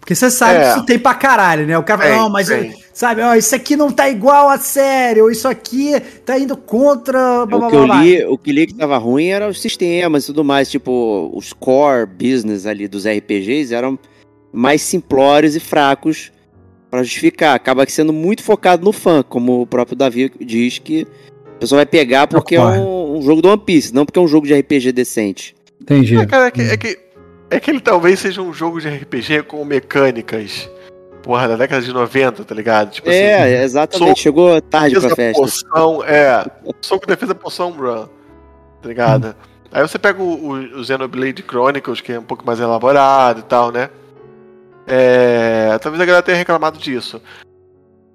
Porque você sabe É. que isso tem pra caralho, né? O cara fala, Tem, não, mas tem. Sabe, ó, isso aqui não tá igual a série, ou isso aqui tá indo contra. blá, O blá, que eu blá, blá. li, o que li que tava ruim era os sistemas e tudo mais, tipo, os core business ali dos RPGs eram mais simplórios e fracos pra justificar. Acaba sendo muito focado no fã, como o próprio Davi diz que a pessoa vai pegar porque é um, um jogo do One Piece, não porque é um jogo de RPG decente. Entendi. É, cara, é que, é, que, é que ele talvez seja um jogo de RPG com mecânicas, porra, da década de 90, tá ligado? Tipo é, exatamente. soco, Chegou tarde pra defesa, festa. poção, é, soco, defesa, poção, run, tá ligado? Aí você pega o, o, o Xenoblade Chronicles, que é um pouco mais elaborado e tal, né? É, talvez a galera tenha reclamado disso.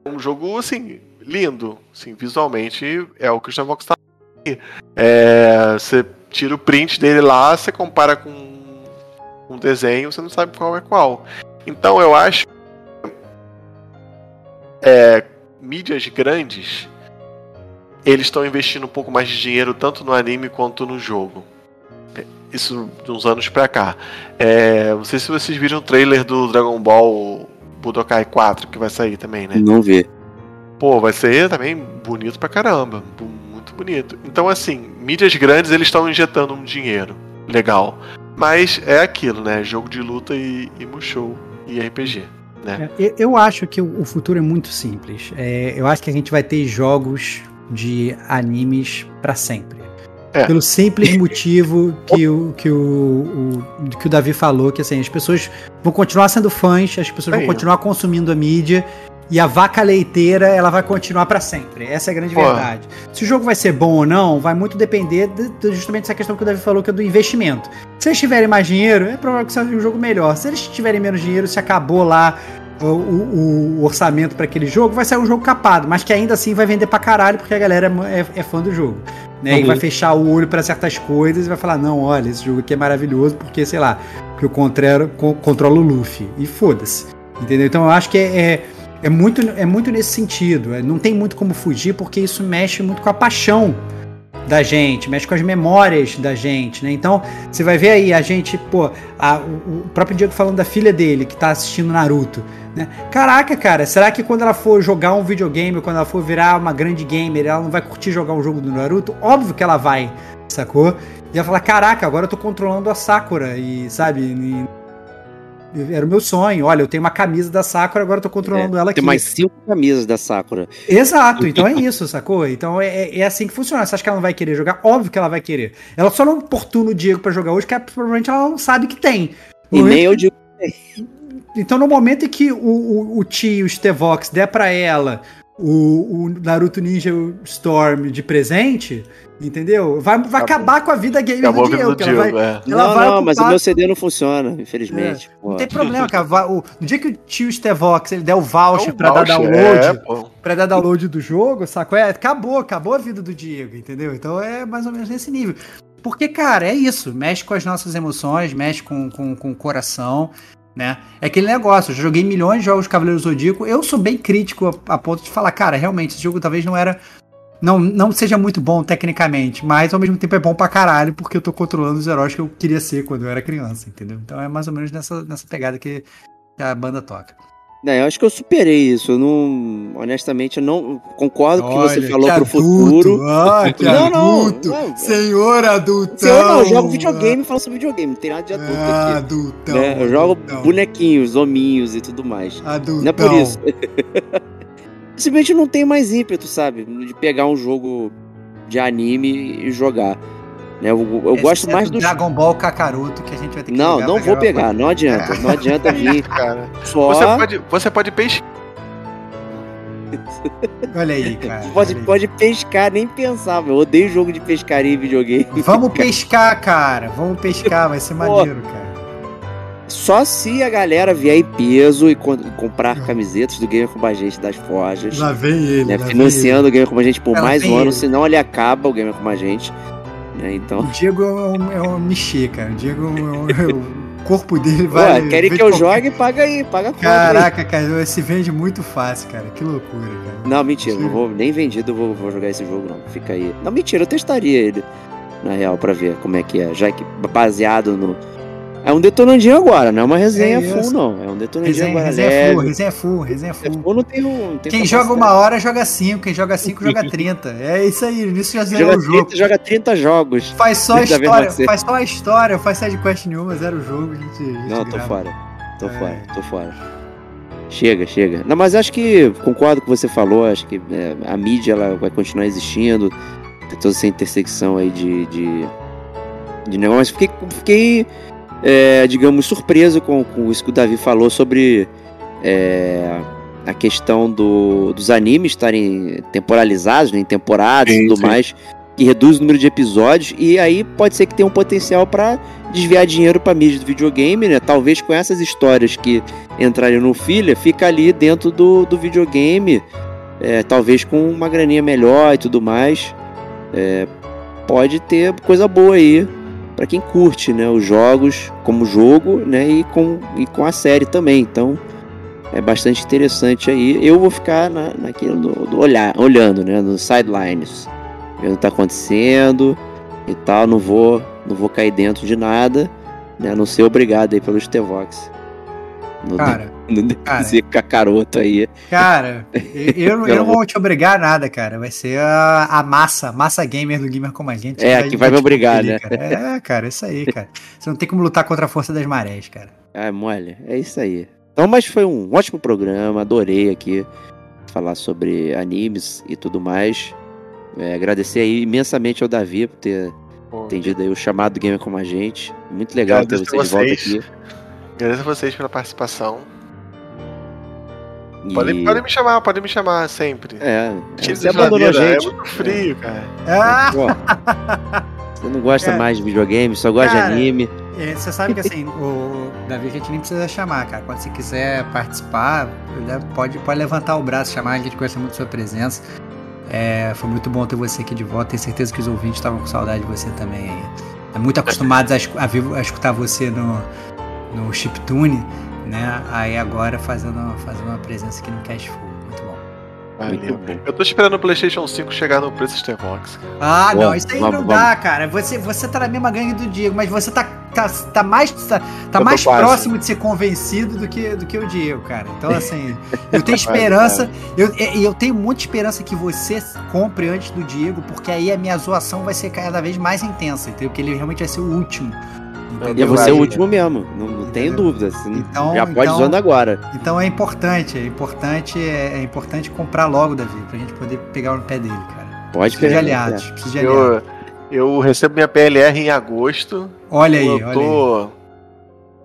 É um jogo, assim, lindo, assim, visualmente é o Christian Vox tá. É, você tira o print dele lá, você compara com um desenho, você não sabe qual é qual. Então eu acho é, mídias grandes eles estão investindo um pouco mais de dinheiro tanto no anime quanto no jogo. É, Isso de uns anos pra cá. É, não sei se vocês viram o trailer do Dragon Ball Budokai 4 que vai sair também, né? Não vê. Pô, vai ser também bonito pra caramba. Muito bonito. Então, assim, mídias grandes eles estão injetando um dinheiro legal. Mas é aquilo, né? Jogo de luta e, e e RPG. Né? É, eu- Eu acho que o futuro é muito simples. É, eu acho que a gente vai ter jogos de animes pra sempre. É. Pelo simples motivo que o, que o, o- que o Davi falou, que assim, as pessoas vão continuar sendo fãs, as pessoas vão continuar consumindo a mídia e a vaca leiteira ela vai continuar pra sempre. Essa é a grande Pô. verdade. Se o jogo vai ser bom ou não, vai muito depender de, de justamente dessa questão que o Davi falou, que é do investimento. Se eles tiverem mais dinheiro, é provável que seja um jogo melhor. Se eles tiverem menos dinheiro, se acabou lá o, o- o orçamento para aquele jogo, vai sair um jogo capado, mas que ainda assim vai vender pra caralho, porque a galera é, é fã do jogo. Né? E Uhum. vai fechar o olho pra certas coisas e vai falar: não, olha, esse jogo aqui é maravilhoso, porque, sei lá, porque eu controlo, con- controlo o Luffy. E foda-se. Entendeu? Então eu acho que é, é, é muito, é muito nesse sentido. É, não tem muito como fugir, porque isso mexe muito com a paixão da gente, mexe com as memórias da gente, né? Então, você vai ver aí a gente, pô, a- o, o próprio Diego falando da filha dele que tá assistindo Naruto, né? Caraca, cara, será que quando ela for jogar um videogame, quando ela for virar uma grande gamer, ela não vai curtir jogar um jogo do Naruto? Óbvio que ela vai, sacou? E ela fala, caraca, agora eu tô controlando a Sakura e, sabe, e- era o meu sonho. Olha, eu tenho uma camisa da Sakura, agora eu tô controlando ela aqui. Tem mais cinco camisas da Sakura. Exato, então é isso, sacou? Então é, é- é assim que funciona. Você acha que ela não vai querer jogar? Óbvio que ela vai querer. Ela só não importuna o Diego pra jogar hoje, porque provavelmente ela não sabe que tem. No E nem eu digo. então, no momento em que o, o, o tio Stevox der pra ela o, o Naruto Ninja Storm de presente, entendeu? Vai, vai acabar com a vida gamer Acabou do Diego. do ela vai- Diego, é. Ela não, vai não, mas o meu CD não funciona, infelizmente. pô. Não tem problema, cara. O- no dia que o tio Stevox ele der o voucher É um pra dar voucher, download, é, pra dar download do jogo, sacou? É, acabou, acabou a vida do Diego, entendeu? Então é mais ou menos nesse nível. Porque, cara, é isso. Mexe com as nossas emoções, mexe com, com, com o coração, né? É aquele negócio. Eu joguei milhões de jogos de Cavaleiro Zodíaco. Eu sou bem crítico a, a ponto de falar, cara, realmente, esse jogo talvez não era. Não, não seja muito bom tecnicamente, mas ao mesmo tempo é bom pra caralho, porque eu tô controlando os heróis que eu queria ser quando eu era criança, entendeu? Então é mais ou menos nessa, nessa pegada que a banda toca. Não, eu acho que eu superei isso. Eu não. Honestamente, eu não concordo com o que você falou que pro adulto, futuro. Ah, que Não, não, adulto. não. Senhor adultão. Se eu não jogo videogame, eu falo sobre videogame, não tem nada de adulto Ah, aqui. adultão. né? Eu jogo adultão, bonequinhos, hominhos e tudo mais. Adultão. Não é por isso. Simplesmente não tenho mais ímpeto, sabe? De pegar um jogo de anime e jogar. Né? Eu, eu gosto Exceto mais do. Dragon Ball Kakaroto que a gente vai ter que Não, não vou pegar, não adianta. Não adianta vir Cara, só. você pode, você pode pesquisar Olha aí, cara. Pode, aí. pode pescar, nem pensar, meu. Eu odeio jogo de pescaria em videogame. Vamos pescar, cara. Vamos pescar, vai ser maneiro, cara. Só se a galera vier em peso e co- comprar camisetas do Gamer com a gente das forjas. Lá vem ele. né, lá vem financiando o Gamer com a gente por Ela mais um ano, ele. senão ele acaba o Gamer com a gente. Né, então. O Diego é um, é um Michê, cara. O Diego é um, é um- o corpo dele Ué, vai. querem vem que eu jogue? Paga aí, paga a conta aí. Caraca, cara, se vende muito fácil, cara. Que loucura, cara. Não, mentira, não vou nem vendido, vou, vou jogar esse jogo não. Fica aí. Não, mentira, eu testaria ele na real pra ver como é que é, já que baseado no É um detonandinho agora, não é uma resenha É full não, é um detonandinho Resenha, agora resenha leve. full, resenha full, resenha É full. full não tem não tem Quem joga uma hora joga 5, quem joga 5 joga 30. É isso aí, nisso já zerou joga o jogo. 30, joga 30 jogos. Faz só a história, faz só a história, faz side quest nenhuma, zero o jogo, a gente, a gente Não, tô grava. fora. Tô É. fora, tô fora. Chega, chega. Não, mas acho que concordo com o que você falou, acho que é, a mídia ela vai continuar existindo, tem toda essa intersecção aí de, de, de negócio. Mas fiquei, fiquei é, digamos, surpreso com, com isso que o Davi falou sobre é, a questão do, dos animes estarem temporalizados, né, em temporadas e tudo sim. mais, que reduz o número de episódios, e aí pode ser que tenha um potencial para desviar dinheiro para mídia do videogame, né? Talvez com essas histórias que entrarem no filler, fica ali dentro do, do videogame, é, talvez com uma graninha melhor e tudo mais. É, pode ter coisa boa aí para quem curte, né? Os jogos como jogo, né? E com, e com a série também. Então é bastante interessante aí. Eu vou ficar na, naquilo do, do olhar, olhando, né? Nos sidelines, vendo o que tá acontecendo e tal. Não vou, não vou cair dentro de nada, né? A não ser obrigado aí pelo Stevox. Cara, não cara. dizer cacaroto aí. cara, eu, eu, eu não vou te obrigar a nada, cara. Vai ser a, a massa, massa gamer do Gamer como a gente. É, que vai me te obrigar, né? Cara. É, cara, isso aí, cara. Você não tem como lutar contra a força das marés, cara. Ah, mole, é isso aí. Então, mas foi um ótimo programa, adorei aqui falar sobre animes e tudo mais. É, agradecer aí imensamente ao Davi por ter atendido aí o chamado do Gamer como a gente. Muito legal ter você de volta vocês. aqui. Agradeço a vocês pela participação. E... Podem, podem me chamar, podem me chamar sempre. É, Tira você abandonou gente. É muito frio, cara. Ah, Pô, você não gosta Cara. mais de videogame, só gosta Cara. de anime. é, você sabe que assim, o Davi a gente nem precisa chamar, cara. Quando você quiser participar, pode, pode levantar o braço, chamar, a gente gosta muito da sua presença. É, foi muito bom ter você aqui de volta. Tenho certeza que os ouvintes estavam com saudade de você também. É muito acostumados a, a a escutar você no, no Chiptune, né? Aí agora fazendo, fazendo uma presença aqui no Cash Full. Muito bom. Muito Valeu. bom. Eu tô esperando o PlayStation 5 chegar no preço Stevox. Ah, Bom, não, isso aí vamos, não dá, cara. Você, você tá na mesma gangue do Diego, mas você tá, tá, tá mais, tá, tá tô mais quase. próximo de ser convencido do que, do que o Diego, cara. Então, assim, eu tenho esperança, eu, e eu tenho muita esperança que você compre antes do Diego, porque aí a minha zoação vai ser cada vez mais intensa, entendeu? Porque ele realmente vai ser o último. E é entendeu? você o Aí- último mesmo, não, não tenho Entendeu? dúvida. Você não- Então- já pode então- usando agora. Então é importante, é importante, é, é importante comprar logo, Davi, pra gente poder pegar no pé dele, cara. Pode Precisa de pegar. aliados, precisa de aliados. Eu, eu recebo minha PLR em agosto. Olha aí, eu olha aí. tô.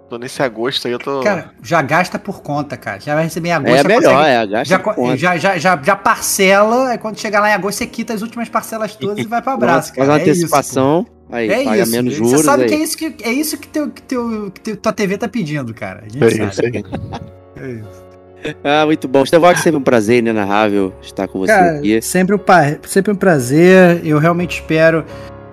Tô nesse agosto aí, eu tô. Cara, já gasta por conta, cara. Já vai receber em agosto. É melhor, consegue- é, gasta Já, por co- conta. já, já, já, já parcela, aí quando chegar lá em agosto, você quita as últimas parcelas todas e vai pro abraço. Faz uma cara. É isso, antecipação, aí é paga isso. menos Você juros sabe aí. que é isso que, é isso que, teu, que, teu, que teu- tua TV tá pedindo, cara. A gente É sabe. isso aí. É isso. Ah, muito bom. Estevox, sempre um prazer inenarrável estar com você Cara, aqui. sempre um, sempre um prazer. Eu realmente espero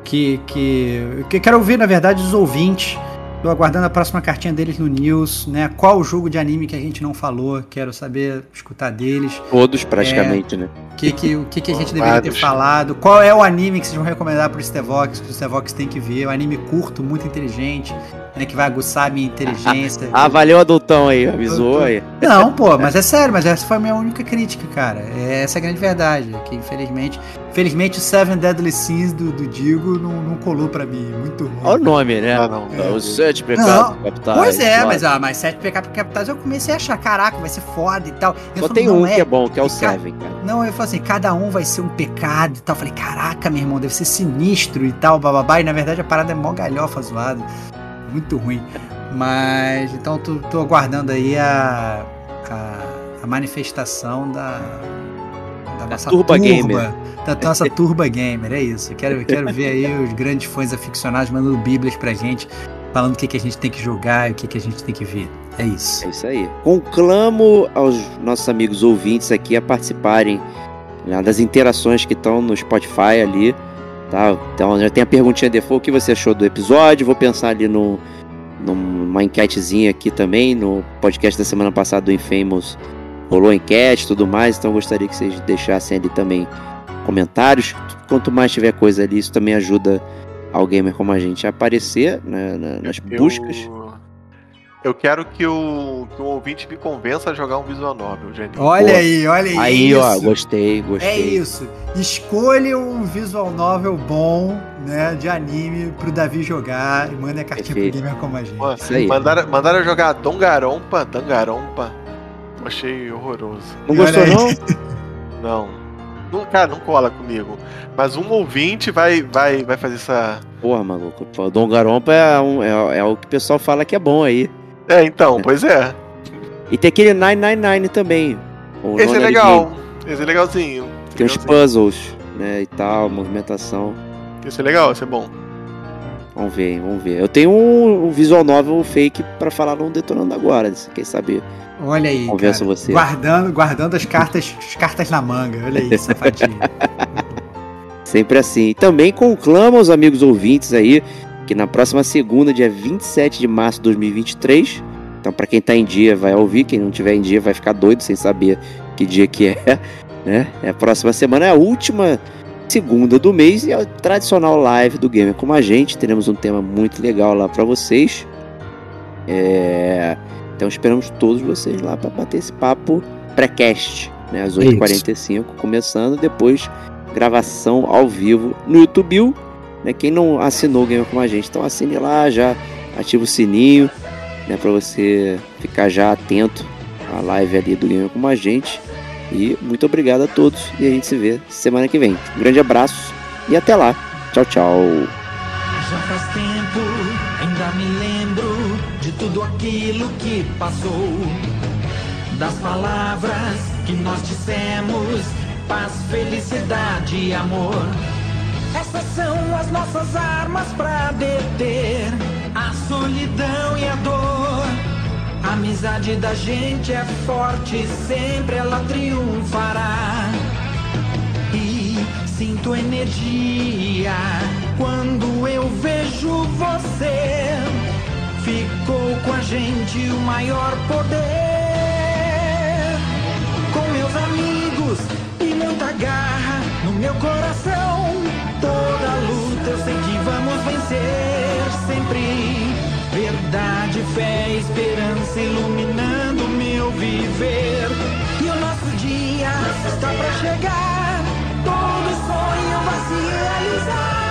que, que. que eu quero ouvir, na verdade, os ouvintes. Tô aguardando a próxima cartinha deles no News, né? Qual o jogo de anime que a gente não falou? Quero saber, escutar deles. Todos, praticamente, né? O que, que, o que, que a gente deveria ter falado? Qual é o anime que vocês vão recomendar pro Stevox? Que o Stevox tem que ver. É um anime curto, muito inteligente, né? Que vai aguçar a minha inteligência. Ah, valeu, adultão aí, avisou aí. Não, pô, mas é sério, mas essa foi a minha única crítica, cara. É essa a grande verdade. Que infelizmente. Infelizmente o Seven Deadly Sins do, do Digo não, não colou pra mim. Muito ruim. Olha o nome, né? Ah, não. Os sete pecados capitais. Pois é, mas, ah, mas Sete Pecados Capitais eu comecei a achar, caraca, vai ser foda e tal. Eu Só falei, tem não um é. que é bom, que é o Seven, cara. Não, eu falei assim, cada um vai ser um pecado e tal. Eu falei, caraca, meu irmão, deve ser sinistro e tal, bababá. E na verdade a parada é mó galhofa zoada. Muito ruim. Mas, então tô, tô aguardando aí a, a, a manifestação da, da nossa Turba turba, Gamer. da nossa turba gamer, é isso. Eu quero, eu quero ver aí os grandes fãs aficionados mandando bíblias pra gente, falando o que, que a gente tem que jogar e o que, que a gente tem que ver. É isso. É isso aí. Conclamo aos nossos amigos ouvintes aqui a participarem né, das interações que estão no Spotify ali. Tá? Então já tem a perguntinha default, o que você achou do episódio? Vou pensar ali no, numa enquetezinha aqui também. No podcast da semana passada do Infamous rolou enquete e tudo mais. Então gostaria que vocês deixassem ali também comentários. Quanto mais tiver coisa ali, isso também ajuda ao gamer como a gente a aparecer né, na- nas buscas. Eu, eu quero que o, que o ouvinte me convença a jogar um visual novel, Jenny. Olha Boa. aí, olha aí. Aí, é ó, isso. gostei, É gostei. isso. Escolha um visual novel bom, né, de anime pro Davi jogar e manda a cartinha Perfeito. pro gamer como a gente. Pô, Isso aí. Mandaram, mandaram jogar Dongarompa, Dangarompa. Achei horroroso. Não E gostou, não? Não. não. Cara, não cola comigo. Mas um ouvinte vai, vai, vai fazer essa. Porra, maluco. O Dom Garompa é, um- é, é o que o pessoal fala que é bom aí. É, então, pois é. E tem aquele 999 também. Esse é Nonary legal. Esse é legalzinho. Tem uns Legalzinho. puzzles, né, e tal, movimentação. Esse é legal, esse é bom. Vamos ver, vamos ver. Eu tenho um, um visual novel fake pra falar no Detonando Agora, quem sabe. Olha aí, Convença cara. você. Guardando, guardando as cartas, as cartas na manga. Olha aí, safadinho. Sempre assim. E também conclama os amigos ouvintes aí que na próxima segunda, dia 27 de março de 2023, então pra quem tá em dia vai ouvir, quem não tiver em dia vai ficar doido sem saber que dia que é, né? É a próxima semana, é a última segunda do mês e a tradicional live do Gamer como a gente. Teremos um tema muito legal lá pra vocês. É, Então esperamos todos vocês lá pra bater esse papo pré-cast, né? Às 8h45, começando, depois gravação ao vivo no YouTube. Né? Quem não assinou o Gamer como a gente, então assine lá, já ativa o sininho, né? Pra você ficar já atento à live ali do Gamer como a gente. E muito obrigado a todos e a gente se vê semana que vem. Um grande abraço e até lá. Tchau, tchau. Já faz tempo, ainda me lembro de tudo aquilo que passou. Das palavras que nós dissemos, paz, felicidade e amor. Essas são as nossas armas pra deter a solidão e a dor. A amizade da gente é forte, sempre ela triunfará. E sinto energia quando eu vejo você. Ficou com a gente o maior poder. Com meus amigos e muita garra no meu coração. Toda luta eu sei que vamos vencer sempre verdade, fé, esperança iluminando meu viver. E o nosso dia está para chegar, todo sonho vai se realizar.